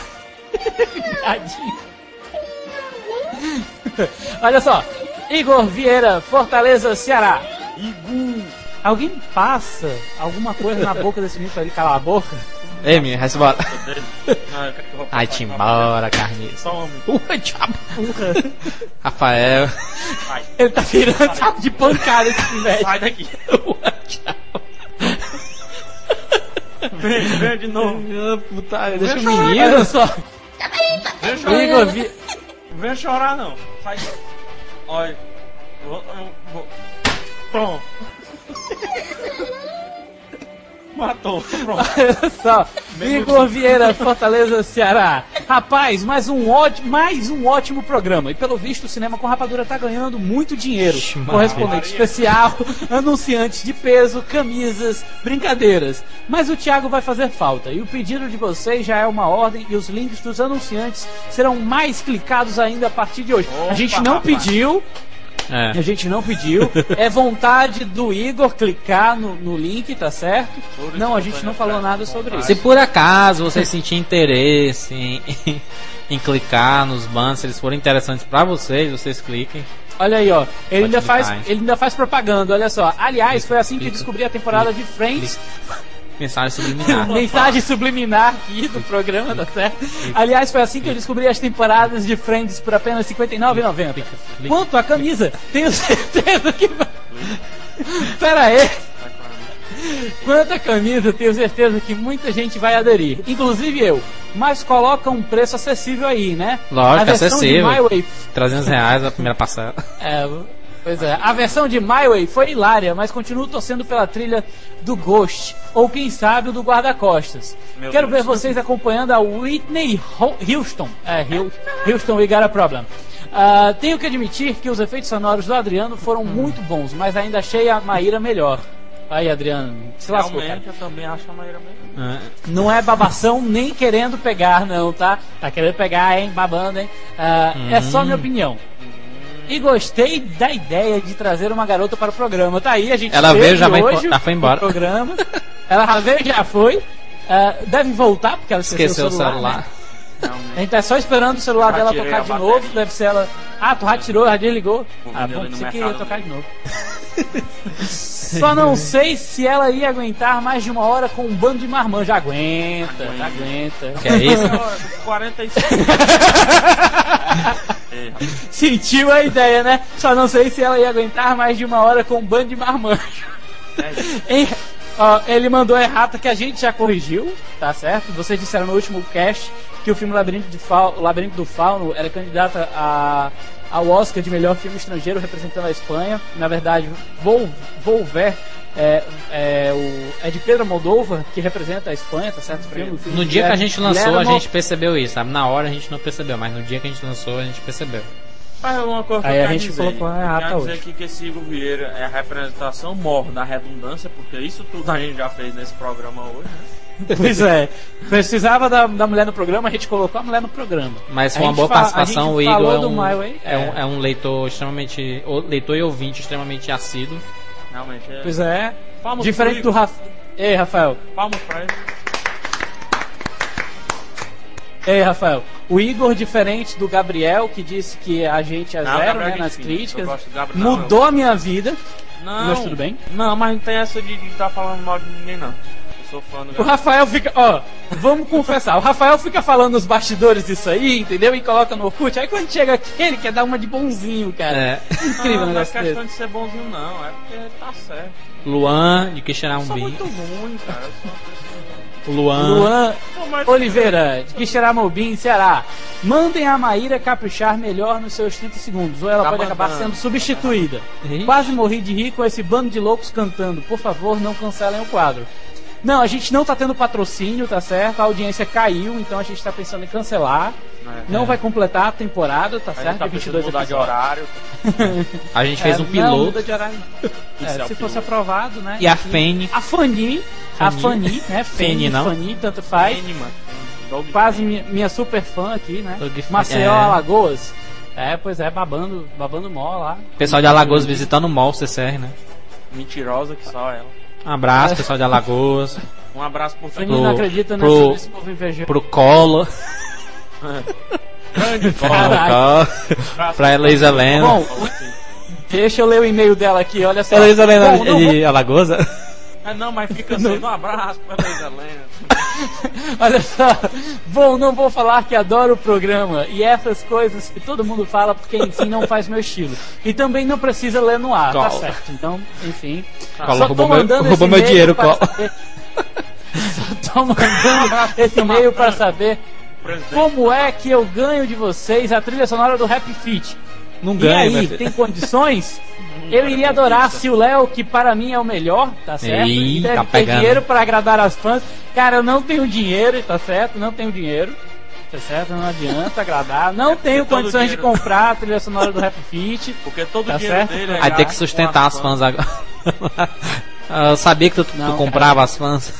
[SPEAKER 1] Olha só, Igor Vieira, Fortaleza, Ceará.
[SPEAKER 3] Igu.
[SPEAKER 1] Alguém passa alguma coisa na boca desse menino pra ele calar a boca?
[SPEAKER 2] Ei, menino, vai embora. Ai, te embora, carniça.
[SPEAKER 3] Um
[SPEAKER 1] Ua, diabo.
[SPEAKER 2] Rafael.
[SPEAKER 1] Ele tá virando saco de pancada esse pivete.
[SPEAKER 3] Sai daqui. Vem, vem de novo.
[SPEAKER 2] Puta, deixa o menino.
[SPEAKER 1] Olha só,
[SPEAKER 3] Vem chorar. Vem chorar não. Sai. Olha. eu vou- eu Pronto. Matou. Pronto.
[SPEAKER 1] Olha só, Igor Vieira, Fortaleza, Ceará. Rapaz, mais um, ótimo, mais um ótimo programa. E pelo visto, o Cinema com Rapadura tá ganhando muito dinheiro. Correspondente especial, anunciantes de peso, camisas, brincadeiras. Mas o Thiago vai fazer falta. E o pedido de vocês já é uma ordem e os links dos anunciantes serão mais clicados ainda a partir de hoje. a
[SPEAKER 3] Opa,
[SPEAKER 1] gente não
[SPEAKER 3] rapaz.
[SPEAKER 1] pediu, a
[SPEAKER 2] É.
[SPEAKER 1] gente não pediu. É vontade do Igor clicar no, no link, tá certo?
[SPEAKER 3] Por
[SPEAKER 1] Não, a gente não falou nada sobre
[SPEAKER 3] vontade.
[SPEAKER 1] isso.
[SPEAKER 2] Se por acaso você sentir interesse em, em clicar nos bans, se eles forem interessantes pra vocês, vocês cliquem.
[SPEAKER 1] Olha aí, ó. Ele ainda, faz, ele ainda faz propaganda, olha só. Aliás, foi assim que descobri a temporada de Friends.
[SPEAKER 2] Mensagem subliminar.
[SPEAKER 1] Mensagem subliminar aqui do programa, tá certo? Aliás, foi assim que eu descobri as temporadas de Friends por apenas R$ 59,90. Quanto à camisa, tenho certeza que vai. Pera aí. Quanto à camisa, tenho certeza que muita gente vai aderir, inclusive eu. Mas coloca um preço acessível aí, né?
[SPEAKER 2] Lógico,
[SPEAKER 1] a
[SPEAKER 2] acessível.
[SPEAKER 1] de My Way
[SPEAKER 2] 300 reais a primeira parcela.
[SPEAKER 1] É, pois é. A versão de My Way foi hilária, mas continuo torcendo pela trilha do Ghost, ou quem sabe o do Guarda-Costas. Quero
[SPEAKER 3] Deus.
[SPEAKER 1] ver vocês acompanhando a Whitney Ho- Houston. É, Houston, we got a problem. Ah, tenho que admitir que os efeitos sonoros do Adriano foram muito bons, mas ainda achei a Maíra melhor. Aí, Adriano, se lascou, cara.
[SPEAKER 3] Eu também acho a maneira mesmo.
[SPEAKER 2] É.
[SPEAKER 1] Não é babação nem querendo pegar, não, tá? Tá querendo pegar, hein? Babando, hein? Ah, É só minha opinião. E gostei da ideia de trazer uma garota para o programa. Tá aí, a gente
[SPEAKER 2] Ela veio, já vai
[SPEAKER 1] hoje
[SPEAKER 2] embo- já foi embora.
[SPEAKER 1] o programa. Ela já veio, já foi. Ah, deve voltar, porque ela esqueceu,
[SPEAKER 2] Esqueceu o
[SPEAKER 1] celular.
[SPEAKER 2] celular.
[SPEAKER 1] né? A gente tá só esperando o celular dela tocar de
[SPEAKER 3] bateria.
[SPEAKER 1] novo. Deve ser ela. Ah, tu já tirou, já desligou. Ah, bom, você que ia tocar de novo. Só não sei se ela ia aguentar mais de uma hora com um bando de marmanjos. Já aguenta, já aguenta.
[SPEAKER 2] Que é isso?
[SPEAKER 3] 45. Ei, rapaz.
[SPEAKER 1] Sentiu a ideia, né? Só não sei se ela ia aguentar mais de uma hora com um bando de marmanjos.
[SPEAKER 3] É
[SPEAKER 1] ó, ele mandou errata que a gente já corrigiu, tá certo? Vocês disseram no último cast que o filme Labirinto, de Labirinto do Fauno era candidato a, ao Oscar de melhor filme estrangeiro representando a Espanha. Na verdade, Vol, Volver é, é, o, é de Pedro Moldova, que representa a Espanha, tá certo? Filme, filme
[SPEAKER 2] No dia que a gente lançou, a gente percebeu isso, sabe? Na hora a gente não percebeu, mas no dia que a gente lançou, a gente percebeu.
[SPEAKER 3] Mas uma coisa
[SPEAKER 1] Aí
[SPEAKER 3] eu
[SPEAKER 1] a
[SPEAKER 3] quero
[SPEAKER 1] gente
[SPEAKER 3] dizer,
[SPEAKER 1] colocou a
[SPEAKER 3] quero dizer
[SPEAKER 1] hoje.
[SPEAKER 3] aqui que esse Igor Vieira é a representação mor da redundância, porque isso tudo a gente já fez nesse programa hoje, né?
[SPEAKER 1] Pois é, precisava da, da mulher no programa, a gente colocou a mulher no programa.
[SPEAKER 2] Mas foi uma boa participação, o Igor é
[SPEAKER 1] do
[SPEAKER 2] um, é,
[SPEAKER 1] é.
[SPEAKER 2] um, é um leitor extremamente. Leitor e ouvinte extremamente assíduo.
[SPEAKER 3] Realmente é.
[SPEAKER 1] Pois é,
[SPEAKER 3] Palmas
[SPEAKER 1] diferente do. Rafael. Ei, Rafael.
[SPEAKER 3] Palmas pra ele.
[SPEAKER 1] Ei, Rafael. O Igor, diferente do Gabriel, que disse que a gente é
[SPEAKER 3] Não,
[SPEAKER 1] zero
[SPEAKER 3] Gabriel
[SPEAKER 1] né,
[SPEAKER 3] é
[SPEAKER 1] nas críticas,
[SPEAKER 3] eu Gabriel. Não,
[SPEAKER 1] mudou a minha vida.
[SPEAKER 3] Não,
[SPEAKER 1] Mas tudo bem?
[SPEAKER 3] Não, mas não tem essa de estar falando mal de ninguém, não. Sou fã do
[SPEAKER 1] O. Rafael fica, ó, vamos confessar, o Rafael fica falando nos bastidores disso aí, entendeu? E coloca no Orkut. Aí quando chega aqui, ele quer dar uma de bonzinho, cara.
[SPEAKER 2] É.
[SPEAKER 1] Incrível o
[SPEAKER 3] não, não é questão
[SPEAKER 1] desse.
[SPEAKER 3] de ser bonzinho, não. É porque tá certo.
[SPEAKER 2] Luan de
[SPEAKER 3] Eu
[SPEAKER 2] um
[SPEAKER 3] sou
[SPEAKER 2] bi.
[SPEAKER 3] muito ruim, cara. Eu sou uma pessoa-
[SPEAKER 2] Luan.
[SPEAKER 1] Luan Oliveira, de Quixeramobim, Ceará. Mandem a Maíra caprichar melhor nos seus 30 segundos, ou ela
[SPEAKER 3] Tá
[SPEAKER 1] pode acabar sendo substituída.
[SPEAKER 2] Ixi.
[SPEAKER 1] Quase morri de rir com esse bando de loucos cantando. Por favor, não cancelem o quadro. Não, a gente não tá tendo patrocínio, tá certo? A audiência caiu, então a gente tá pensando em cancelar.
[SPEAKER 3] É.
[SPEAKER 1] Não vai completar a temporada, tá
[SPEAKER 3] A gente
[SPEAKER 1] certo?
[SPEAKER 3] tá
[SPEAKER 1] De
[SPEAKER 3] pensando
[SPEAKER 1] 22
[SPEAKER 3] em mudar de horário.
[SPEAKER 2] A gente fez
[SPEAKER 1] É,
[SPEAKER 2] um
[SPEAKER 1] não,
[SPEAKER 2] piloto.
[SPEAKER 1] muda de horário. É,
[SPEAKER 3] é
[SPEAKER 1] se fosse aprovado, né?
[SPEAKER 2] E a Fene.
[SPEAKER 1] A Fanny, a
[SPEAKER 2] Fanny.
[SPEAKER 1] Fanny, né? Fanny,
[SPEAKER 2] não?
[SPEAKER 1] Fanny, tanto faz.
[SPEAKER 3] Fene, mano.
[SPEAKER 1] Quase minha, minha super fã aqui, né? Maceió,
[SPEAKER 2] é.
[SPEAKER 1] Alagoas. É, pois é, babando, babando mó lá.
[SPEAKER 2] Pessoal de Alagoas visitando o mall CCR, né?
[SPEAKER 3] Mentirosa que só ela.
[SPEAKER 2] Um abraço, pessoal de Alagoas.
[SPEAKER 3] Um abraço
[SPEAKER 1] Fanny
[SPEAKER 2] Pro-
[SPEAKER 1] não acredita
[SPEAKER 2] pro-
[SPEAKER 1] nesse, povo invejoso.
[SPEAKER 2] Pro Colo.
[SPEAKER 3] grande
[SPEAKER 1] Caralho.
[SPEAKER 2] pra Heloísa Lena.
[SPEAKER 1] Bom, deixa eu ler o e-mail dela aqui, olha só.
[SPEAKER 2] Heloísa Lena
[SPEAKER 1] Bom, não
[SPEAKER 2] de Alagoas?
[SPEAKER 3] É, não, mas fica assim. Um abraço pra Heloísa Lena.
[SPEAKER 1] Olha só, bom, não vou falar que adoro o programa e essas coisas que todo mundo fala porque, enfim, não faz meu estilo. E também não precisa ler no ar, tá certo? Então, enfim.
[SPEAKER 2] Cola,
[SPEAKER 1] Só tô
[SPEAKER 2] meu-
[SPEAKER 1] mandando
[SPEAKER 2] roubou
[SPEAKER 1] esse
[SPEAKER 2] meu
[SPEAKER 1] e-mail
[SPEAKER 2] dinheiro,
[SPEAKER 1] para
[SPEAKER 2] Cola.
[SPEAKER 1] saber- Só tô mandando esse e-mail para saber como é que eu ganho de vocês a trilha sonora do Rap Fit.
[SPEAKER 2] Não
[SPEAKER 1] E
[SPEAKER 2] ganha, meu
[SPEAKER 1] aí, tem condições? Eu iria adorar se o Léo, que para mim é o melhor, tá certo?
[SPEAKER 2] Ih,
[SPEAKER 1] e deve
[SPEAKER 2] tá
[SPEAKER 1] ter
[SPEAKER 2] pegando.
[SPEAKER 1] dinheiro para agradar as fãs. Cara, eu não tenho dinheiro, tá certo? Não tenho dinheiro. Tá certo? Não adianta agradar. Não tenho
[SPEAKER 3] todo
[SPEAKER 1] condições de comprar a trilha sonora do Rap Fit.
[SPEAKER 3] Porque todo
[SPEAKER 1] Tá
[SPEAKER 3] dinheiro
[SPEAKER 1] certo?
[SPEAKER 3] dele é
[SPEAKER 2] Vai ter que sustentar as fãs agora. Eu sabia que tu, tu
[SPEAKER 1] Não,
[SPEAKER 2] comprava as fãs.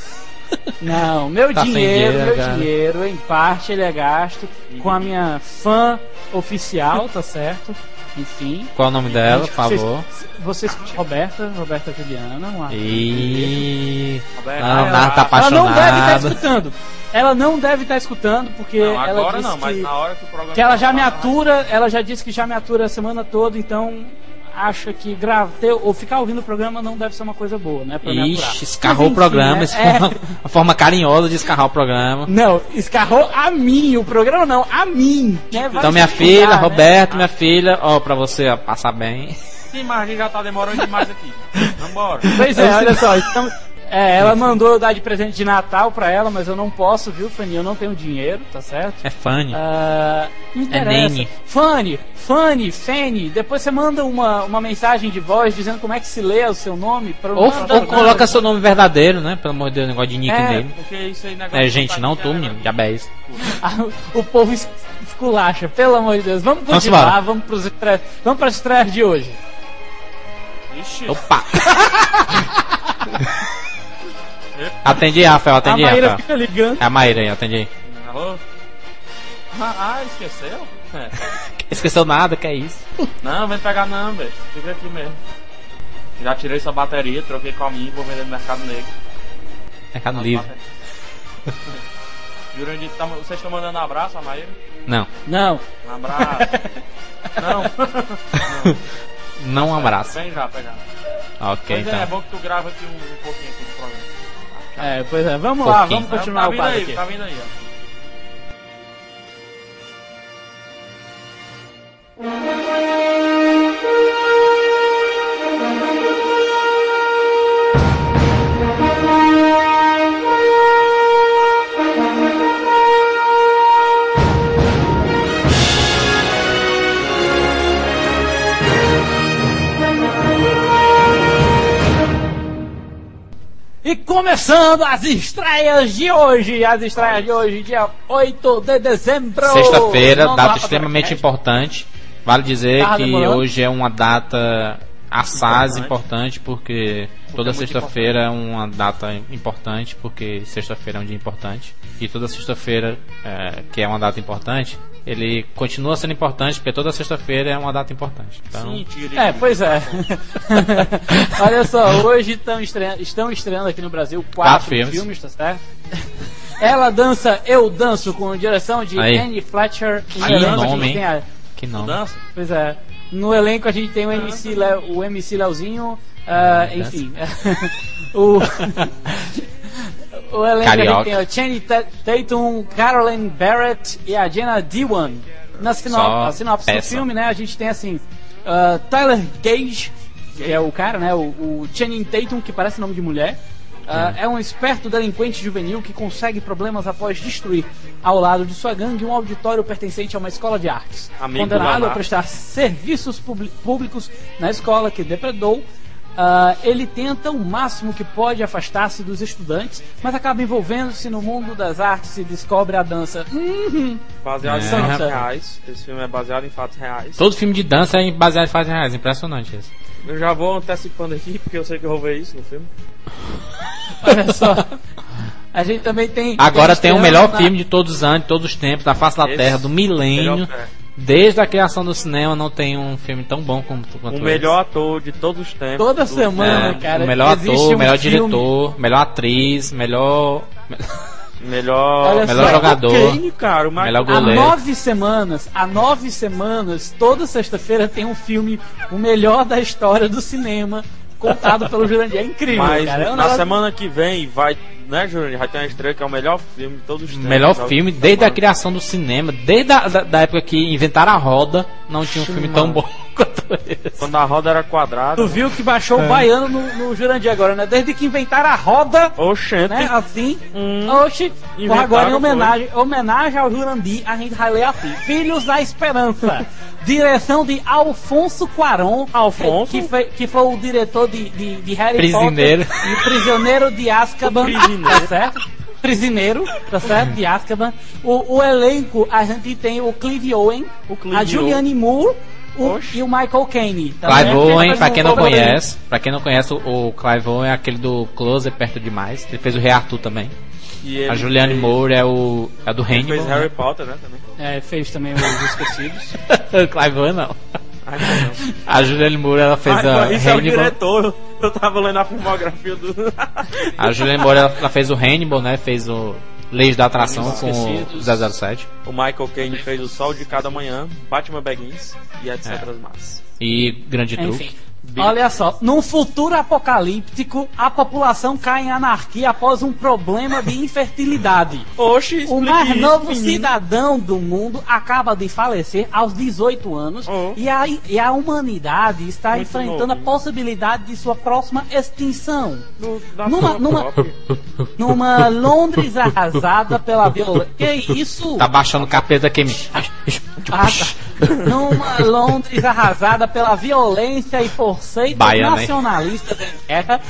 [SPEAKER 1] Não, meu
[SPEAKER 2] Tá
[SPEAKER 1] dinheiro,
[SPEAKER 2] dinheiro,
[SPEAKER 1] meu
[SPEAKER 2] cara.
[SPEAKER 1] dinheiro, em parte ele é gasto com a minha fã oficial, tá certo? Enfim.
[SPEAKER 2] Qual o nome dela, por
[SPEAKER 1] Vocês-
[SPEAKER 2] favor?
[SPEAKER 1] Vocês, Roberta, Roberta Juliana, uma
[SPEAKER 2] E...
[SPEAKER 3] Roberto,
[SPEAKER 2] Ah, o
[SPEAKER 3] ela-
[SPEAKER 2] tá
[SPEAKER 1] Ela não deve estar
[SPEAKER 2] apaixonado.
[SPEAKER 1] escutando. Ela não deve estar escutando porque
[SPEAKER 3] Não,
[SPEAKER 1] ela
[SPEAKER 3] agora
[SPEAKER 1] disse
[SPEAKER 3] não, mas
[SPEAKER 1] que,
[SPEAKER 3] na hora que o programa.
[SPEAKER 1] que ela já me atura, ela já disse que já me atura a semana toda, então acha que grava, ter, ou ficar ouvindo o programa não deve ser uma coisa boa, né? Pra.
[SPEAKER 2] Ixi, escarrou
[SPEAKER 1] Mas,
[SPEAKER 2] o programa.
[SPEAKER 1] enfim, né,
[SPEAKER 2] foi uma, uma forma carinhosa de escarrar o programa.
[SPEAKER 1] Não, escarrou a mim, o programa não, a mim. né?
[SPEAKER 2] Então, minha filha,
[SPEAKER 1] né?
[SPEAKER 2] Roberto, minha filha, ó, pra você ó, passar bem.
[SPEAKER 3] Sim, mas a gente já tá demorando demais aqui. Vambora.
[SPEAKER 1] Pois é, olha só, estamos- é, ela mandou eu dar de presente de Natal pra ela, mas eu não posso, viu, Fanny? Eu não tenho dinheiro, tá certo?
[SPEAKER 2] É Fanny.
[SPEAKER 1] Ah, não interessa.
[SPEAKER 2] Nene.
[SPEAKER 1] Fanny, Fanny, Fanny, depois você manda uma, uma mensagem de voz dizendo como é que se lê o seu nome. Pra eu
[SPEAKER 2] Ou, ou coloca seu nome verdadeiro, né? Pelo amor de Deus, negócio de nickname.
[SPEAKER 3] Porque isso aí negócio
[SPEAKER 2] É, gente, não
[SPEAKER 3] cara,
[SPEAKER 2] menino, diabéis.
[SPEAKER 1] O povo es- esculacha, pelo amor de Deus. Vamos
[SPEAKER 2] Vamos
[SPEAKER 1] continuar,
[SPEAKER 2] embora.
[SPEAKER 1] vamos, pros estre... vamos para as estreias de hoje.
[SPEAKER 3] Ixi,
[SPEAKER 2] Opa! atende aí, Rafael,
[SPEAKER 1] A
[SPEAKER 2] atende aí,
[SPEAKER 1] Maíra
[SPEAKER 2] Rafael.
[SPEAKER 1] fica ligando.
[SPEAKER 2] É a Maíra aí, atende aí.
[SPEAKER 3] alô? Ah, ah, esqueceu? É.
[SPEAKER 2] Esqueceu nada, que é isso?
[SPEAKER 3] Não, vem pegar não, velho. Fica aqui mesmo. Já tirei sua bateria, troquei com a minha e vou vender no Mercado Negro.
[SPEAKER 2] Mercado Livre.
[SPEAKER 3] Jurandir, tá, vocês estão mandando um abraço, a Maíra?
[SPEAKER 2] Não,
[SPEAKER 1] Não,
[SPEAKER 3] Um abraço. não.
[SPEAKER 2] não um abraço.
[SPEAKER 3] Vem já pegar.
[SPEAKER 2] Ok,
[SPEAKER 3] Pois é, é
[SPEAKER 2] então.
[SPEAKER 3] bom que tu grava aqui um, um pouquinho aqui do programa.
[SPEAKER 1] É, pois é, vamos lá,
[SPEAKER 2] Pouquinho.
[SPEAKER 1] vamos continuar
[SPEAKER 3] tá
[SPEAKER 1] o
[SPEAKER 3] vindo
[SPEAKER 1] quadro
[SPEAKER 3] aí,
[SPEAKER 1] aqui.
[SPEAKER 3] tá vindo aí, ó.
[SPEAKER 1] E começando as estreias de hoje, as estreias de hoje, dia 8 de dezembro.
[SPEAKER 2] Sexta-feira, data extremamente importante. Vale dizer
[SPEAKER 1] Tava
[SPEAKER 2] que
[SPEAKER 1] demorando?
[SPEAKER 2] hoje é uma data assaz
[SPEAKER 3] Importante.
[SPEAKER 2] importante, porque toda
[SPEAKER 3] é muito
[SPEAKER 2] sexta-feira é uma data importante, porque sexta-feira é um dia importante. E toda sexta-feira, é, que é uma data importante, ele continua sendo importante, porque toda sexta-feira é uma data importante. Então,
[SPEAKER 3] Sim, tire.
[SPEAKER 1] É, pois é. Olha só, hoje estão estreando, estão estreando aqui no Brasil quatro,
[SPEAKER 2] Quatro filmes.
[SPEAKER 1] filmes. tá certo? Ela dança, eu danço, com direção de
[SPEAKER 2] Aí.
[SPEAKER 1] Anne Fletcher. E
[SPEAKER 2] Que
[SPEAKER 1] elenco
[SPEAKER 2] nome,
[SPEAKER 1] a-
[SPEAKER 2] que não.
[SPEAKER 3] Mudança?
[SPEAKER 1] Pois é. No elenco a gente tem o MC, Le, o MC Leozinho, ah,
[SPEAKER 2] Ah,
[SPEAKER 1] enfim. o, O elenco tem o Channing Ta- Tatum, Caroline Barrett e a Jenna Dewan. Na sino
[SPEAKER 2] Só
[SPEAKER 1] a sinopse do
[SPEAKER 2] peça.
[SPEAKER 1] filme, né, a gente tem assim, ah, Tyler Gage, que é o cara, né, o, o Channing Tatum, que parece nome de mulher, ah, é um esperto delinquente juvenil que consegue problemas após destruir, ao lado de sua gangue, um auditório pertencente a uma escola de artes.
[SPEAKER 3] Amigo do
[SPEAKER 1] Condenado a prestar serviços públicos na escola que depredou, ah, ele tenta o máximo que pode afastar-se dos estudantes, mas acaba envolvendo-se no mundo das artes e descobre a dança. Uhum.
[SPEAKER 3] Baseado
[SPEAKER 2] É,
[SPEAKER 3] em fatos reais. Esse filme é baseado em fatos reais.
[SPEAKER 2] Todo filme de dança é baseado em fatos reais, impressionante isso.
[SPEAKER 3] Eu já vou antecipando aqui, porque eu sei que eu vou ver isso no filme.
[SPEAKER 1] Olha só. A gente também tem.
[SPEAKER 2] Agora tem o
[SPEAKER 1] estreando
[SPEAKER 2] melhor
[SPEAKER 1] na-
[SPEAKER 2] filme de todos os anos, de todos os tempos, da face da
[SPEAKER 3] Esse
[SPEAKER 2] Terra, do milênio.
[SPEAKER 3] melhor- é.
[SPEAKER 2] Desde a criação do cinema não tem um filme tão bom como quanto
[SPEAKER 3] O
[SPEAKER 2] esse.
[SPEAKER 3] melhor ator de todos os tempos.
[SPEAKER 1] Toda
[SPEAKER 3] do-
[SPEAKER 1] semana,
[SPEAKER 2] É,
[SPEAKER 1] cara.
[SPEAKER 2] o melhor ator,
[SPEAKER 1] um
[SPEAKER 2] melhor
[SPEAKER 1] filme-
[SPEAKER 2] diretor, melhor atriz, melhor.
[SPEAKER 3] Melhor,
[SPEAKER 1] Olha
[SPEAKER 2] Melhor
[SPEAKER 1] só,
[SPEAKER 2] jogador.
[SPEAKER 3] Kane, cara,
[SPEAKER 2] Melhor
[SPEAKER 1] Há
[SPEAKER 2] goleiro.
[SPEAKER 1] nove semanas, há nove semanas, toda sexta-feira tem um filme, o melhor da história do cinema, contado pelo Jurandir. É incrível,
[SPEAKER 3] Mas
[SPEAKER 1] cara. É um
[SPEAKER 3] na
[SPEAKER 1] negócio-
[SPEAKER 3] semana que vem vai, né, Júnior? Vai ter uma estreia que é o melhor filme de todos os tempos.
[SPEAKER 2] Melhor filme desde a criação do cinema, desde a da, da época que inventaram a roda, não tinha um filme tão bom quanto esse.
[SPEAKER 3] Quando a roda era quadrada.
[SPEAKER 1] Tu viu que baixou
[SPEAKER 2] É.
[SPEAKER 1] o baiano no, no Jurandir agora, né? Desde que inventaram a roda,
[SPEAKER 3] Oxente.
[SPEAKER 1] né? Assim.
[SPEAKER 3] Hum.
[SPEAKER 1] Oxi.
[SPEAKER 3] Inventaram,
[SPEAKER 1] agora em
[SPEAKER 3] foi.
[SPEAKER 1] homenagem, homenagem ao Jurandir, a gente vai ler assim. Filhos da Esperança. Direção de Alfonso Cuarón.
[SPEAKER 3] Alfonso?
[SPEAKER 1] Que foi, que foi o diretor de, de, de Harry
[SPEAKER 2] Prisioneiro.
[SPEAKER 1] Potter e o Prisioneiro de Azkaban. Tá certo? Prisioneiro, tá certo? De Azkaban. O, o elenco, a gente tem o Clive Owen,
[SPEAKER 3] O Clive
[SPEAKER 1] a Julianne Moore o- e o Michael Caine. Tá
[SPEAKER 2] Clive
[SPEAKER 1] certo?
[SPEAKER 2] Owen, pra quem não conhece, pra quem não conhece, o o Clive Owen é aquele do Close perto demais. Ele fez o Rei Arthur também.
[SPEAKER 3] E ele
[SPEAKER 2] A Julianne
[SPEAKER 3] fez-
[SPEAKER 2] Moore é o é do
[SPEAKER 3] Ele
[SPEAKER 2] Hannibal.
[SPEAKER 3] fez Harry Potter, né? Também.
[SPEAKER 1] É, fez também os Esquecidos.
[SPEAKER 2] o Clive Owen não. A Julianne Moore ela fez
[SPEAKER 3] Ai,
[SPEAKER 2] a
[SPEAKER 3] mas isso é o
[SPEAKER 2] Hannibal.
[SPEAKER 3] diretor. Eu tava lendo a filmografia do.
[SPEAKER 2] A Julianne Moore ela, ela fez o Hannibal, né? Fez o Leis da Atração com o
[SPEAKER 1] Esquecidos.
[SPEAKER 2] 007
[SPEAKER 3] o Michael Caine fez O Sol de Cada Manhã, Batman Begins e etc. mais.
[SPEAKER 2] e Grande Truque.
[SPEAKER 1] Enfim. Olha só, num futuro apocalíptico, a população cai em anarquia após um problema de infertilidade.
[SPEAKER 3] Oxi,
[SPEAKER 1] O mais
[SPEAKER 3] isso,
[SPEAKER 1] novo
[SPEAKER 3] menino.
[SPEAKER 1] cidadão do mundo acaba de falecer aos 18 anos
[SPEAKER 3] Oh.
[SPEAKER 1] e, a, e a humanidade está
[SPEAKER 3] Muito
[SPEAKER 1] enfrentando a
[SPEAKER 3] novo.
[SPEAKER 1] possibilidade de sua próxima extinção.
[SPEAKER 3] No-
[SPEAKER 1] Numa- numa-. Numa Londres arrasada pela violência. Que isso?
[SPEAKER 2] Tá baixando o capeta aqui. me-
[SPEAKER 1] Ah, tá. Numa Londres arrasada pela violência e
[SPEAKER 2] Baiana, hein?
[SPEAKER 1] nacionalista da guerra,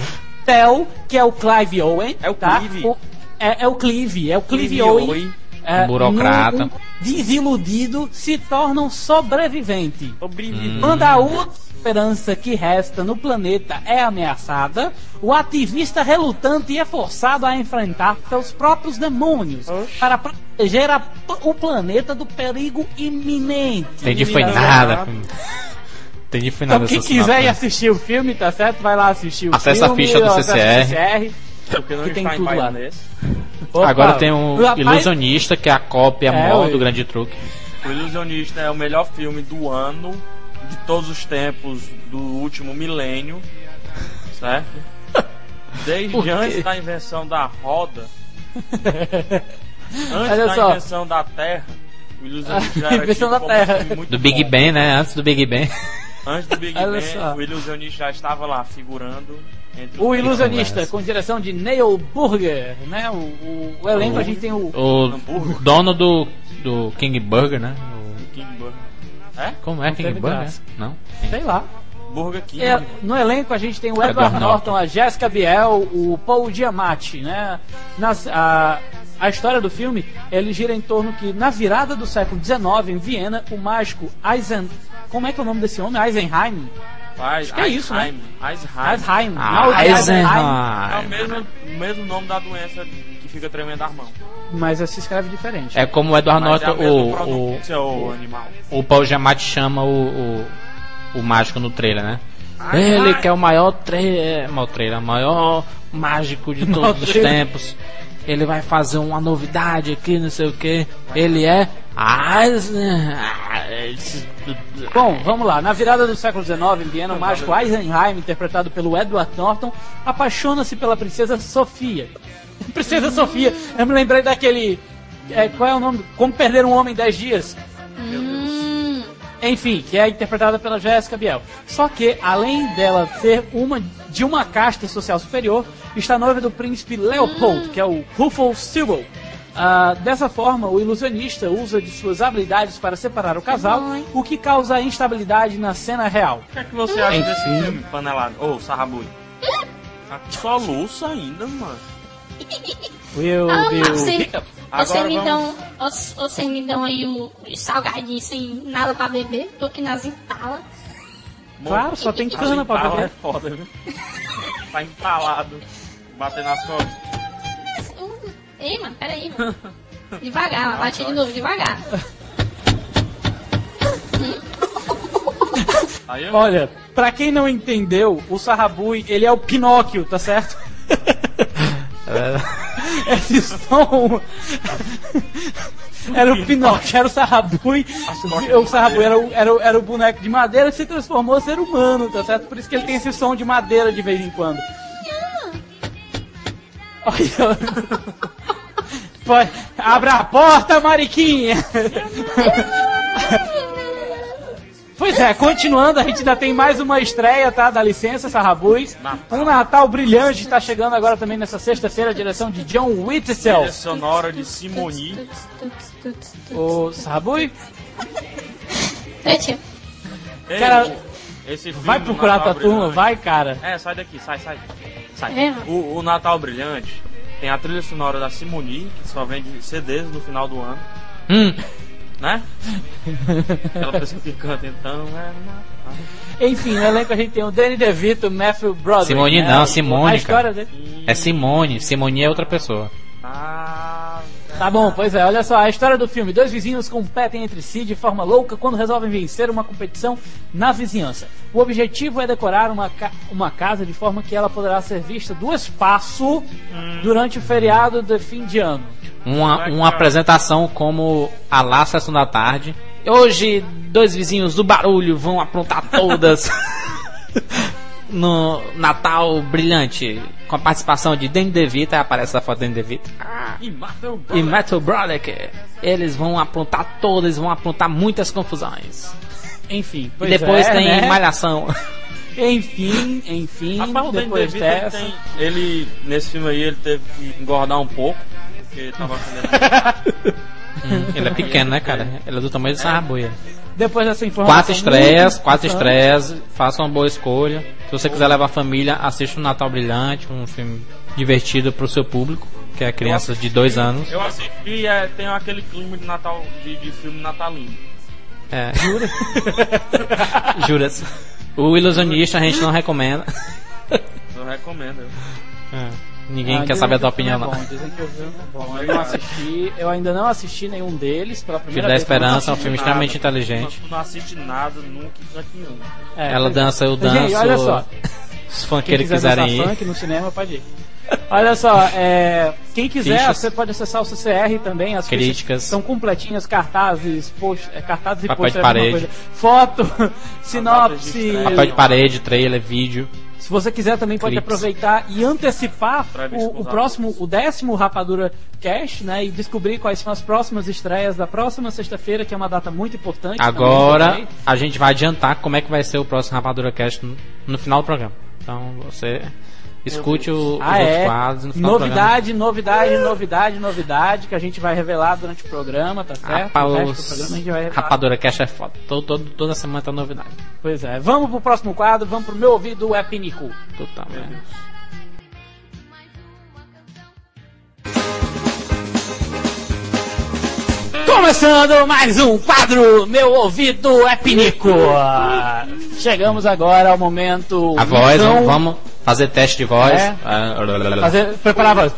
[SPEAKER 1] Theo, que é o Clive Owen,
[SPEAKER 3] É o
[SPEAKER 1] tá?
[SPEAKER 3] Clive?
[SPEAKER 1] O- é, é o Clive, é o Clive,
[SPEAKER 3] Clive
[SPEAKER 1] Owen.
[SPEAKER 3] Owen.
[SPEAKER 1] é,
[SPEAKER 2] Burocrata.
[SPEAKER 1] um desiludido, se torna um sobrevivente.
[SPEAKER 3] Obrigado.
[SPEAKER 1] Quando a última esperança que resta no planeta é ameaçada, o ativista relutante é forçado a enfrentar seus próprios demônios
[SPEAKER 3] Oxe.
[SPEAKER 1] para proteger a- o planeta do perigo iminente.
[SPEAKER 2] Entendi, foi nada. Entendi, foi nada.
[SPEAKER 1] Então, quem quiser ir
[SPEAKER 2] sinopse.
[SPEAKER 1] assistir o filme, tá certo? Vai lá assistir o
[SPEAKER 2] Acesse a
[SPEAKER 1] filme.
[SPEAKER 2] ficha do
[SPEAKER 1] acessa o
[SPEAKER 2] CCR.
[SPEAKER 1] CCR.
[SPEAKER 3] Porque não
[SPEAKER 1] que tem tudo lá.
[SPEAKER 3] baionês.
[SPEAKER 1] Opa,
[SPEAKER 2] Agora tem um
[SPEAKER 1] rapaz,
[SPEAKER 2] Ilusionista, que é a cópia
[SPEAKER 1] É,
[SPEAKER 2] mó do Grande Truque.
[SPEAKER 3] O Ilusionista é o melhor filme do ano, de todos os tempos, do último milênio, certo? Desde antes da invenção da roda, antes
[SPEAKER 1] Olha
[SPEAKER 3] da
[SPEAKER 1] só.
[SPEAKER 3] invenção da Terra, o Ilusionista já
[SPEAKER 1] A
[SPEAKER 3] era tido
[SPEAKER 1] da
[SPEAKER 3] um
[SPEAKER 1] Terra.
[SPEAKER 3] filme muito
[SPEAKER 2] Do Big
[SPEAKER 3] bom.
[SPEAKER 2] Ben, né? Antes do Big Ben.
[SPEAKER 3] Antes do Big Bang,
[SPEAKER 1] só.
[SPEAKER 3] o Ilusionista já estava lá figurando entre
[SPEAKER 1] O Ilusionista, com direção de Neil Burger, né? O, o, o elenco a gente tem o.
[SPEAKER 2] O dono do, do King Burger, né? O-
[SPEAKER 3] King Burger. É?
[SPEAKER 2] Como é
[SPEAKER 1] Não
[SPEAKER 2] King Burger?
[SPEAKER 1] graça.
[SPEAKER 2] Não?
[SPEAKER 1] Sei lá.
[SPEAKER 3] Burger King.
[SPEAKER 1] É, no elenco a gente tem o Edward,
[SPEAKER 2] Edward
[SPEAKER 1] Norton,
[SPEAKER 2] Norton.
[SPEAKER 1] a Jessica Biel, o Paul Giamatti, né? Nas, a, a história do filme ele gira em torno que na virada do século XIX em Viena o mágico Eisen como é que é o nome desse homem Eisenheim
[SPEAKER 3] Faz,
[SPEAKER 1] que é isso, né?
[SPEAKER 3] Eisheim.
[SPEAKER 1] Eisenheim
[SPEAKER 2] Ah,
[SPEAKER 1] de
[SPEAKER 3] É o
[SPEAKER 2] Eisenheim.
[SPEAKER 3] mesmo, o mesmo nome da doença que fica tremendo as mãos.
[SPEAKER 1] mas se escreve diferente
[SPEAKER 2] É como o
[SPEAKER 3] é
[SPEAKER 2] Norton,
[SPEAKER 3] a mesma
[SPEAKER 2] o, o,
[SPEAKER 3] o animal.
[SPEAKER 2] o Paul Giamatti chama o, o, o mágico no trailer, né? Ele que é o maior trailer, maior trailer, o maior mágico de todos os tempos. Ele vai fazer uma novidade aqui, não sei o que. Ele é
[SPEAKER 1] Bom, vamos lá. Na virada do século XIX, em Viena, o mágico Eisenheim, interpretado pelo Edward Norton, apaixona-se pela princesa Sofia. Princesa Sofia. Eu me lembrei daquele. é, qual é o nome? Como Perder um Homem em 10 Dias.
[SPEAKER 4] Hum,
[SPEAKER 1] Enfim, que é interpretada pela Jéssica Biel. Só que, além dela ser uma de uma casta social superior, está noiva do príncipe Leopold, que é o Ruffles Sewell. Ah, dessa forma, o ilusionista usa de suas habilidades para separar o casal, o que causa instabilidade na cena real.
[SPEAKER 3] O que é que você acha desse filme, panelado? Ô, Sarrabui. Tá soluço ainda, mano.
[SPEAKER 1] Will,
[SPEAKER 4] Ah,
[SPEAKER 1] Will.
[SPEAKER 4] você,
[SPEAKER 3] Fica-
[SPEAKER 4] você
[SPEAKER 3] Agora
[SPEAKER 4] me
[SPEAKER 3] vamos-
[SPEAKER 4] dão, você, me dão aí o, salgadinho sem nada pra beber, tô aqui nas entalas.
[SPEAKER 1] Claro, só tem cana pra beber.
[SPEAKER 3] é foda, viu? tá entalado. Bater nas costas.
[SPEAKER 4] Ei, mano, peraí, mano. Devagar, bate de novo, devagar.
[SPEAKER 3] Aí eu...
[SPEAKER 1] Olha, pra quem não entendeu, o Sarrabui, ele é o Pinóquio, tá certo? Eles são... Era o Pinóquio, era o Sarrabui. O Sarrabui era o, era, o, era o boneco de madeira que se transformou em ser humano, tá certo? Por isso que ele tem esse som de madeira de vez em quando. Olha. Abra a porta, Mariquinha! Pois é, continuando, a gente ainda tem mais uma estreia, tá? Dá licença, Sarrabui. Um Natal brilhante está chegando agora também nessa sexta-feira, a direção de John Whitesell.
[SPEAKER 3] Trilha sonora de Simoni.
[SPEAKER 1] O Sarrabui,
[SPEAKER 4] Ei, tio.
[SPEAKER 1] Cara,
[SPEAKER 3] filme,
[SPEAKER 1] vai procurar
[SPEAKER 3] Natal
[SPEAKER 1] tua turma,
[SPEAKER 3] Brilhante.
[SPEAKER 1] vai, cara.
[SPEAKER 3] É, sai daqui, sai, sai. Sai.
[SPEAKER 4] É.
[SPEAKER 3] O, o Natal Brilhante tem a trilha sonora da Simoni, que só vende CDs no final do ano,
[SPEAKER 2] Hum,
[SPEAKER 3] né? Aquela pessoa que canta, então, é...
[SPEAKER 1] Enfim, no elenco a gente tem o Danny DeVito, Matthew Broderick.
[SPEAKER 2] Simone
[SPEAKER 1] né?
[SPEAKER 2] não, Simone, é Simone. Simone é outra pessoa.
[SPEAKER 3] Ah,
[SPEAKER 1] Tá bom, pois é, olha só, a história do filme. Dois vizinhos competem entre si de forma louca quando resolvem vencer uma competição na vizinhança. O objetivo é decorar uma, ca- uma casa de forma que ela poderá ser vista do espaço durante o feriado de fim de ano.
[SPEAKER 2] Uma, uma apresentação como a lá sessão da tarde. Hoje, dois vizinhos do barulho vão aprontar todas no Natal brilhante. Com a participação de Danny DeVito, aí aparece a foto de Danny DeVito.
[SPEAKER 3] E
[SPEAKER 2] Matthew Broderick. Eles vão aprontar todas, vão aprontar muitas confusões.
[SPEAKER 1] Enfim,
[SPEAKER 2] E
[SPEAKER 1] pois
[SPEAKER 2] depois
[SPEAKER 1] é,
[SPEAKER 2] tem
[SPEAKER 1] né?
[SPEAKER 2] Malhação.
[SPEAKER 1] Enfim, enfim,
[SPEAKER 3] Rapaz,
[SPEAKER 1] depois
[SPEAKER 3] DeVito, ele,
[SPEAKER 1] dessa.
[SPEAKER 3] tem, ele, nesse filme aí, ele teve que engordar um pouco, porque tava
[SPEAKER 2] Hum, ele é pequeno, né, cara? Ele é do tamanho de Sarrabuia.
[SPEAKER 1] Depois dessa informação.
[SPEAKER 2] Quatro estreias, quatro estreias, faça uma boa escolha. Se você quiser levar a família, assista o Natal Brilhante, um filme divertido pro seu público, que é criança de dois anos.
[SPEAKER 3] Eu assisti é, tem aquele clima de Natal, de, de filme natalino.
[SPEAKER 2] É. Jura? Juras. O Ilusionista a gente não recomenda.
[SPEAKER 3] Eu recomendo.
[SPEAKER 2] É. Ninguém
[SPEAKER 1] Ah,
[SPEAKER 2] quer saber a tua opinião,
[SPEAKER 1] é
[SPEAKER 2] não.
[SPEAKER 1] bom, dizem que o filme é bom. Eu não assisti, eu ainda não assisti nenhum deles pela
[SPEAKER 2] Filho
[SPEAKER 1] primeira
[SPEAKER 2] da
[SPEAKER 1] vez.
[SPEAKER 2] Esperança é um
[SPEAKER 3] Não
[SPEAKER 2] filme
[SPEAKER 3] assisti
[SPEAKER 2] extremamente
[SPEAKER 3] nada.
[SPEAKER 2] inteligente.
[SPEAKER 3] Tu não assiste nada, nunca, canto nenhum.
[SPEAKER 1] É,
[SPEAKER 2] Ela dança, eu
[SPEAKER 1] é.
[SPEAKER 2] danço.
[SPEAKER 1] Gente, olha só.
[SPEAKER 2] Os
[SPEAKER 1] Quem
[SPEAKER 2] funkeiros
[SPEAKER 1] quiser
[SPEAKER 2] quiserem ir.
[SPEAKER 1] funk no cinema pode ir. Olha só, é, quem quiser,
[SPEAKER 2] Fichas.
[SPEAKER 1] você pode acessar o CCR também. As
[SPEAKER 2] Críticas.
[SPEAKER 1] são completinhas, cartazes, post, é, cartazes e
[SPEAKER 2] Papel de
[SPEAKER 1] é
[SPEAKER 2] parede.
[SPEAKER 1] coisa. Foto, sinopse.
[SPEAKER 2] Papel de parede, trailer, vídeo.
[SPEAKER 1] Se você quiser também pode
[SPEAKER 2] Clips.
[SPEAKER 1] aproveitar e antecipar o, o próximo, o décimo Rapadura Cast, né? E descobrir quais são as próximas estreias da próxima sexta-feira, que é uma data muito importante.
[SPEAKER 2] Agora
[SPEAKER 1] também.
[SPEAKER 2] a gente vai adiantar como é que vai ser o próximo Rapadura Cast no, no final do programa. Então você escute o, os
[SPEAKER 1] Ah,
[SPEAKER 2] outros
[SPEAKER 1] é.
[SPEAKER 2] quadros no final.
[SPEAKER 1] Novidade, novidade, novidade, novidade, que a gente vai revelar durante o programa, tá certo?
[SPEAKER 2] Rapaz,
[SPEAKER 1] O resto do programa a gente vai revelar.
[SPEAKER 2] Rapadura Cast é foda. Todo, todo- toda semana tá novidade.
[SPEAKER 1] Pois é. Vamos pro próximo quadro, vamos pro meu ouvido é Pinicu.
[SPEAKER 2] Totalmente.
[SPEAKER 1] Começando mais um quadro, meu ouvido é Pinico. Chegamos agora ao momento.
[SPEAKER 2] A voz,
[SPEAKER 1] então,
[SPEAKER 2] vamos fazer teste de voz.
[SPEAKER 1] É.
[SPEAKER 2] Ah,
[SPEAKER 1] Fazer, preparar a voz.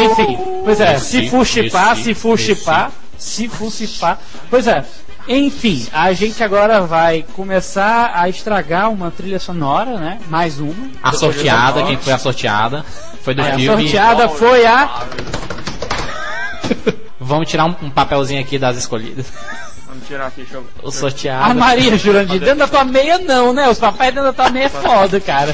[SPEAKER 1] Enfim, pois é, se fuxipar, se fuxipar, se fuxipar. Pois é, enfim, a gente agora vai começar a estragar uma trilha sonora, né? Mais uma.
[SPEAKER 2] A sorteada, quem foi a sorteada? Foi do
[SPEAKER 1] a
[SPEAKER 2] filme.
[SPEAKER 1] sorteada foi a.
[SPEAKER 2] Vamos tirar um, um papelzinho aqui das escolhidas.
[SPEAKER 3] Vamos tirar aqui, deixa eu...
[SPEAKER 2] O
[SPEAKER 1] A
[SPEAKER 2] sorteado.
[SPEAKER 1] Maria Jurandir. Dentro da tua meia, não, né? Os papéis dentro da tua meia é foda, cara.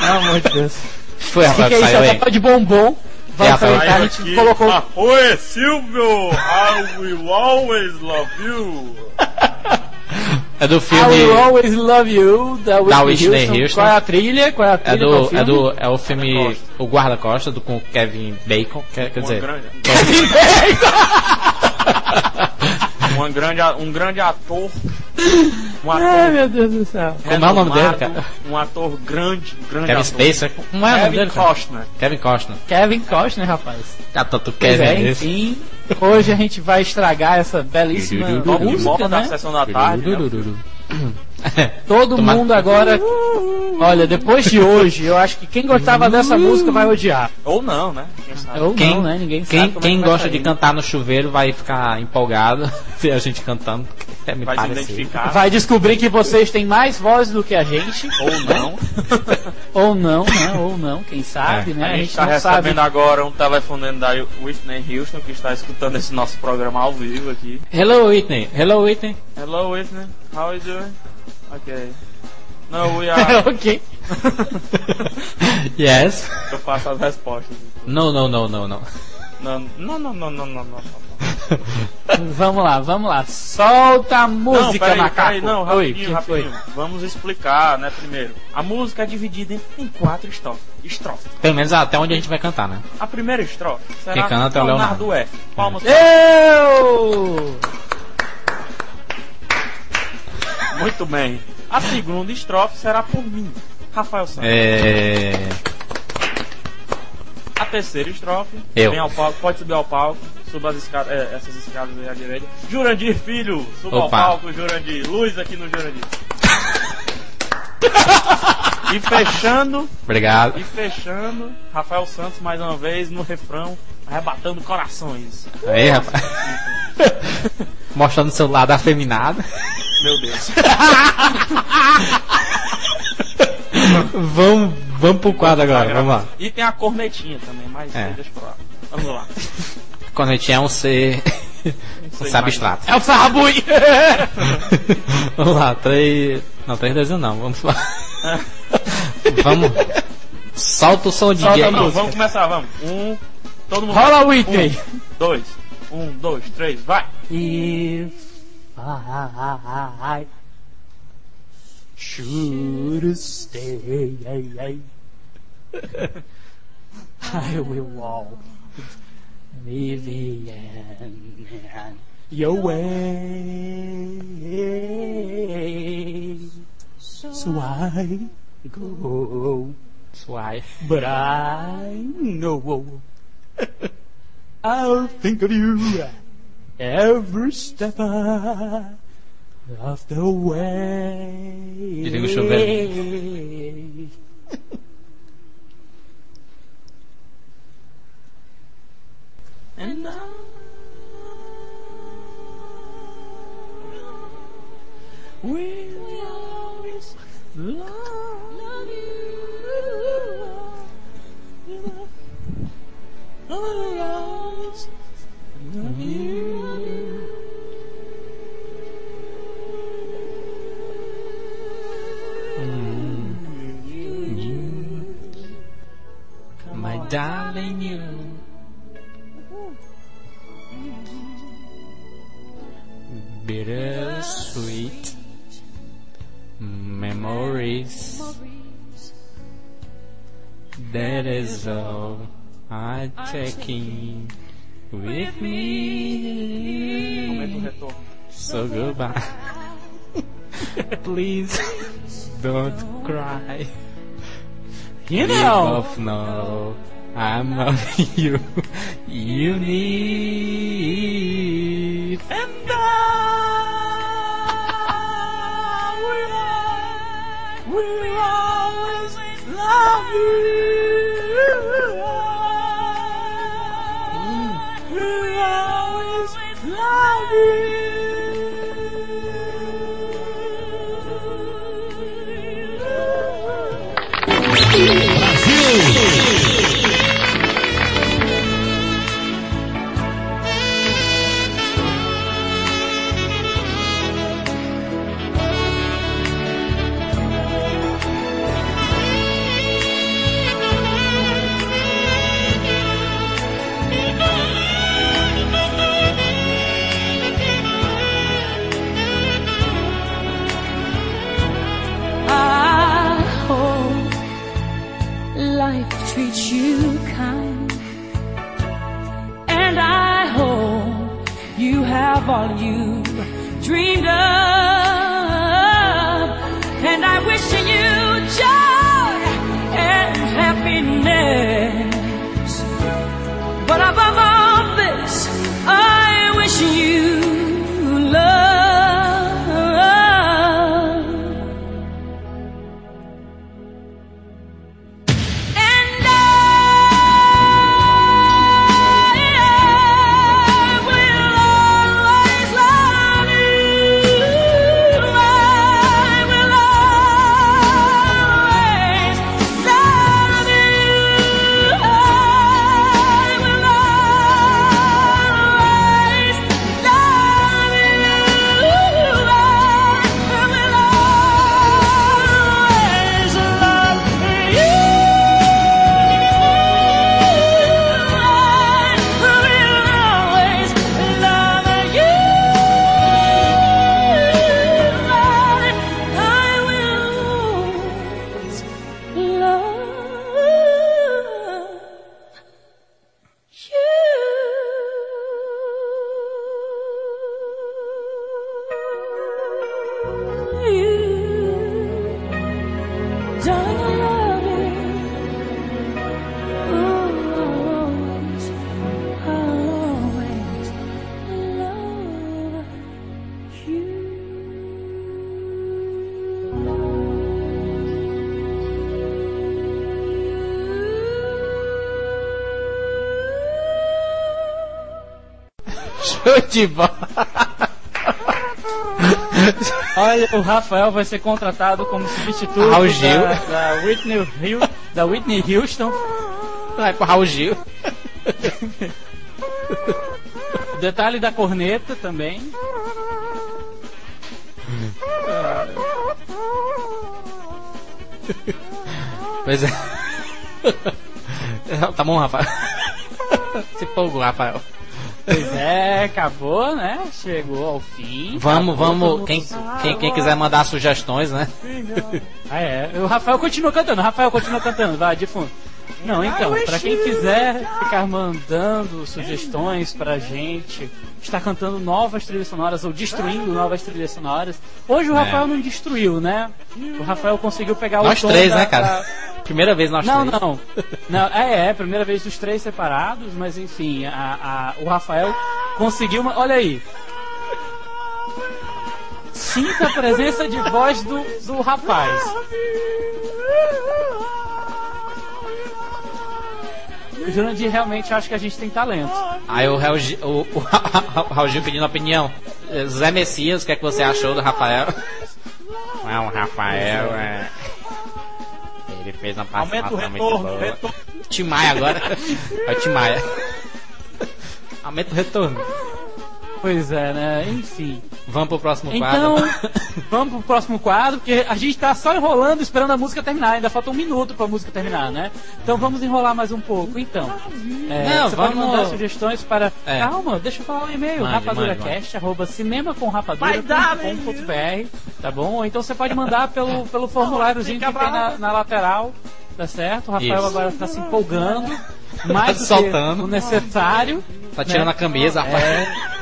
[SPEAKER 1] Pelo amor de Deus.
[SPEAKER 2] Foi,
[SPEAKER 1] que é isso?
[SPEAKER 2] saiu
[SPEAKER 1] É
[SPEAKER 2] aí.
[SPEAKER 1] papai de bombom. Vai
[SPEAKER 2] É,
[SPEAKER 1] enfrentar, a gente colocou.
[SPEAKER 3] Ah, oi, Silvio! I will always love you!
[SPEAKER 2] É do
[SPEAKER 1] I
[SPEAKER 2] filme.
[SPEAKER 1] Will Always Love You, da Whitney,
[SPEAKER 2] Da Whitney
[SPEAKER 1] Houston.
[SPEAKER 2] Houston.
[SPEAKER 1] Qual é a trilha? Qual é a trilha?
[SPEAKER 2] É do,
[SPEAKER 1] filme?
[SPEAKER 2] é do. É o filme. O Guarda-Costa, do com o Kevin Bacon. Quer, quer dizer.
[SPEAKER 3] grande, uma grande, um grande ator. Um
[SPEAKER 1] Ai,
[SPEAKER 3] ator
[SPEAKER 1] meu Deus do céu.
[SPEAKER 2] Como é o nome dele, cara?
[SPEAKER 3] Um ator grande, grande
[SPEAKER 2] Kevin
[SPEAKER 3] ator.
[SPEAKER 2] Spacer. Como é o nome
[SPEAKER 3] Kevin
[SPEAKER 2] dele?
[SPEAKER 3] Costner.
[SPEAKER 2] Kevin Costner.
[SPEAKER 1] Kevin Costner, rapaz.
[SPEAKER 2] Ah, tanto
[SPEAKER 1] Pois
[SPEAKER 2] Kevin
[SPEAKER 1] é, enfim, hoje a gente vai estragar essa belíssima música,
[SPEAKER 3] volta da
[SPEAKER 1] né?
[SPEAKER 3] sessão da tarde. né?
[SPEAKER 1] Todo
[SPEAKER 2] Toma-
[SPEAKER 1] mundo agora. Olha, depois de hoje, eu acho que quem gostava dessa música vai odiar.
[SPEAKER 3] Ou não, né? Quem sabe?
[SPEAKER 1] Ou
[SPEAKER 2] Quem,
[SPEAKER 1] não, né? Ninguém
[SPEAKER 2] quem,
[SPEAKER 1] sabe é
[SPEAKER 2] quem gosta
[SPEAKER 1] sair.
[SPEAKER 2] de cantar no chuveiro vai ficar empolgado ver a gente cantando. porque Me
[SPEAKER 3] Vai.
[SPEAKER 1] Vai descobrir que vocês têm mais voz do que a gente.
[SPEAKER 3] Ou não.
[SPEAKER 1] Ou não, né? Ou não, quem sabe,
[SPEAKER 2] É,
[SPEAKER 1] né?
[SPEAKER 3] a gente está recebendo
[SPEAKER 1] sabe.
[SPEAKER 3] agora um telefonema da Whitney Houston que está escutando esse nosso programa ao vivo aqui.
[SPEAKER 2] Hello Whitney. Hello Whitney.
[SPEAKER 3] Hello Whitney, how are you doing? Okay. No, we are.
[SPEAKER 1] ok.
[SPEAKER 2] yes.
[SPEAKER 3] Eu faço as respostas.
[SPEAKER 2] No, no, no, no, no.
[SPEAKER 3] Não, não, não, não, não, não, não.
[SPEAKER 1] Vamos lá, vamos lá. Solta a
[SPEAKER 3] Não,
[SPEAKER 1] música,
[SPEAKER 3] peraí,
[SPEAKER 1] macaco.
[SPEAKER 3] peraí, não,
[SPEAKER 1] Oi,
[SPEAKER 3] rapidinho,
[SPEAKER 1] que
[SPEAKER 3] rapidinho.
[SPEAKER 1] foi?
[SPEAKER 3] Vamos explicar, né, primeiro. A música é dividida em, em quatro estrofes. estrofes.
[SPEAKER 2] Pelo menos até onde a gente vai cantar, né?
[SPEAKER 3] A primeira estrofe será
[SPEAKER 2] Quem canta é o
[SPEAKER 3] Leonardo F. Palmas
[SPEAKER 1] Eu!
[SPEAKER 3] Muito bem. A segunda estrofe será por mim, Rafael Santos.
[SPEAKER 2] É.
[SPEAKER 3] A terceira estrofe,
[SPEAKER 2] Eu.
[SPEAKER 3] vem ao palco, pode subir ao palco, suba as escadas, é, essas escadas aí à direita. Jurandir Filho, suba ao
[SPEAKER 2] Opa.
[SPEAKER 3] palco, Jurandir. Luz aqui no Jurandir. e fechando,
[SPEAKER 2] Obrigado.
[SPEAKER 3] e fechando, Rafael Santos mais uma vez no refrão, arrebatando corações.
[SPEAKER 2] Aí, rapaz. Mostrando o seu lado afeminado.
[SPEAKER 3] Meu Deus.
[SPEAKER 2] vamos, vamos pro quadro agora, vamos lá.
[SPEAKER 3] E tem a cornetinha também, mas
[SPEAKER 2] É.
[SPEAKER 3] deixa pra lá. Vamos lá.
[SPEAKER 2] Quando a gente é um ser. um ser abstrato.
[SPEAKER 1] É o Sarrabui!
[SPEAKER 2] vamos lá, três. Não, três desenhos não, vamos lá. vamos. Solta o som de
[SPEAKER 1] Solta
[SPEAKER 3] Não, vamos começar, vamos. Um, todo mundo.
[SPEAKER 1] Rola Whitney!
[SPEAKER 3] Um, dois, um, dois, três, vai.
[SPEAKER 1] If I should stay, I will walk Vivian your way. So I go,
[SPEAKER 2] Suai.
[SPEAKER 1] but I know I'll think of you every step of the way.
[SPEAKER 2] Desliga o chuveiro.
[SPEAKER 1] And I will always love you. I will
[SPEAKER 2] darling, you. Bittersweet memories. That is all I'm taking with me. So goodbye. Please don't cry.
[SPEAKER 1] You
[SPEAKER 2] We both know I'm not you. You need.
[SPEAKER 6] Treats you kind. And I hope you have all you dreamed of. And I wish you joy and happiness.
[SPEAKER 2] Bola.
[SPEAKER 1] Olha, o Rafael vai ser contratado como substituto
[SPEAKER 2] Raul Gil.
[SPEAKER 1] da, da Whitney, Hill- da Whitney Houston.
[SPEAKER 2] Vai pro Raul Gil.
[SPEAKER 1] Detalhe da corneta também.
[SPEAKER 2] Pois é. Tá bom, Rafael. Se empolgou, Rafael.
[SPEAKER 1] Pois é, acabou, né? Chegou ao fim.
[SPEAKER 2] Vamos,
[SPEAKER 1] Acabou,
[SPEAKER 2] vamos. Quem, quem, quem quiser mandar sugestões, né?
[SPEAKER 1] Ah, é. O Rafael continua cantando, o Rafael continua cantando, vai, de fundo. Não, então, pra quem quiser ficar mandando sugestões pra gente, estar cantando novas trilhas sonoras ou destruindo novas trilhas sonoras. Hoje o
[SPEAKER 2] É.
[SPEAKER 1] Rafael não destruiu, né? O Rafael conseguiu pegar
[SPEAKER 2] Nós
[SPEAKER 1] o tom
[SPEAKER 2] três,
[SPEAKER 1] da-
[SPEAKER 2] né, cara?
[SPEAKER 1] da-
[SPEAKER 2] Primeira vez nós
[SPEAKER 1] Não,
[SPEAKER 2] três.
[SPEAKER 1] não. não é, é, primeira vez dos três separados, mas enfim, a, a- o Rafael conseguiu uma. Olha aí. Sinta a presença de voz do, do rapaz. Jurandir realmente acha que a gente tem talento.
[SPEAKER 2] Aí o Raul o, o Raul Gil pedindo opinião. Zé Messias, o que é que você achou do Rafael? Não, o Rafael é. Ele fez uma
[SPEAKER 3] Aumenta o
[SPEAKER 2] participação muito
[SPEAKER 3] retorno,
[SPEAKER 2] boa.
[SPEAKER 3] retorno.
[SPEAKER 2] Timaya agora. É o Timaya. Aumenta o retorno.
[SPEAKER 1] Pois é, né? Enfim.
[SPEAKER 2] Vamos pro próximo
[SPEAKER 1] Então,
[SPEAKER 2] quadro.
[SPEAKER 1] vamos pro próximo quadro, porque a gente tá só enrolando esperando a música terminar. Ainda falta um minuto pra música terminar, né? Então vamos enrolar mais um pouco. Então, é,
[SPEAKER 2] Não,
[SPEAKER 1] você pode
[SPEAKER 2] vamos-
[SPEAKER 1] mandar sugestões para.
[SPEAKER 2] É.
[SPEAKER 1] Calma, deixa eu falar o e-mail:
[SPEAKER 2] Mande,
[SPEAKER 1] rapaduracast, arroba
[SPEAKER 3] Vai
[SPEAKER 1] cinemacomrapadura.com.br, tá bom? Ou então você pode mandar pelo, pelo formuláriozinho que tem na, na lateral, tá certo? O Rafael
[SPEAKER 2] Isso.
[SPEAKER 1] agora tá se empolgando. Mais do
[SPEAKER 2] Soltando.
[SPEAKER 1] o necessário.
[SPEAKER 2] Tá tirando
[SPEAKER 1] né?
[SPEAKER 2] a camisa, rapaz.
[SPEAKER 1] É.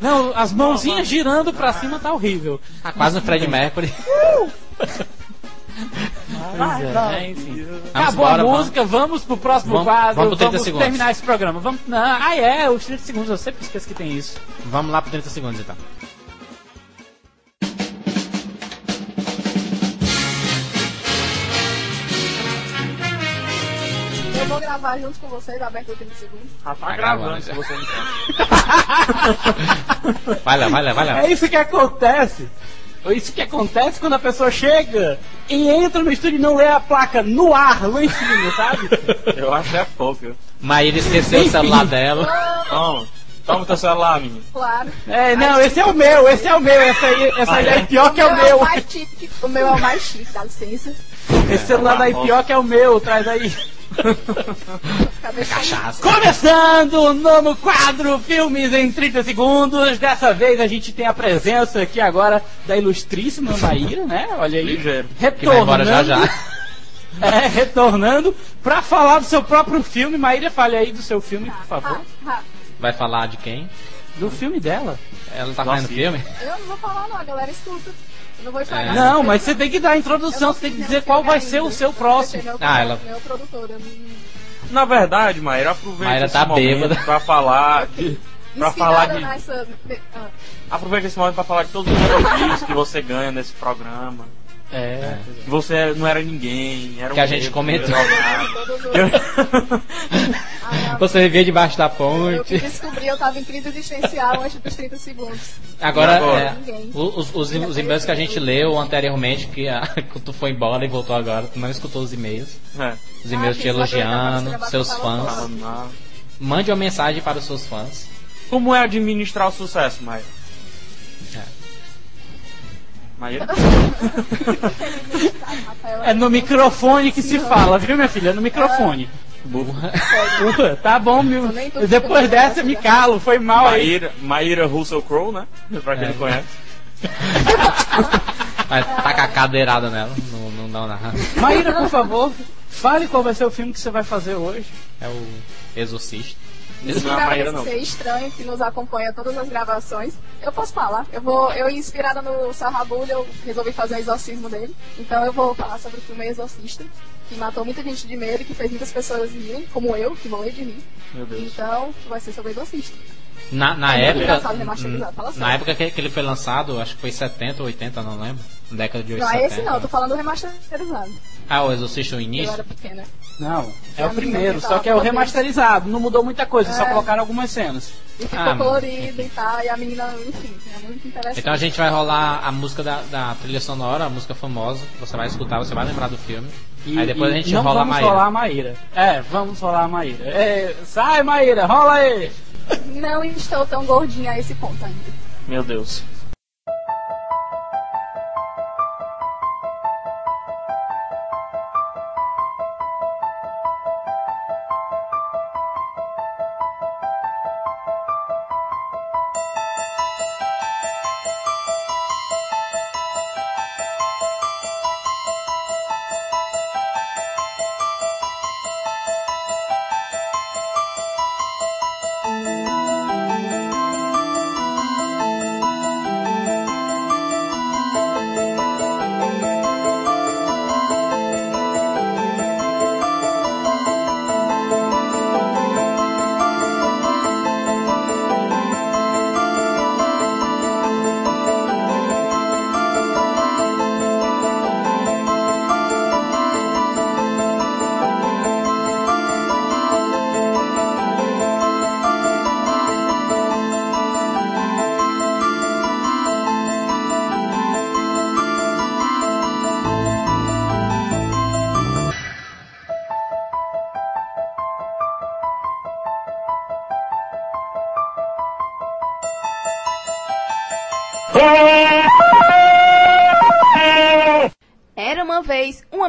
[SPEAKER 1] Não, as mãozinhas girando pra cima tá horrível.
[SPEAKER 2] Tá quase no Fred Mercury.
[SPEAKER 1] Pois é, né? enfim.
[SPEAKER 2] Vamos
[SPEAKER 1] Acabou
[SPEAKER 2] embora,
[SPEAKER 1] a
[SPEAKER 2] vamos.
[SPEAKER 1] música, vamos pro próximo
[SPEAKER 2] Vamos-
[SPEAKER 1] quadro.
[SPEAKER 2] vamos pro 30 segundos.
[SPEAKER 1] terminar esse programa. Vamos, não, ah, é, os 30 segundos, eu sempre esqueço que tem isso.
[SPEAKER 2] Vamos lá pro 30 segundos então.
[SPEAKER 5] Eu vou gravar junto com vocês, aberto 30 segundos.
[SPEAKER 3] Já tá
[SPEAKER 2] Tá
[SPEAKER 3] gravando,
[SPEAKER 2] gravando,
[SPEAKER 3] se
[SPEAKER 2] já.
[SPEAKER 3] você não quer.
[SPEAKER 2] Vai lá, vai lá, vai lá.
[SPEAKER 1] É isso que acontece. É isso que acontece quando a pessoa chega e entra no estúdio e não lê a placa no ar, lá em cima, sabe?
[SPEAKER 3] Eu acho que é pouco.
[SPEAKER 2] Maíra esqueceu o celular dela.
[SPEAKER 3] Toma, toma teu celular, menino.
[SPEAKER 5] Claro.
[SPEAKER 1] É, não, esse é o meu, esse é o meu, essa aí, essa aí é pior que é o
[SPEAKER 5] é
[SPEAKER 1] meu.
[SPEAKER 5] o mais chique. O meu é o mais chique, dá licença.
[SPEAKER 1] Esse celular daí pior que é o meu, traz aí.
[SPEAKER 2] Cachaça.
[SPEAKER 1] Começando o novo quadro Filmes em 30 Segundos. Dessa vez a gente tem a presença aqui agora da ilustríssima Maíra, né? Olha aí.
[SPEAKER 3] Ligeiro.
[SPEAKER 2] Que vai embora já
[SPEAKER 1] Retornando,
[SPEAKER 2] já.
[SPEAKER 1] é, retornando pra falar do seu próprio filme. Maíra, fale aí do seu filme, por favor.
[SPEAKER 2] Vai falar de quem?
[SPEAKER 1] Do filme dela.
[SPEAKER 2] Ela tá
[SPEAKER 3] Nossa,
[SPEAKER 2] fazendo filme?
[SPEAKER 5] eu não vou falar não, a galera escuta. Eu não vou.
[SPEAKER 2] É.
[SPEAKER 1] Não, mas você tem que dar a introdução, você tem que dizer qual vai ser o seu próximo.
[SPEAKER 5] Meu,
[SPEAKER 2] Ah, ela-
[SPEAKER 5] meu produtor, eu não-
[SPEAKER 3] Na verdade, Maíra, aproveita
[SPEAKER 2] Maíra
[SPEAKER 3] esse
[SPEAKER 2] tá
[SPEAKER 3] momento
[SPEAKER 2] bêbada.
[SPEAKER 3] pra falar de, pra falar de,
[SPEAKER 5] nessa. ah,
[SPEAKER 3] aproveita esse momento pra falar de todos os elogios que você ganha nesse programa.
[SPEAKER 1] É.
[SPEAKER 3] Que você não era ninguém, era um
[SPEAKER 2] Que a gente comentou.
[SPEAKER 3] Eu-
[SPEAKER 5] Ah,
[SPEAKER 2] Você vivia debaixo da
[SPEAKER 5] Eu que
[SPEAKER 2] ponte.
[SPEAKER 5] descobri, eu tava em crise existencial antes dos 30 segundos.
[SPEAKER 2] Agora,
[SPEAKER 3] agora?
[SPEAKER 2] é,
[SPEAKER 5] Ninguém.
[SPEAKER 2] os, os, os e-mails que a gente leu anteriormente, que, a, tu foi embora e voltou agora, tu não escutou os e-mails.
[SPEAKER 3] É,
[SPEAKER 2] Os e-mails
[SPEAKER 5] Ah,
[SPEAKER 2] te elogiando, seus fãs.
[SPEAKER 3] nada.
[SPEAKER 2] Mande uma mensagem para os seus fãs.
[SPEAKER 3] Como é administrar o sucesso, Maíra?
[SPEAKER 2] É.
[SPEAKER 3] Maíra?
[SPEAKER 1] É no microfone que se fala, viu, minha filha? É no microfone.
[SPEAKER 2] Burra.
[SPEAKER 1] Uh, tá bom, meu. Depois dessa,
[SPEAKER 5] essa,
[SPEAKER 1] me calo, foi mal aí.
[SPEAKER 3] Maíra, Maíra Russell Crowe, né? Pra quem
[SPEAKER 2] É.
[SPEAKER 3] não conhece.
[SPEAKER 2] Vai tá com a cadeirada nela. Não, não dá nada.
[SPEAKER 1] Maíra, por favor, fale qual vai ser o filme que você vai fazer hoje.
[SPEAKER 2] É o Exorcista.
[SPEAKER 3] Isso não é a Maíra, não.
[SPEAKER 5] ser estranho que nos acompanha todas as gravações. Eu posso falar. Eu vou, eu inspirada no Sarrabulho, eu resolvi fazer o exorcismo dele. Então eu vou falar sobre o filme Exorcista, que matou muita gente de medo e que fez muitas pessoas rirem, como eu, que morri de rir.
[SPEAKER 3] Meu Deus.
[SPEAKER 5] Então vai ser sobre o Exorcista.
[SPEAKER 2] Na, na
[SPEAKER 5] É
[SPEAKER 2] época.
[SPEAKER 5] engraçado, fala
[SPEAKER 2] Na época que, que ele foi lançado, acho que foi 70 ou 80, não lembro. Na década de 80.
[SPEAKER 5] Não é esse não, eu tô falando do remasterizado.
[SPEAKER 2] Ah, o Exorcista
[SPEAKER 5] Eu
[SPEAKER 2] início?
[SPEAKER 5] era pequena.
[SPEAKER 1] Não, é
[SPEAKER 5] É
[SPEAKER 1] o primeiro, só que é o remasterizado, não mudou muita coisa, só
[SPEAKER 5] É.
[SPEAKER 1] colocaram algumas cenas.
[SPEAKER 5] E ficou
[SPEAKER 2] Ah,
[SPEAKER 5] colorido e tal, e a menina, enfim, é muito interessante.
[SPEAKER 2] Então a gente vai rolar a música da, da trilha sonora, a música famosa. Você vai escutar, você vai lembrar do filme.
[SPEAKER 1] E,
[SPEAKER 2] Aí depois
[SPEAKER 1] e
[SPEAKER 2] a gente
[SPEAKER 1] não
[SPEAKER 2] rola a
[SPEAKER 1] vamos
[SPEAKER 2] Maíra.
[SPEAKER 1] rolar a Maíra. É, vamos rolar a Maíra. É, sai, Maíra, rola aí!
[SPEAKER 5] Não estou tão gordinha a esse ponto ainda.
[SPEAKER 3] Meu Deus.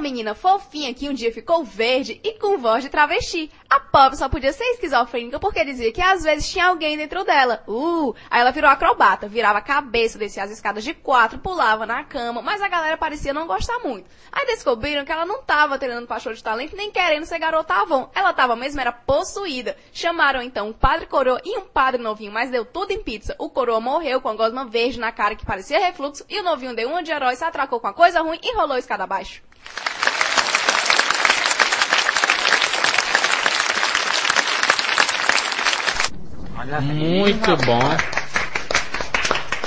[SPEAKER 7] Menina fofinha que um dia ficou verde e com voz de travesti. A pobre só podia ser esquizofrênica porque dizia que às vezes tinha alguém dentro dela. Uh! Aí ela virou acrobata, virava a cabeça, descia as escadas de quatro, pulava na cama, mas a galera parecia não gostar muito. Aí descobriram que ela não tava treinando pra show de talento nem querendo ser garota Avon. Ela tava mesmo, era possuída. Chamaram então um padre coroa e um padre novinho, mas deu tudo em pizza. O coroa morreu com a gosma verde na cara que parecia refluxo e o novinho deu uma de herói, se atracou com a coisa ruim e rolou escada abaixo.
[SPEAKER 2] Muito bom.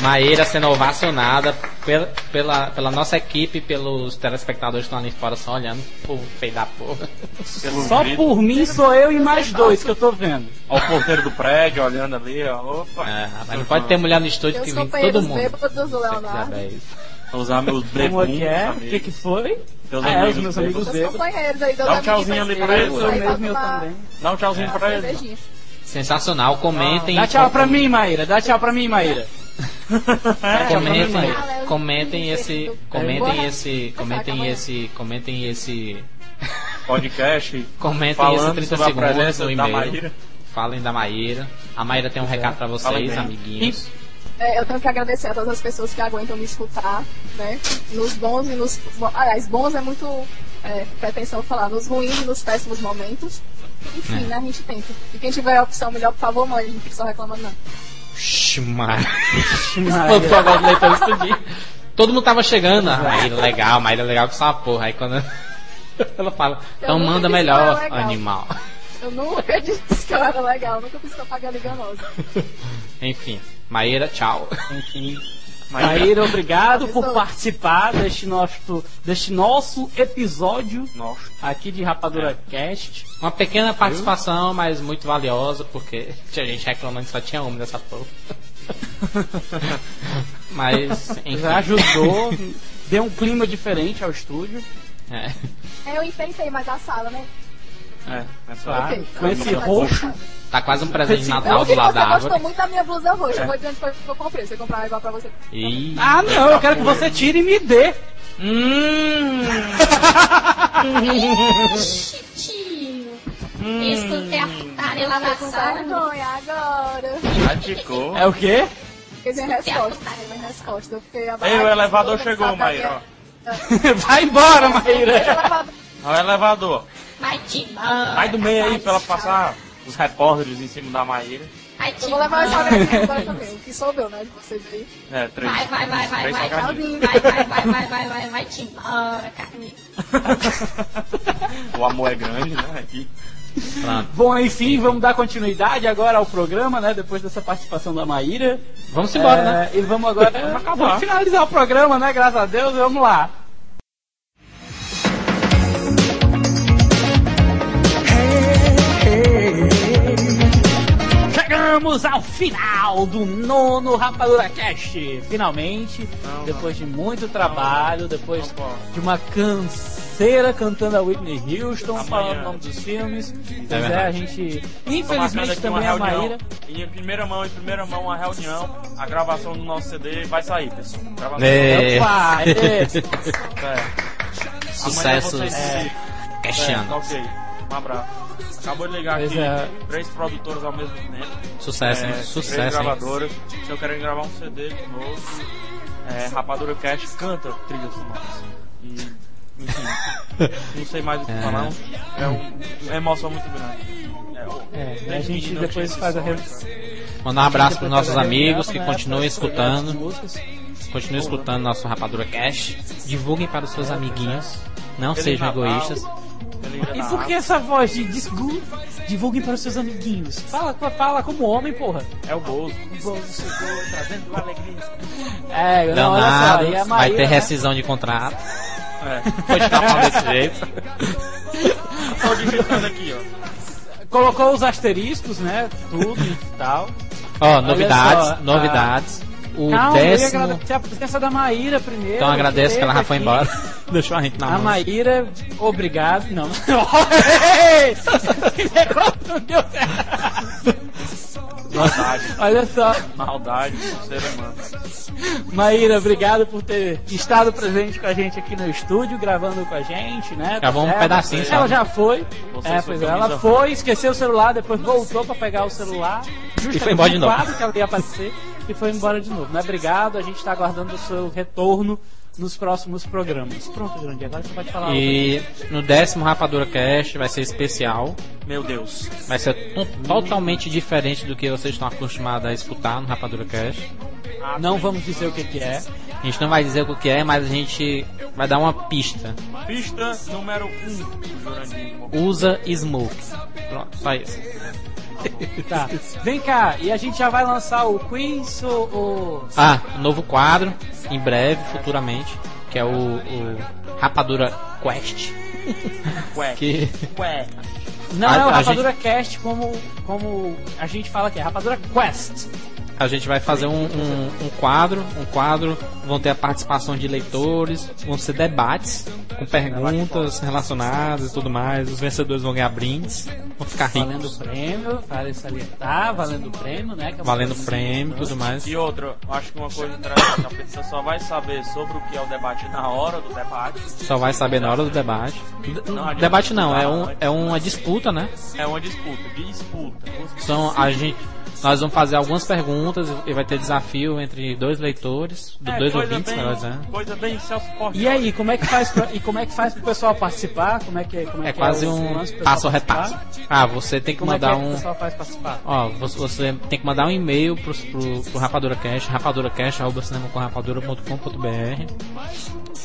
[SPEAKER 2] Maíra sendo ovacionada pela, pela, pela nossa equipe, pelos telespectadores que estão ali fora só olhando. Pô, feio da porra.
[SPEAKER 3] Pelo
[SPEAKER 1] Só
[SPEAKER 3] grito.
[SPEAKER 1] por mim sou eu e mais dois que eu tô vendo.
[SPEAKER 3] Ó, o porteiro do prédio olhando ali, ó. Opa.
[SPEAKER 2] É, rapaz, não pode ter mulher no estúdio que vem todo mundo.
[SPEAKER 5] bêbados Leonardo.
[SPEAKER 2] isso.
[SPEAKER 3] Vou usar meus
[SPEAKER 1] Como é
[SPEAKER 3] bebuns,
[SPEAKER 1] que é? O que que foi?
[SPEAKER 3] Teus
[SPEAKER 1] Ah, é, os meus amigos bêbados.
[SPEAKER 5] aí,
[SPEAKER 3] Dá um tchauzinho ali pra eles.
[SPEAKER 1] Eu mesmo, eu também.
[SPEAKER 3] Dá um tchauzinho pra eles.
[SPEAKER 2] Sensacional, comentem.
[SPEAKER 1] Dá tchau pra mim, Maíra. Dá tchau pra mim, Maíra.
[SPEAKER 2] Comentem, comentem esse, comentem esse, comentem esse, comentem esse,
[SPEAKER 3] Podcast.
[SPEAKER 2] comentem esse
[SPEAKER 3] Falando
[SPEAKER 2] 30
[SPEAKER 3] sobre a
[SPEAKER 2] segundos no e-mail. Falem da Maíra. A Maíra tem um recado pra
[SPEAKER 3] Fala
[SPEAKER 2] vocês, amiguinhos.
[SPEAKER 5] É, eu tenho que agradecer a todas as pessoas que aguentam me escutar, né? Nos bons e nos. aliás, bons é muito é, pretensão falar nos ruins e nos péssimos momentos. Enfim,
[SPEAKER 2] É.
[SPEAKER 5] né, a gente tenta. E quem tiver a opção melhor, por favor, mãe, a gente fica só reclamando, não.
[SPEAKER 2] Ximar.
[SPEAKER 1] Maria.
[SPEAKER 2] Botou agora de leitor estudinho. Todo mundo tava chegando. Ah, Maíra, legal, Maíra, legal com essa porra. Aí quando ela fala, então manda
[SPEAKER 5] que
[SPEAKER 2] melhor, animal.
[SPEAKER 5] Eu nunca disse que eu era legal, nunca fiz propaganda enganosa.
[SPEAKER 2] Enfim, Maíra, tchau.
[SPEAKER 1] Enfim. Maíra, obrigado por participar deste nosso, deste nosso episódio
[SPEAKER 3] Nossa.
[SPEAKER 1] aqui de Rapadura Cast.
[SPEAKER 2] Uma pequena participação, mas muito valiosa, porque tinha gente reclamando que só tinha homem nessa porra. mas, enfim.
[SPEAKER 1] Já ajudou, deu um clima diferente ao estúdio.
[SPEAKER 2] É.
[SPEAKER 5] É, Eu enfeitei mais a sala, né?
[SPEAKER 3] É, é.
[SPEAKER 1] Claro,
[SPEAKER 5] Ok.
[SPEAKER 1] com esse roxo.
[SPEAKER 2] Tá quase um presente de
[SPEAKER 5] Eu
[SPEAKER 2] Natal do
[SPEAKER 5] que
[SPEAKER 2] lado
[SPEAKER 5] você
[SPEAKER 2] da
[SPEAKER 5] gostou
[SPEAKER 2] árvore.
[SPEAKER 5] muito da minha blusa roxa. Eu vou dizer onde foi que eu comprei. Você comprar igual pra você.
[SPEAKER 2] Ih.
[SPEAKER 1] Ah, não, eu quero que você tire e me dê.
[SPEAKER 2] Hum.
[SPEAKER 4] Tio. Escutei a putaria lá na
[SPEAKER 5] Tá com
[SPEAKER 4] sala.
[SPEAKER 5] vergonha agora.
[SPEAKER 3] Praticou.
[SPEAKER 1] É o quê?
[SPEAKER 5] Fiquei sem resposta. Sem resposta. Eu fiquei
[SPEAKER 3] Ei, o elevador chegou, Maíra.
[SPEAKER 1] É. Vai embora, Maíra.
[SPEAKER 3] Ó, o elevador.
[SPEAKER 4] Vai
[SPEAKER 3] do meio aí pra ela passar os repórteres em cima da Maíra.
[SPEAKER 5] Eu vou levar essa agora também. O que sobrou, né? De vocês aí.
[SPEAKER 3] É, três.
[SPEAKER 4] Vai, vai, vai, vai, vai. Vai, vai, vai, vai, vai, vai, vai te embora, Carlinhos.
[SPEAKER 3] O amor é grande, né? Aqui.
[SPEAKER 2] Pronto.
[SPEAKER 1] Bom, enfim, vamos dar continuidade agora ao programa, né? Depois dessa participação da Maíra.
[SPEAKER 2] Vamos embora,
[SPEAKER 1] É,
[SPEAKER 2] né?
[SPEAKER 1] E vamos agora
[SPEAKER 3] Vamos acabar.
[SPEAKER 1] vamos finalizar o programa, né? Graças a Deus, vamos lá. Chegamos ao final do nono Rapadura Cast. Finalmente,
[SPEAKER 3] Não,
[SPEAKER 1] depois de muito trabalho, depois
[SPEAKER 3] Não posso.
[SPEAKER 1] de uma canseira cantando a Whitney Houston,
[SPEAKER 3] Amanhã.
[SPEAKER 1] falando o nome dos filmes. Pois é, a gente. Infelizmente também a Maíra.
[SPEAKER 3] E em primeira mão, em primeira mão, uma reunião. A gravação do nosso CD vai sair, pessoal. Gravação.
[SPEAKER 2] É.
[SPEAKER 1] Opa, é.
[SPEAKER 3] É.
[SPEAKER 2] Sucesso. É.
[SPEAKER 3] É,
[SPEAKER 2] Castiano.
[SPEAKER 3] tá ok. Um abraço. Acabou de ligar
[SPEAKER 1] Pois
[SPEAKER 3] aqui
[SPEAKER 1] é.
[SPEAKER 3] três produtoras ao mesmo tempo.
[SPEAKER 2] Sucesso?
[SPEAKER 3] É, Três
[SPEAKER 2] Sucesso, hein?
[SPEAKER 3] gravadoras. Se eu quero gravar um CD de novo, é, Rapadura Cash canta trilhas sonoras. E, enfim, não sei mais o que
[SPEAKER 2] É.
[SPEAKER 3] falar. É um- uma emoção muito grande. É,
[SPEAKER 1] É, a gente depois faz a
[SPEAKER 3] esse
[SPEAKER 1] re-
[SPEAKER 3] sonho,
[SPEAKER 2] Mandar um abraço para
[SPEAKER 1] depois
[SPEAKER 2] nossos amigos que
[SPEAKER 1] né,
[SPEAKER 2] continuem escutando. Continuem escutando nosso Rapadura Cash. Divulguem para os seus amiguinhos. Não
[SPEAKER 3] Feliz
[SPEAKER 2] sejam
[SPEAKER 3] Natal.
[SPEAKER 2] egoístas.
[SPEAKER 3] Feliz
[SPEAKER 1] E por que essa voz de disgu? Divulguem para os seus amiguinhos. Fala, fala como homem, porra.
[SPEAKER 3] É o Bozo.
[SPEAKER 1] O Bozo chegou trazendo alegria. É, não, olha só,
[SPEAKER 2] Leonardo,
[SPEAKER 1] e a
[SPEAKER 2] vai
[SPEAKER 1] Maíra,
[SPEAKER 2] ter
[SPEAKER 1] né,
[SPEAKER 2] rescisão de contrato.
[SPEAKER 3] É.
[SPEAKER 2] Continuar falando desse jeito.
[SPEAKER 3] Tô digitando aqui, ó.
[SPEAKER 1] colocou os asteriscos, né? Tudo e tal.
[SPEAKER 2] Ó,
[SPEAKER 1] Olha
[SPEAKER 2] novidades,
[SPEAKER 1] só,
[SPEAKER 2] novidades. O
[SPEAKER 1] Calma, eu ia
[SPEAKER 2] décimo.
[SPEAKER 1] agradecer a presença da Maíra primeiro.
[SPEAKER 2] Então agradece que ela já foi embora. Deixou a gente na
[SPEAKER 1] A
[SPEAKER 2] mão.
[SPEAKER 1] Maíra, obrigado. Não. Que negócio não deu certo.
[SPEAKER 3] Maldade.
[SPEAKER 1] Olha só.
[SPEAKER 3] Maldade do ser humano.
[SPEAKER 1] Maíra, obrigado por ter estado presente com a gente aqui no estúdio, gravando com a gente, né?
[SPEAKER 2] Gravou um pedacinho.
[SPEAKER 1] Ela já foi.
[SPEAKER 3] Você
[SPEAKER 1] é, pois é, ela foi, esqueceu o celular, depois voltou pra pegar o celular. Justamente
[SPEAKER 2] foi embora de
[SPEAKER 1] no
[SPEAKER 2] novo.
[SPEAKER 1] que ela ia aparecer e foi embora de novo. Né? Obrigado, a gente tá aguardando o seu retorno nos próximos programas. Pronto, Grande, agora você pode falar.
[SPEAKER 2] E no décimo Rapadura Cast vai ser especial.
[SPEAKER 3] Meu Deus.
[SPEAKER 2] Vai ser to- totalmente diferente do que vocês estão acostumados a escutar no Rapadura Cast.
[SPEAKER 1] Não vamos dizer o que, que é.
[SPEAKER 2] A gente não vai dizer o que é, mas a gente vai dar uma pista.
[SPEAKER 3] Pista número 1 um.
[SPEAKER 2] Usa Smoke. Pronto, só isso.
[SPEAKER 1] Tá. Vem cá, e a gente já vai lançar o quiz ou. ou-
[SPEAKER 2] Ah, um novo quadro, em breve, futuramente, que é o, o Rapadura Quest.
[SPEAKER 3] Ué.
[SPEAKER 2] Que
[SPEAKER 3] Ué.
[SPEAKER 1] Não,
[SPEAKER 2] A-
[SPEAKER 1] é o
[SPEAKER 2] a
[SPEAKER 1] Rapadura Cast, como, como a gente fala aqui, é Rapadura Quest.
[SPEAKER 2] A gente vai fazer um, um, um quadro, um quadro, vão ter a participação de leitores, vão ser debates com perguntas relacionadas e tudo mais. Os vencedores vão ganhar brindes, vão ficar
[SPEAKER 1] Valendo
[SPEAKER 2] ricos,
[SPEAKER 1] prêmio, vale salientar, valendo prêmio, né? que é
[SPEAKER 2] valendo prêmio e tudo mais.
[SPEAKER 3] E outra, acho que uma coisa interessante, a pessoa só vai saber sobre o que é o debate na hora do debate.
[SPEAKER 2] Só vai saber na hora do debate.
[SPEAKER 3] Não
[SPEAKER 2] Debate não, é, um, é uma disputa, né?
[SPEAKER 3] É uma disputa, disputa.
[SPEAKER 2] São a gente, nós vamos fazer algumas perguntas e vai ter desafio entre dois leitores,
[SPEAKER 3] É,
[SPEAKER 2] dois
[SPEAKER 3] coisa
[SPEAKER 2] ouvintes,
[SPEAKER 3] bem,
[SPEAKER 2] melhor dizendo.
[SPEAKER 3] Coisa bem Portiolli.
[SPEAKER 1] E aí, como é que faz pra, e como é que faz pro pessoal participar? Como é que, como é,
[SPEAKER 2] É
[SPEAKER 1] que
[SPEAKER 2] quase
[SPEAKER 1] é
[SPEAKER 2] um passo repasso. Ah, você tem que
[SPEAKER 1] Como é
[SPEAKER 2] mandar
[SPEAKER 1] é que
[SPEAKER 2] um.
[SPEAKER 1] pessoal faz participar?
[SPEAKER 2] Ó, você, você tem que mandar um e-mail pro, pro, pro Rapadura Cash, rapaduracast.com.br.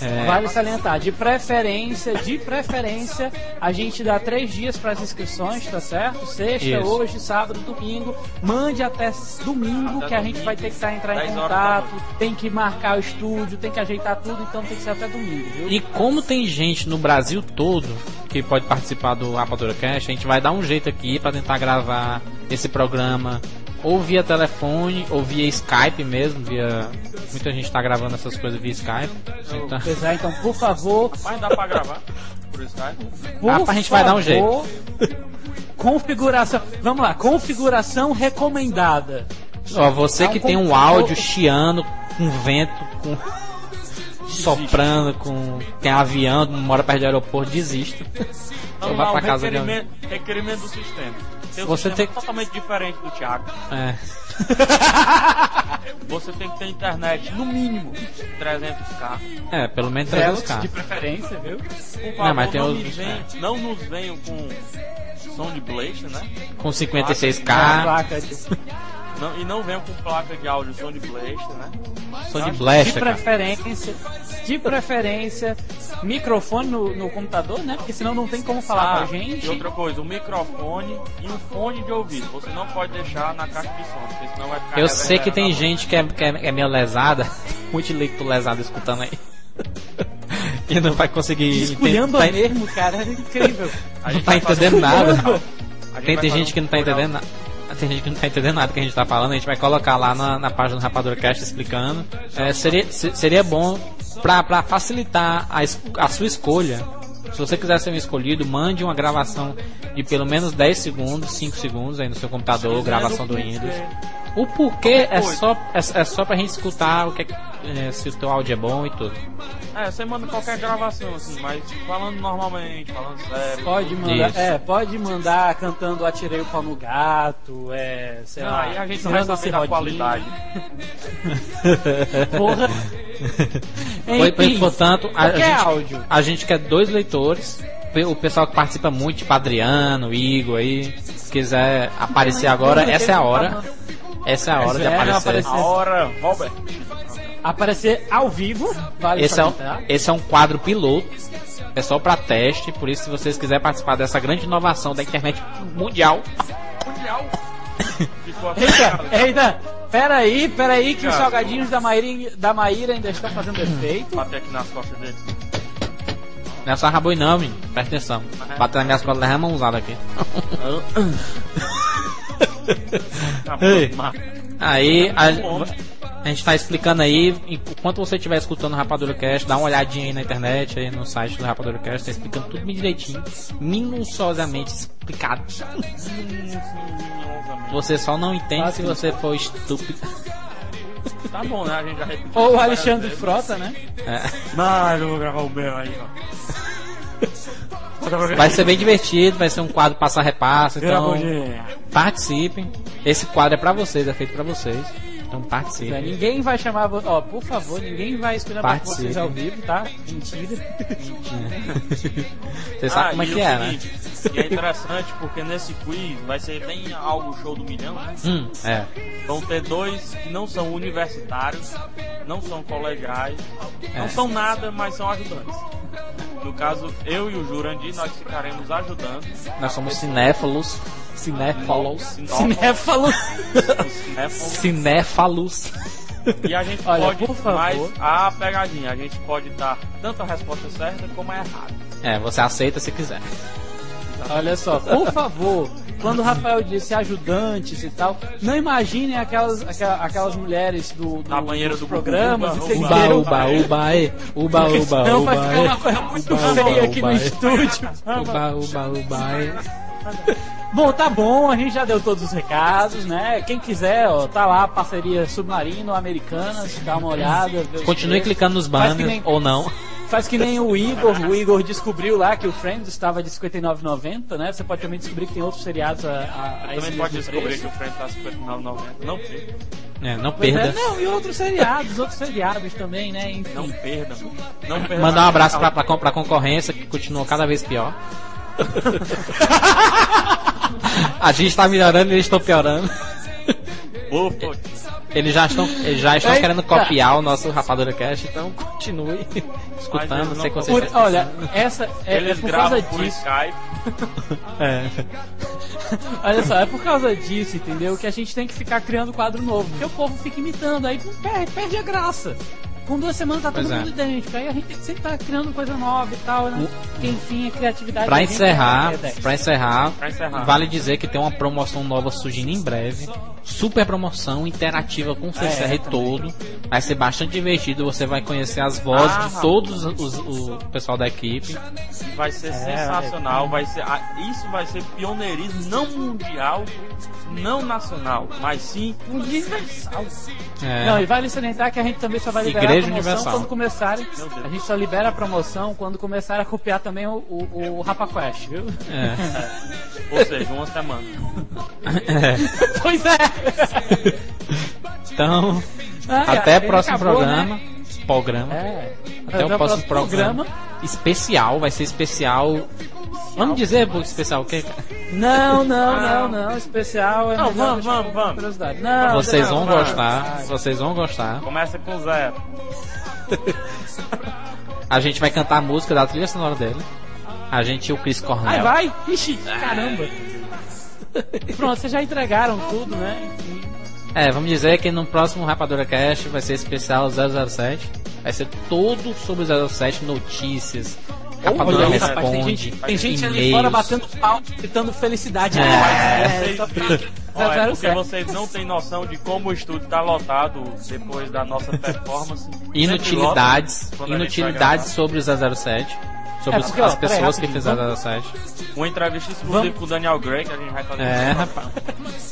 [SPEAKER 2] É,
[SPEAKER 1] Vale salientar, de preferência, de preferência, a gente dá três dias para as inscrições, tá certo? Sexta,
[SPEAKER 2] Isso.
[SPEAKER 1] hoje, sábado, domingo. Mande até domingo
[SPEAKER 3] Até
[SPEAKER 1] que a gente vai ter que estar entrar em
[SPEAKER 3] 10 horas da
[SPEAKER 1] contato, tem que marcar o estúdio, tem que ajeitar tudo, então tem que ser até domingo, viu?
[SPEAKER 2] E como tem gente no Brasil todo que pode participar do Rapadura Cash, a gente vai dar um jeito aqui pra tentar gravar esse programa ou via telefone ou via Skype mesmo, via muita gente tá gravando essas coisas via Skype. Então,
[SPEAKER 1] Pois é, então, por favor,
[SPEAKER 3] Mas dá pra gravar por Skype?
[SPEAKER 1] por
[SPEAKER 2] Ah, a gente vai dar um
[SPEAKER 1] favor, Configuração, vamos lá, configuração recomendada.
[SPEAKER 2] ó, você que tem um áudio chiando com vento, com soprando, com tem avião, mora perto do aeroporto, desista. Vai
[SPEAKER 3] lá,
[SPEAKER 2] pra casa de
[SPEAKER 3] requerimento, requerimento do sistema. Seu
[SPEAKER 2] Você
[SPEAKER 3] sistema
[SPEAKER 2] tem
[SPEAKER 3] é totalmente diferente do Thiago.
[SPEAKER 2] É.
[SPEAKER 3] Você tem que ter internet no mínimo 300k.
[SPEAKER 2] É, pelo menos 300
[SPEAKER 1] Velox,
[SPEAKER 2] k
[SPEAKER 1] de preferência, viu?
[SPEAKER 3] Por favor,
[SPEAKER 2] Não, mas tem
[SPEAKER 3] não,
[SPEAKER 2] os-
[SPEAKER 3] me venham- não nos venham com som de Blast, né?
[SPEAKER 2] Com
[SPEAKER 1] A
[SPEAKER 2] 56k,
[SPEAKER 1] placa de,
[SPEAKER 3] Não, e não venham com placa de áudio som de Blast, né?
[SPEAKER 2] som de
[SPEAKER 1] de
[SPEAKER 2] blast, cara.
[SPEAKER 1] preferência, de preferência, microfone no, no computador, né? Porque senão não tem como falar com a gente.
[SPEAKER 3] Ah, E outra coisa, um microfone e um fone de ouvido. Você não pode deixar na caixa de som, porque senão vai ficar
[SPEAKER 2] Eu sei que tem gente que é, que é, é meio lesada, muito leito lesado escutando aí. Que não vai conseguir
[SPEAKER 1] Esculhamba
[SPEAKER 2] tá-
[SPEAKER 1] mesmo, cara, é incrível.
[SPEAKER 2] não
[SPEAKER 3] gente
[SPEAKER 2] tá entendendo nada.
[SPEAKER 3] tutorial. A gente
[SPEAKER 2] Tem, gente que não tá entendendo nada. Tem gente que não tá entendendo nada que a gente tá falando, a gente vai colocar lá na, na página do Rapadura Cast explicando. É, seria, se- seria bom pra, pra facilitar a, a sua escolha. Se você quiser ser um escolhido, mande uma gravação de pelo menos 10 segundos, 5 segundos aí no seu computador, gravação do Windows. O porquê é só, é, é só pra gente escutar o que é que- é, se o teu áudio é bom e tudo.
[SPEAKER 3] É, você manda qualquer gravação, assim, mas falando normalmente, falando sério.
[SPEAKER 1] Pode mandar,
[SPEAKER 2] Isso.
[SPEAKER 1] é, pode mandar cantando Atirei o pau no gato, é, sei
[SPEAKER 3] Não,
[SPEAKER 1] lá,
[SPEAKER 3] aí a gente não vai saber da qualidade.
[SPEAKER 1] Porra.
[SPEAKER 2] Foi, portanto, a, a gente,
[SPEAKER 1] áudio.
[SPEAKER 2] a gente quer dois leitores. O pessoal que participa muito, tipo Adriano, Igor aí, se quiser aparecer agora, essa é a hora. Essa é a hora de
[SPEAKER 1] É,
[SPEAKER 2] aparecer.
[SPEAKER 3] A hora, Robert.
[SPEAKER 1] aparecer ao vivo, vale
[SPEAKER 2] Esse é, um, esse é um quadro piloto. É só pra teste, por isso se vocês quiserem participar dessa grande inovação da internet mundial,
[SPEAKER 3] Mundial.
[SPEAKER 1] Eita, eita, peraí, peraí que os salgadinhos da Maíra, da Maíra ainda estão fazendo efeito.
[SPEAKER 3] Bater aqui nas costas dele.
[SPEAKER 2] Não é só raboi não, menino. Presta atenção. Bater nas minhas costas, leva a mãozada aqui. Ei. Aí, a, a gente tá explicando aí, enquanto você estiver escutando o Rapadura Cast, dá uma olhadinha aí na internet, aí no site do Rapadura Cast, tá explicando tudo bem direitinho, minuciosamente explicado. Você só não entende se você for estúpido.
[SPEAKER 3] Tá bom, né? A gente já repetiu.
[SPEAKER 1] Ou o Alexandre. Frota, né?
[SPEAKER 2] É.
[SPEAKER 3] Não, eu vou gravar o meu aí, ó.
[SPEAKER 2] Vai ser bem divertido, vai ser um quadro passa repassa,
[SPEAKER 3] Vira
[SPEAKER 2] então participem. Esse quadro é pra vocês, é feito pra vocês. Então
[SPEAKER 1] É,
[SPEAKER 2] participem.
[SPEAKER 1] ninguém vai chamar, vo- ó, por favor, ninguém vai escolher pra
[SPEAKER 2] Participe.
[SPEAKER 1] vocês ao vivo, tá? Mentira.
[SPEAKER 2] Você sabe como é que é, né?
[SPEAKER 3] E é interessante porque nesse quiz vai ser bem algo show do milhão, né?
[SPEAKER 2] Hum, é.
[SPEAKER 3] Vão ter dois que não são universitários, não são colegiais,
[SPEAKER 2] É.
[SPEAKER 3] não são nada, mas são ajudantes. No caso, eu e o Jurandir, nós ficaremos ajudando.
[SPEAKER 2] Nós somos cinéfalos. Cinéfalos.
[SPEAKER 1] Cinéfalo.
[SPEAKER 3] Cinéfalos.
[SPEAKER 2] Cinéfalos.
[SPEAKER 3] E a gente
[SPEAKER 1] Olha,
[SPEAKER 3] pode,
[SPEAKER 1] por favor.
[SPEAKER 3] mais a pegadinha, a gente pode dar tanto a resposta certa como a errada.
[SPEAKER 2] É, você aceita se quiser.
[SPEAKER 1] Olha só, por favor, quando o Rafael disse ajudantes e tal, não imaginem aquelas, aquela- aquelas mulheres do, do
[SPEAKER 3] Na banheira do
[SPEAKER 1] programas,
[SPEAKER 3] Uba, Uba,
[SPEAKER 2] Uba, uba, uba, e. Uba, uba,
[SPEAKER 1] Não,
[SPEAKER 2] uba,
[SPEAKER 1] vai ficar uma coisa muito
[SPEAKER 2] Uba,
[SPEAKER 1] feia
[SPEAKER 2] uba,
[SPEAKER 1] aqui no
[SPEAKER 2] uba,
[SPEAKER 1] estúdio.
[SPEAKER 2] Uba, uba, uba, e.
[SPEAKER 1] Bom, tá bom, a gente já deu todos os recados, né? Quem quiser, ó, tá lá, parceria Submarino, Americanas, dá uma olhada.
[SPEAKER 2] Continue clicando nos banners
[SPEAKER 1] nem-
[SPEAKER 2] ou não.
[SPEAKER 1] Faz que nem o Igor, o Igor descobriu lá que o Friends estava de R$ 59,90, né? Você pode também descobrir que tem outros seriados a, a, a esse
[SPEAKER 3] Também pode descobrir
[SPEAKER 1] preço.
[SPEAKER 3] que o Friends tá 59,90. Não sei.
[SPEAKER 2] É, não
[SPEAKER 1] é,
[SPEAKER 2] perda.
[SPEAKER 1] não, e outros seriados, outros seriados também, né? Enfim.
[SPEAKER 3] Não perda, mano. Não perda.
[SPEAKER 2] Mandar um abraço pra, pra concorrência que continua cada vez pior. A gente tá melhorando e eles estão piorando. Eles já estão, eles já estão
[SPEAKER 1] Eita.
[SPEAKER 2] querendo copiar o nosso Rapadura Cast, então continue escutando, sei que vocês
[SPEAKER 1] olha, essa é, é
[SPEAKER 3] Eles
[SPEAKER 1] por causa
[SPEAKER 3] gravam por
[SPEAKER 1] disso.
[SPEAKER 3] Skype.
[SPEAKER 2] É.
[SPEAKER 1] Olha só, é por causa disso, entendeu? Que a gente tem que ficar criando quadro novo. Porque o povo fica imitando, aí perde, perde a graça. Com duas semanas tá todo
[SPEAKER 2] Pois é.
[SPEAKER 1] mundo idêntico. Aí a gente sempre estar criando coisa nova e tal, né? Porque enfim, a criatividade.
[SPEAKER 2] Pra
[SPEAKER 1] gente
[SPEAKER 2] encerrar,
[SPEAKER 1] é
[SPEAKER 2] pra encerrar,
[SPEAKER 3] Pra encerrar.
[SPEAKER 2] vale dizer que tem uma promoção nova surgindo em breve. Super promoção interativa com o CCR
[SPEAKER 1] É,
[SPEAKER 2] todo. Vai ser bastante divertido. Você vai conhecer as vozes
[SPEAKER 3] Ah,
[SPEAKER 2] de todos os, os- o pessoal da equipe.
[SPEAKER 3] Vai ser sensacional, vai ser. ah, Isso vai ser pioneirismo não mundial, não nacional, mas sim universal.
[SPEAKER 2] É.
[SPEAKER 1] Não, e vale salientar que a gente também só vai liberar
[SPEAKER 2] Igreja
[SPEAKER 1] a promoção
[SPEAKER 2] Universal.
[SPEAKER 1] quando começarem. A gente só libera a promoção quando começarem a copiar também o, o, o Rapa Quest, viu?
[SPEAKER 2] É.
[SPEAKER 3] Ou seja, uma semana.
[SPEAKER 1] pois é!
[SPEAKER 2] Então,
[SPEAKER 1] Ah,
[SPEAKER 2] até o próximo
[SPEAKER 1] acabou,
[SPEAKER 2] programa.
[SPEAKER 1] né?
[SPEAKER 2] Programa.
[SPEAKER 1] É.
[SPEAKER 2] Até o próximo programa. Especial, vai ser especial. Vamos dizer, especial o quê?
[SPEAKER 1] Não, não, não, não. Especial é
[SPEAKER 3] Não, vamos, vamos, vamos.
[SPEAKER 1] curiosidade. Não,
[SPEAKER 2] Vocês
[SPEAKER 1] não,
[SPEAKER 2] vão
[SPEAKER 1] não.
[SPEAKER 2] gostar. Vocês vão gostar.
[SPEAKER 3] Começa com zero.
[SPEAKER 2] A gente vai cantar a música da trilha sonora dele. A gente e o Chris
[SPEAKER 1] Ai,
[SPEAKER 2] Cornell.
[SPEAKER 1] vai! Ixi, caramba! Pronto, vocês já entregaram tudo, né? Enfim.
[SPEAKER 2] É, vamos dizer que no próximo Rapadura Cast vai ser especial 007. Vai ser todo sobre o 07, notícias. Rapadura
[SPEAKER 1] Olha
[SPEAKER 2] responde.
[SPEAKER 1] tem gente, tem gente ali
[SPEAKER 2] e-mails.
[SPEAKER 1] fora batendo pau, gritando felicidade.
[SPEAKER 2] É.
[SPEAKER 1] É, só pra-
[SPEAKER 3] Ó, é porque
[SPEAKER 1] 007.
[SPEAKER 3] vocês não têm noção de como o estúdio tá lotado depois da nossa performance.
[SPEAKER 2] Inutilidades, inutilidades sobre o 007. Sobre
[SPEAKER 1] É, porque, ó,
[SPEAKER 2] as
[SPEAKER 1] peraí,
[SPEAKER 2] pessoas que fizeram o 007.
[SPEAKER 3] Uma entrevista exclusiva
[SPEAKER 1] Vamos-
[SPEAKER 3] com o Daniel Gray que a gente vai fazer.
[SPEAKER 2] É, rapaz.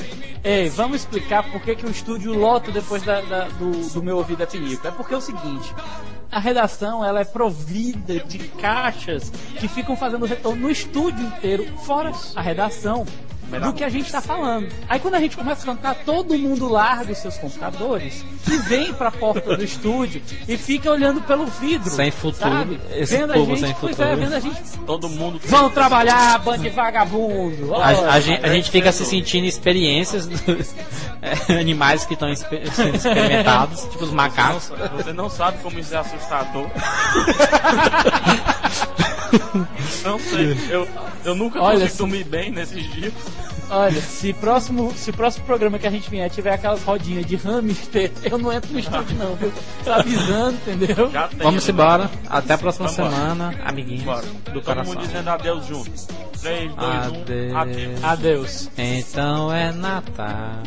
[SPEAKER 1] Ei, vamos explicar por que, que o estúdio lota depois da- da- do, do meu ouvido é pinico. É porque é o seguinte. A redação ela é provida de caixas que ficam fazendo retorno no estúdio inteiro, fora a redação, do que a gente está falando. Aí quando a gente começa a cantar, todo mundo larga os seus computadores e vem pra porta do estúdio e fica olhando pelo vidro.
[SPEAKER 2] Sem futuro.
[SPEAKER 1] Sabe?
[SPEAKER 2] Esse
[SPEAKER 1] vendo
[SPEAKER 2] povo
[SPEAKER 1] a gente,
[SPEAKER 2] sem
[SPEAKER 1] pois
[SPEAKER 2] futuro.
[SPEAKER 1] É, vendo a gente.
[SPEAKER 3] Todo mundo.
[SPEAKER 1] Vão trabalhar, bando de vagabundo.
[SPEAKER 2] A,
[SPEAKER 1] Olha,
[SPEAKER 2] a gente, a gente fica se sentindo experiências dos é, animais que estão exper- sendo experimentados, tipo os macacos.
[SPEAKER 3] Você não sabe como isso é assustador. não sei. Eu, eu nunca
[SPEAKER 1] Olha,
[SPEAKER 3] consegui
[SPEAKER 1] se-
[SPEAKER 3] dormir bem nesses dias.
[SPEAKER 1] Olha, se próximo, se próximo programa que a gente vier tiver aquelas rodinhas de hamster, eu não entro no estúdio não, viu? Tô avisando, entendeu?
[SPEAKER 3] Já tem.
[SPEAKER 2] Vamos embora. Até a próxima
[SPEAKER 3] Vambora.
[SPEAKER 2] semana, amiguinhos
[SPEAKER 3] Bora.
[SPEAKER 2] do
[SPEAKER 3] Todo
[SPEAKER 2] coração.
[SPEAKER 3] mundo dizendo adeus junto. 3, 2, 1,
[SPEAKER 2] Adeus.
[SPEAKER 3] adeus.
[SPEAKER 1] Adeus.
[SPEAKER 2] Então é Natal.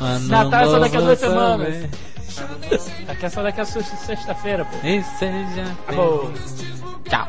[SPEAKER 2] Ano
[SPEAKER 1] Natal é só daqui a duas semanas. Aqui é só daqui a sexta-feira, pô.
[SPEAKER 2] E seja. Pô. Tchau.